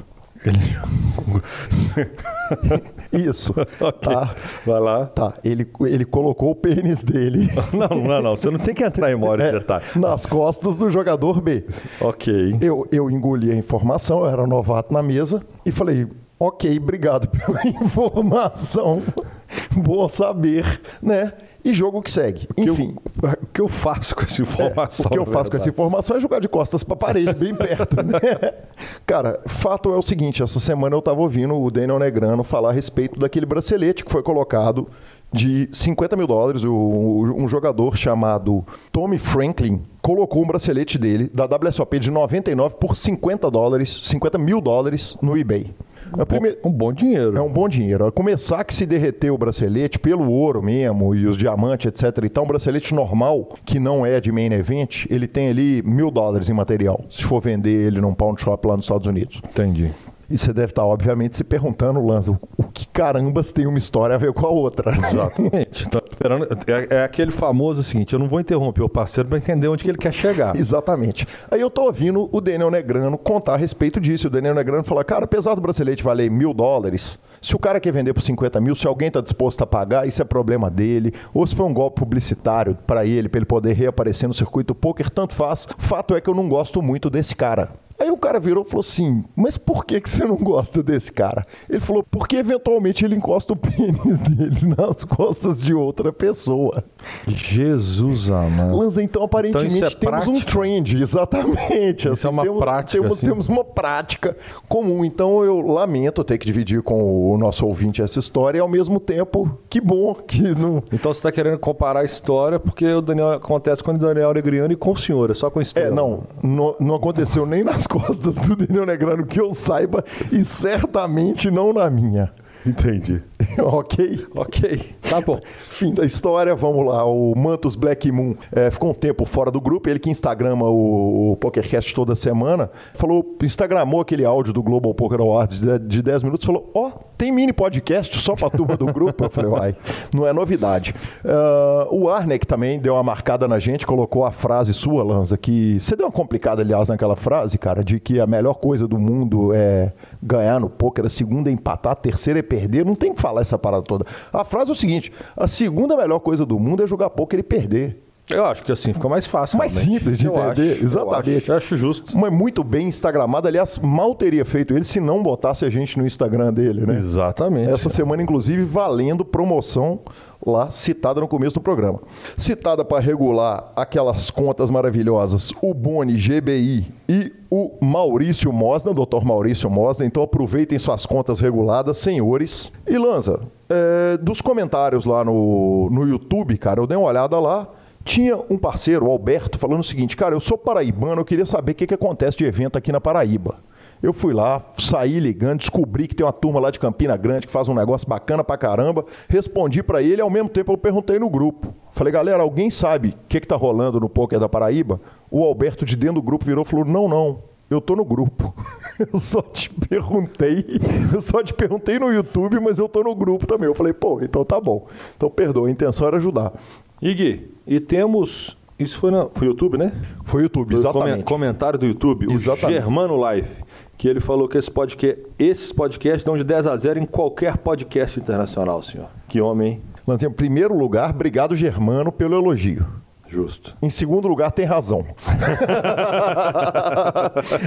<laughs> Isso. Ok. Tá. Vai lá. Tá, ele, ele colocou o pênis dele <laughs> Não, não, não. Você não tem que entrar em maiores é, detalhes. nas costas do jogador B. Ok. Eu, eu engoli a informação, eu era novato na mesa e falei: ok, obrigado pela <laughs> informação. Bom saber, né? E jogo que segue. Que eu- Enfim. <laughs> o que eu faço com essa informação? O que eu faço com essa informação é jogar de costas pra parede, bem perto, né? <laughs> Cara, fato é o seguinte: essa semana eu tava ouvindo o Daniel Negrano falar a respeito daquele bracelete que foi colocado de 50 mil dólares. O- o- um jogador chamado Tommy Franklin colocou um bracelete dele da WSOP de 99 por 50 dólares, 50 mil dólares no eBay. A primeira- Um bom dinheiro. é um bom dinheiro. A começar que se derreter o bracelete pelo ouro mesmo e os diamantes, etc. Então, um bracelete normal, que não é de main event, ele tem ali mil dólares em material. Se for vender ele num pawn shop lá nos Estados Unidos. Entendi. E você deve estar, obviamente, se perguntando, Lanza, o que carambas tem uma história a ver com a outra? Exatamente. Tô esperando. É, é aquele famoso seguinte: eu não vou interromper o parceiro para entender onde que ele quer chegar. Exatamente. Aí eu tô ouvindo o Daniel Negrano contar a respeito disso. O Daniel Negrano fala, cara, apesar do bracelete valer mil dólares, se o cara quer vender por 50 mil, se alguém tá disposto a pagar, isso é problema dele. Ou se foi um golpe publicitário para ele, para ele poder reaparecer no circuito poker, tanto faz. Fato é que eu não gosto muito desse cara. Aí o cara virou e falou assim: Mas por que, que você não gosta desse cara? Ele falou: Porque eventualmente ele encosta o pênis <laughs> dele nas costas de outra pessoa. Jesus amado. Lanza, então aparentemente Então é temos um trend, <laughs> exatamente. Isso é uma temos, prática, Temos, assim. temos uma prática comum. Então eu lamento ter que dividir com o nosso ouvinte essa história e ao mesmo tempo, que bom que não. Então você está querendo comparar a história porque o Daniel acontece com o Daniel Negriano e com o senhor, é só com a história. É, não, não, não aconteceu nem nas <laughs> costas do Daniel Negrano que eu saiba e certamente não na minha. Entendi. <laughs> ok? Ok, tá bom. Fim da história, vamos lá. O Mantos Black Moon é, ficou um tempo fora do grupo, ele que instagrama o, o PokerCast toda semana, falou, instagramou aquele áudio do Global Poker Awards de, de 10 minutos, falou, ó, oh, tem mini podcast só pra turma do grupo? Eu falei, vai, não é novidade. Uh, o Arnek também deu uma marcada na gente, colocou a frase sua, Lanza, que você deu uma complicada, aliás, naquela frase, cara, de que a melhor coisa do mundo é ganhar no poker, a segunda é empatar, a terceira é perder, não tem que falar essa parada toda. A frase é o seguinte: a segunda melhor coisa do mundo é jogar poker e perder. Eu acho que assim fica mais fácil. Mais realmente. simples de eu entender. Acho, Exatamente. Eu acho, eu acho, justo. Mas muito bem instagramado. Aliás, mal teria feito ele se não botasse a gente no Instagram dele, né? Exatamente. Essa semana, inclusive, valendo promoção lá citada no começo do programa. Citada para regular aquelas contas maravilhosas, o Boni GBI e o Maurício Mosna, doutor Maurício Mosna. Então aproveitem suas contas reguladas, senhores. E Lanza, é, dos comentários lá no, no YouTube, cara, eu dei uma olhada lá. Tinha um parceiro, o Alberto, falando o seguinte: cara, eu sou paraibano, eu queria saber o que, que acontece de evento aqui na Paraíba. Eu fui lá, saí ligando, descobri que tem uma turma lá de Campina Grande que faz um negócio bacana pra caramba. Respondi para ele, ao mesmo tempo eu perguntei no grupo. Falei, galera, alguém sabe o que, que tá rolando no Poker da Paraíba? O Alberto de dentro do grupo virou e falou: não, não, eu tô no grupo. <laughs> Eu só te perguntei, eu só te perguntei no YouTube, mas eu tô no grupo também. Eu falei, pô, então tá bom. Então perdoa, a intenção era ajudar. Igui, e temos. Isso foi no foi YouTube, né? Foi YouTube, exatamente. Comentário do YouTube, exatamente. o Germano Life, que ele falou que esse podcast, esses podcasts dão de 10 a 0 em qualquer podcast internacional, senhor. Que homem, hein? Mas, em primeiro lugar, obrigado, Germano, pelo elogio. Justo. Em segundo lugar, tem razão. <laughs>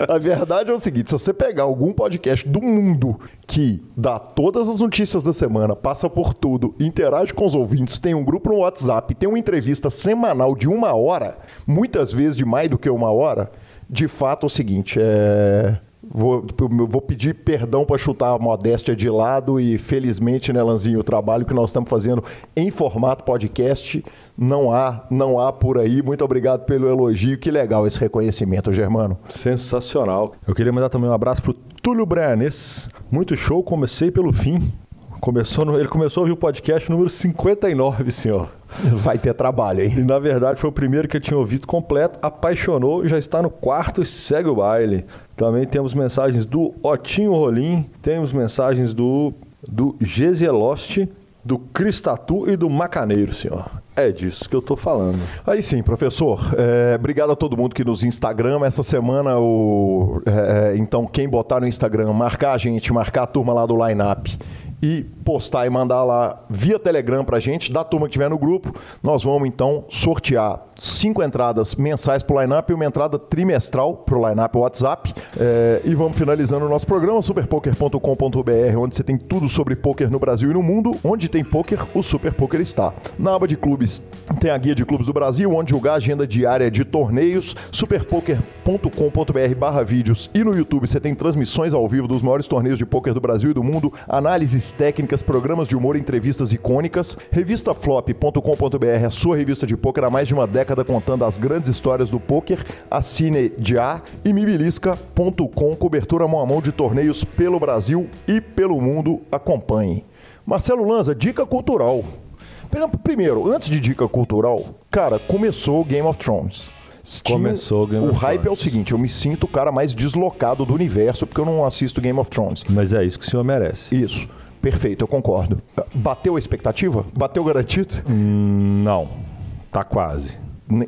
a verdade é o seguinte: se você pegar algum podcast do mundo que dá todas as notícias da semana, passa por tudo, interage com os ouvintes, tem um grupo no WhatsApp, tem uma entrevista semanal de uma hora, muitas vezes de mais do que uma hora, de fato é o seguinte: é Vou, vou pedir perdão para chutar a modéstia de lado e felizmente, né, Lanzinho, o trabalho que nós estamos fazendo em formato podcast não há, não há por aí. Muito obrigado pelo elogio. Que legal esse reconhecimento, Germano. Sensacional. Eu queria mandar também um abraço pro Túlio Braianês. Muito show, comecei pelo fim. Começou no, ele começou a ouvir o podcast número 59, senhor. Vai ter trabalho, hein? E na verdade foi o primeiro que eu tinha ouvido completo, apaixonou, já está no quarto e segue o baile. Também temos mensagens do Otinho Rolim, temos mensagens do, do Gezelost, do Cristatu e do Macaneiro, senhor. É disso que eu estou falando. Aí sim, professor. É, obrigado a todo mundo que nos Instagram. Essa semana, o, é, então, quem botar no Instagram, marcar a gente, marcar a turma lá do line-up e postar e mandar lá via Telegram para a gente, da turma que tiver no grupo, nós vamos então sortear cinco entradas mensais para o lineup e uma entrada trimestral para o lineup WhatsApp. É, e vamos finalizando o nosso programa, superpoker.com.br, onde você tem tudo sobre poker no Brasil e no mundo. Onde tem poker, o Super Poker está. Na aba de clubes tem a guia de clubes do Brasil, onde julgar a agenda diária de torneios, superpoker.com.br barra vídeos e no YouTube você tem transmissões ao vivo dos maiores torneios de poker do Brasil e do mundo, análises técnicas, programas de humor, entrevistas icônicas, revistaflop.com.br, a sua revista de poker há mais de uma década contando as grandes histórias do poker, assine já e mibilisca.com, cobertura mão a mão de torneios pelo Brasil e pelo mundo, acompanhe. Marcelo Lanza, dica cultural. Primeiro, antes de dica cultural, cara, começou Game of Thrones. Começou Game o hype é o seguinte, eu me sinto o cara mais deslocado do universo porque eu não assisto Game of Thrones. Mas é isso que o senhor merece. Isso. Perfeito, eu concordo. Bateu a expectativa? Bateu garantido? Hum, não. Tá quase.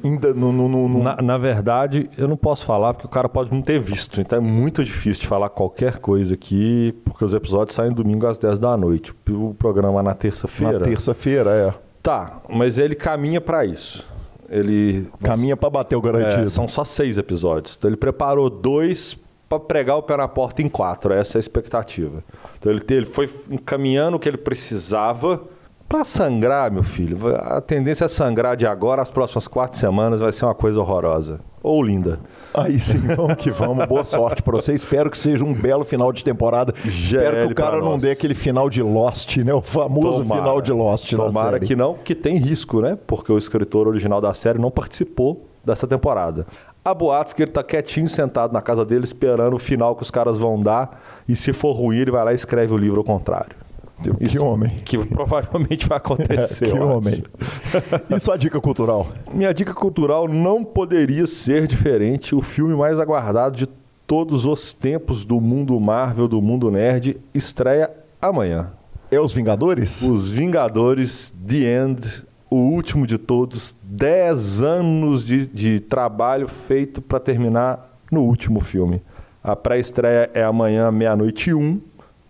Ainda no, no, no... Na, na, verdade, eu não posso falar porque o cara pode não ter visto. Então é muito difícil de falar qualquer coisa aqui, porque os episódios saem domingo às 10 da noite. O programa na terça-feira. Na terça-feira, é. Tá, mas ele caminha para isso. Ele. Caminha para bater o garantido. É, são só seis episódios. Então ele preparou dois para pregar o pé na porta em quatro. Essa é a expectativa. Então ele, ele foi encaminhando o que ele precisava para sangrar, meu filho. A tendência é sangrar de agora, as próximas quatro semanas vai ser uma coisa horrorosa. Ou linda. Aí sim, vamos que vamos. <laughs> Boa sorte para você. Espero que seja um belo final de temporada. Espero que o cara não dê aquele final de Lost, né? O famoso Tomara. final de Lost. Tomara que não, que tem risco, né? Porque o escritor original da série não participou dessa temporada. Há boatos que ele tá quietinho sentado na casa dele esperando o final que os caras vão dar e se for ruim ele vai lá e escreve o livro ao contrário. Que Isso, homem. Que provavelmente vai acontecer. que homem. e sua dica cultural? <laughs> Minha dica cultural não poderia ser diferente. O filme mais aguardado de todos os tempos do mundo Marvel, do mundo nerd, estreia amanhã. É Os Vingadores? Os Vingadores The End, o último de todos. Dez anos de, de trabalho feito para terminar no último filme. A pré-estreia é amanhã, meia-noite e um.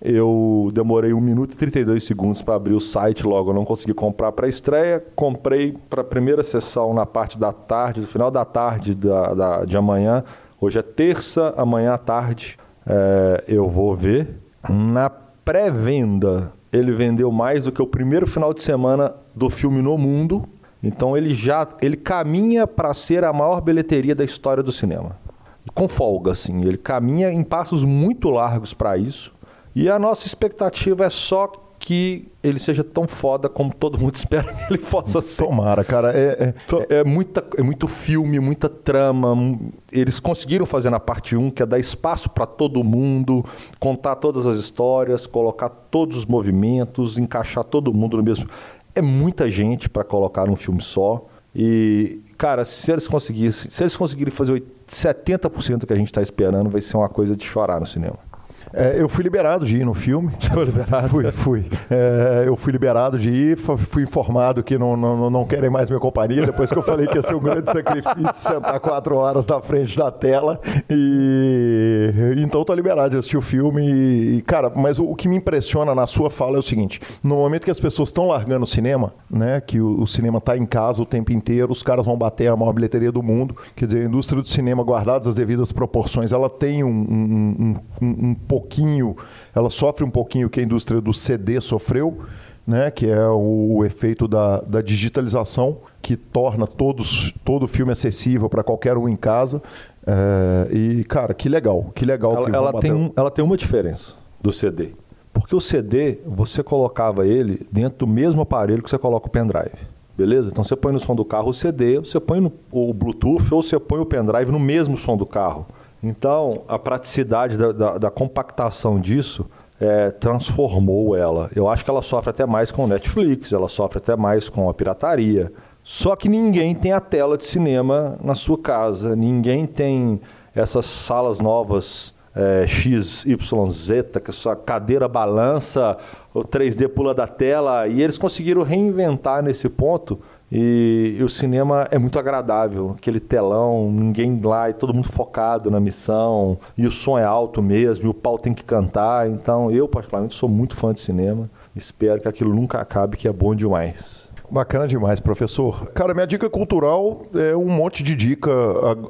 Eu demorei 1 minuto e 32 segundos para abrir o site, logo eu não consegui comprar para estreia. Comprei para a primeira sessão na parte da tarde, no final da tarde da, da, de amanhã. Hoje é terça, amanhã à tarde é, eu vou ver. Na pré-venda, ele vendeu mais do que o primeiro final de semana do filme no mundo. Então ele já ele caminha para ser a maior bilheteria da história do cinema. Com folga, assim. Ele caminha em passos muito largos para isso. E a nossa expectativa é só que ele seja tão foda como todo mundo <laughs> espera que ele possa ser. Tomara, cara. É, é, é, muita, é muito filme, muita trama. Eles conseguiram fazer na parte 1, que é dar espaço para todo mundo, contar todas as histórias, colocar todos os movimentos, encaixar todo mundo no mesmo. É muita gente para colocar num filme só. E, cara, se eles conseguissem, se eles conseguirem fazer 70% do que a gente está esperando, vai ser uma coisa de chorar no cinema. É, eu fui liberado de ir no filme. <laughs> Foi liberado? Fui, fui. É, eu fui liberado de ir, fui informado que não, não, não querem mais minha companhia, depois que eu falei que ia ser um grande sacrifício sentar quatro horas na frente da tela. E então tô liberado de assistir o filme. E, cara, mas o, o, que me impressiona na sua fala é o seguinte: no momento que as pessoas estão largando o cinema, né? Que o, o cinema está em casa o tempo inteiro, os caras vão bater a maior bilheteria do mundo. Quer dizer, a indústria do cinema, guardadas as devidas proporções, ela tem um, um, um, um pouco pouquinho, ela sofre um pouquinho que a indústria do CD sofreu, né, que é o, o efeito da, da, digitalização, que torna todos, todo filme acessível para qualquer um em casa. É, e, cara, que legal, que legal. Ela, que ela tem, um, ela tem uma diferença do CD. Porque o CD, você colocava ele dentro do mesmo aparelho que você coloca o pendrive. Beleza? Então você põe no som do carro o CD, você põe no, o Bluetooth ou você põe o pendrive no mesmo som do carro. Então, a praticidade da, da, da compactação disso é, transformou ela. Eu acho que ela sofre até mais com o Netflix, ela sofre até mais com a pirataria. Só que ninguém tem a tela de cinema na sua casa, ninguém tem essas salas novas é, XYZ, que a sua cadeira balança, o 3D pula da tela, e eles conseguiram reinventar nesse ponto e, e, o cinema é muito agradável, aquele telão, ninguém lá e todo mundo focado na missão, e o som é alto mesmo, e o pau tem que cantar. Então, eu, particularmente, sou muito fã de cinema. Espero que aquilo nunca acabe, que é bom demais. Bacana demais, professor. Cara, minha dica cultural é um monte de dica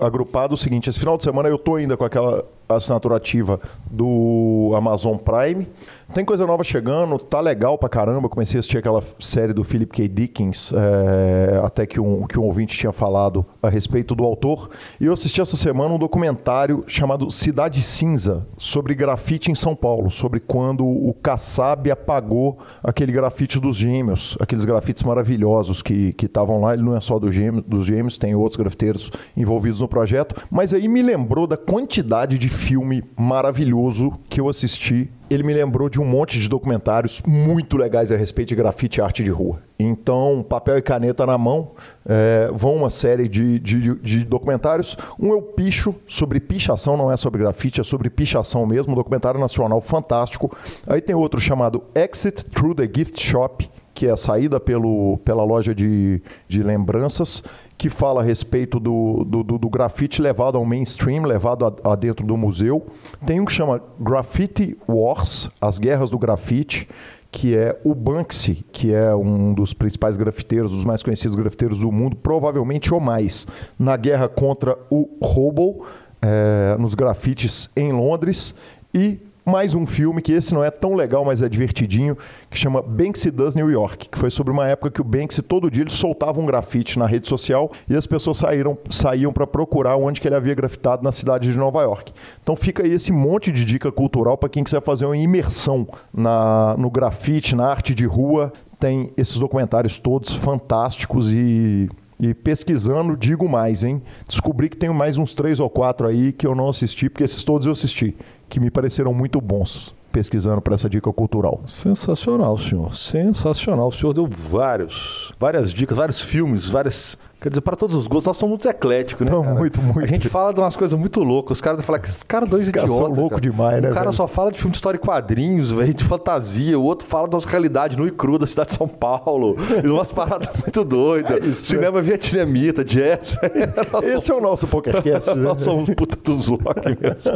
agrupado. O seguinte, esse final de semana eu tô ainda com aquela assinatura ativa do Amazon Prime. Tem coisa nova chegando, tá legal pra caramba. Comecei a assistir aquela série do Philip K. Dickens, é, até que um, que um ouvinte tinha falado a respeito do autor. E eu assisti essa semana um documentário chamado Cidade Cinza, sobre grafite em São Paulo, sobre quando o Kassab apagou aquele grafite dos gêmeos, aqueles grafites maravilhosos que estavam lá. Ele não é só do gêmeo, dos gêmeos, tem outros grafiteiros envolvidos no projeto. Mas aí me lembrou da quantidade de filme maravilhoso que eu assisti. Ele me lembrou de um monte de documentários muito legais a respeito de grafite e arte de rua. Então, papel e caneta na mão, é, vão uma série de, de, de, documentários. Um é o Picho, sobre pichação, não é sobre grafite, é sobre pichação mesmo, um documentário nacional fantástico. Aí tem outro chamado Exit Through the Gift Shop, que é a saída pelo, pela loja de, de lembranças, que fala a respeito do, do, do, do grafite levado ao mainstream, levado a, a, dentro do museu. Tem um que chama Graffiti Wars, as guerras do grafite, que é o Banksy, que é um dos principais grafiteiros, dos mais conhecidos grafiteiros do mundo, provavelmente ou mais, na guerra contra o Hobo, é, nos grafites em Londres, e mais um filme que esse não é tão legal, mas é divertidinho, que chama Banksy Does New York, que foi sobre uma época que o Banksy todo dia ele soltava um grafite na rede social e as pessoas saíram, saíam para procurar onde que ele havia grafitado na cidade de Nova York. Então fica aí esse monte de dica cultural para quem quiser fazer uma imersão na, no grafite, na arte de rua. Tem esses documentários todos fantásticos e E pesquisando, digo mais, hein? Descobri que tem mais uns três ou quatro aí que eu não assisti, porque esses todos eu assisti, que me pareceram muito bons pesquisando para essa dica cultural. Sensacional, senhor. Sensacional. O senhor deu vários, várias dicas, vários filmes, várias Quer dizer, para todos os gostos, nós somos muito ecléticos, né? Não, cara? muito, muito. A gente fala de umas coisas muito loucas. Os caras falam que esse cara é dois idiotas. são louco cara. demais, né, O cara velho? só fala de filme de história e quadrinhos, velho, de fantasia. O outro fala das realidades nu e cru da cidade de São Paulo. E umas <laughs> paradas muito doidas. É isso, Cinema vietnamita, jazz. <laughs> Esse é o nosso <laughs> PokerCast, né? Nós somos puta dos rock mesmo.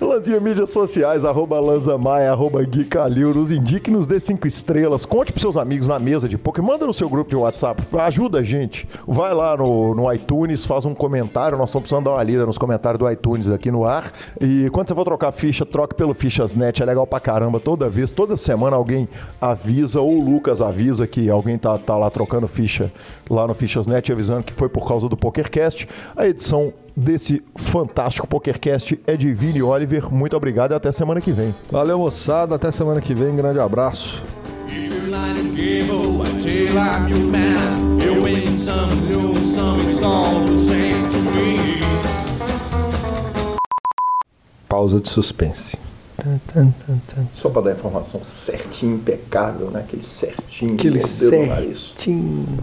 Lanzinha mídias sociais, arroba Lanzamaia, arroba Gui Calil, nos indique, nos dê cinco estrelas, conte pros seus amigos na mesa de poker, manda no seu grupo de WhatsApp, ajuda a gente. Vai lá no, no iTunes, faz um comentário, nós estamos precisando dar uma lida nos comentários do iTunes aqui no ar. E quando você for trocar ficha, troque pelo Fichas.net, é legal pra caramba, toda vez, toda semana alguém avisa, ou o Lucas avisa que alguém tá, tá lá trocando ficha lá no Fichas.net, avisando que foi por causa do PokerCast. A edição desse fantástico PokerCast é de Vini Oliver. Muito obrigado e até semana que vem. Valeu, moçada. Até semana que vem. Grande abraço. Pausa de suspense. Só para dar a informação certinho, impecável, né? Aquele certinho. Aquele certinho.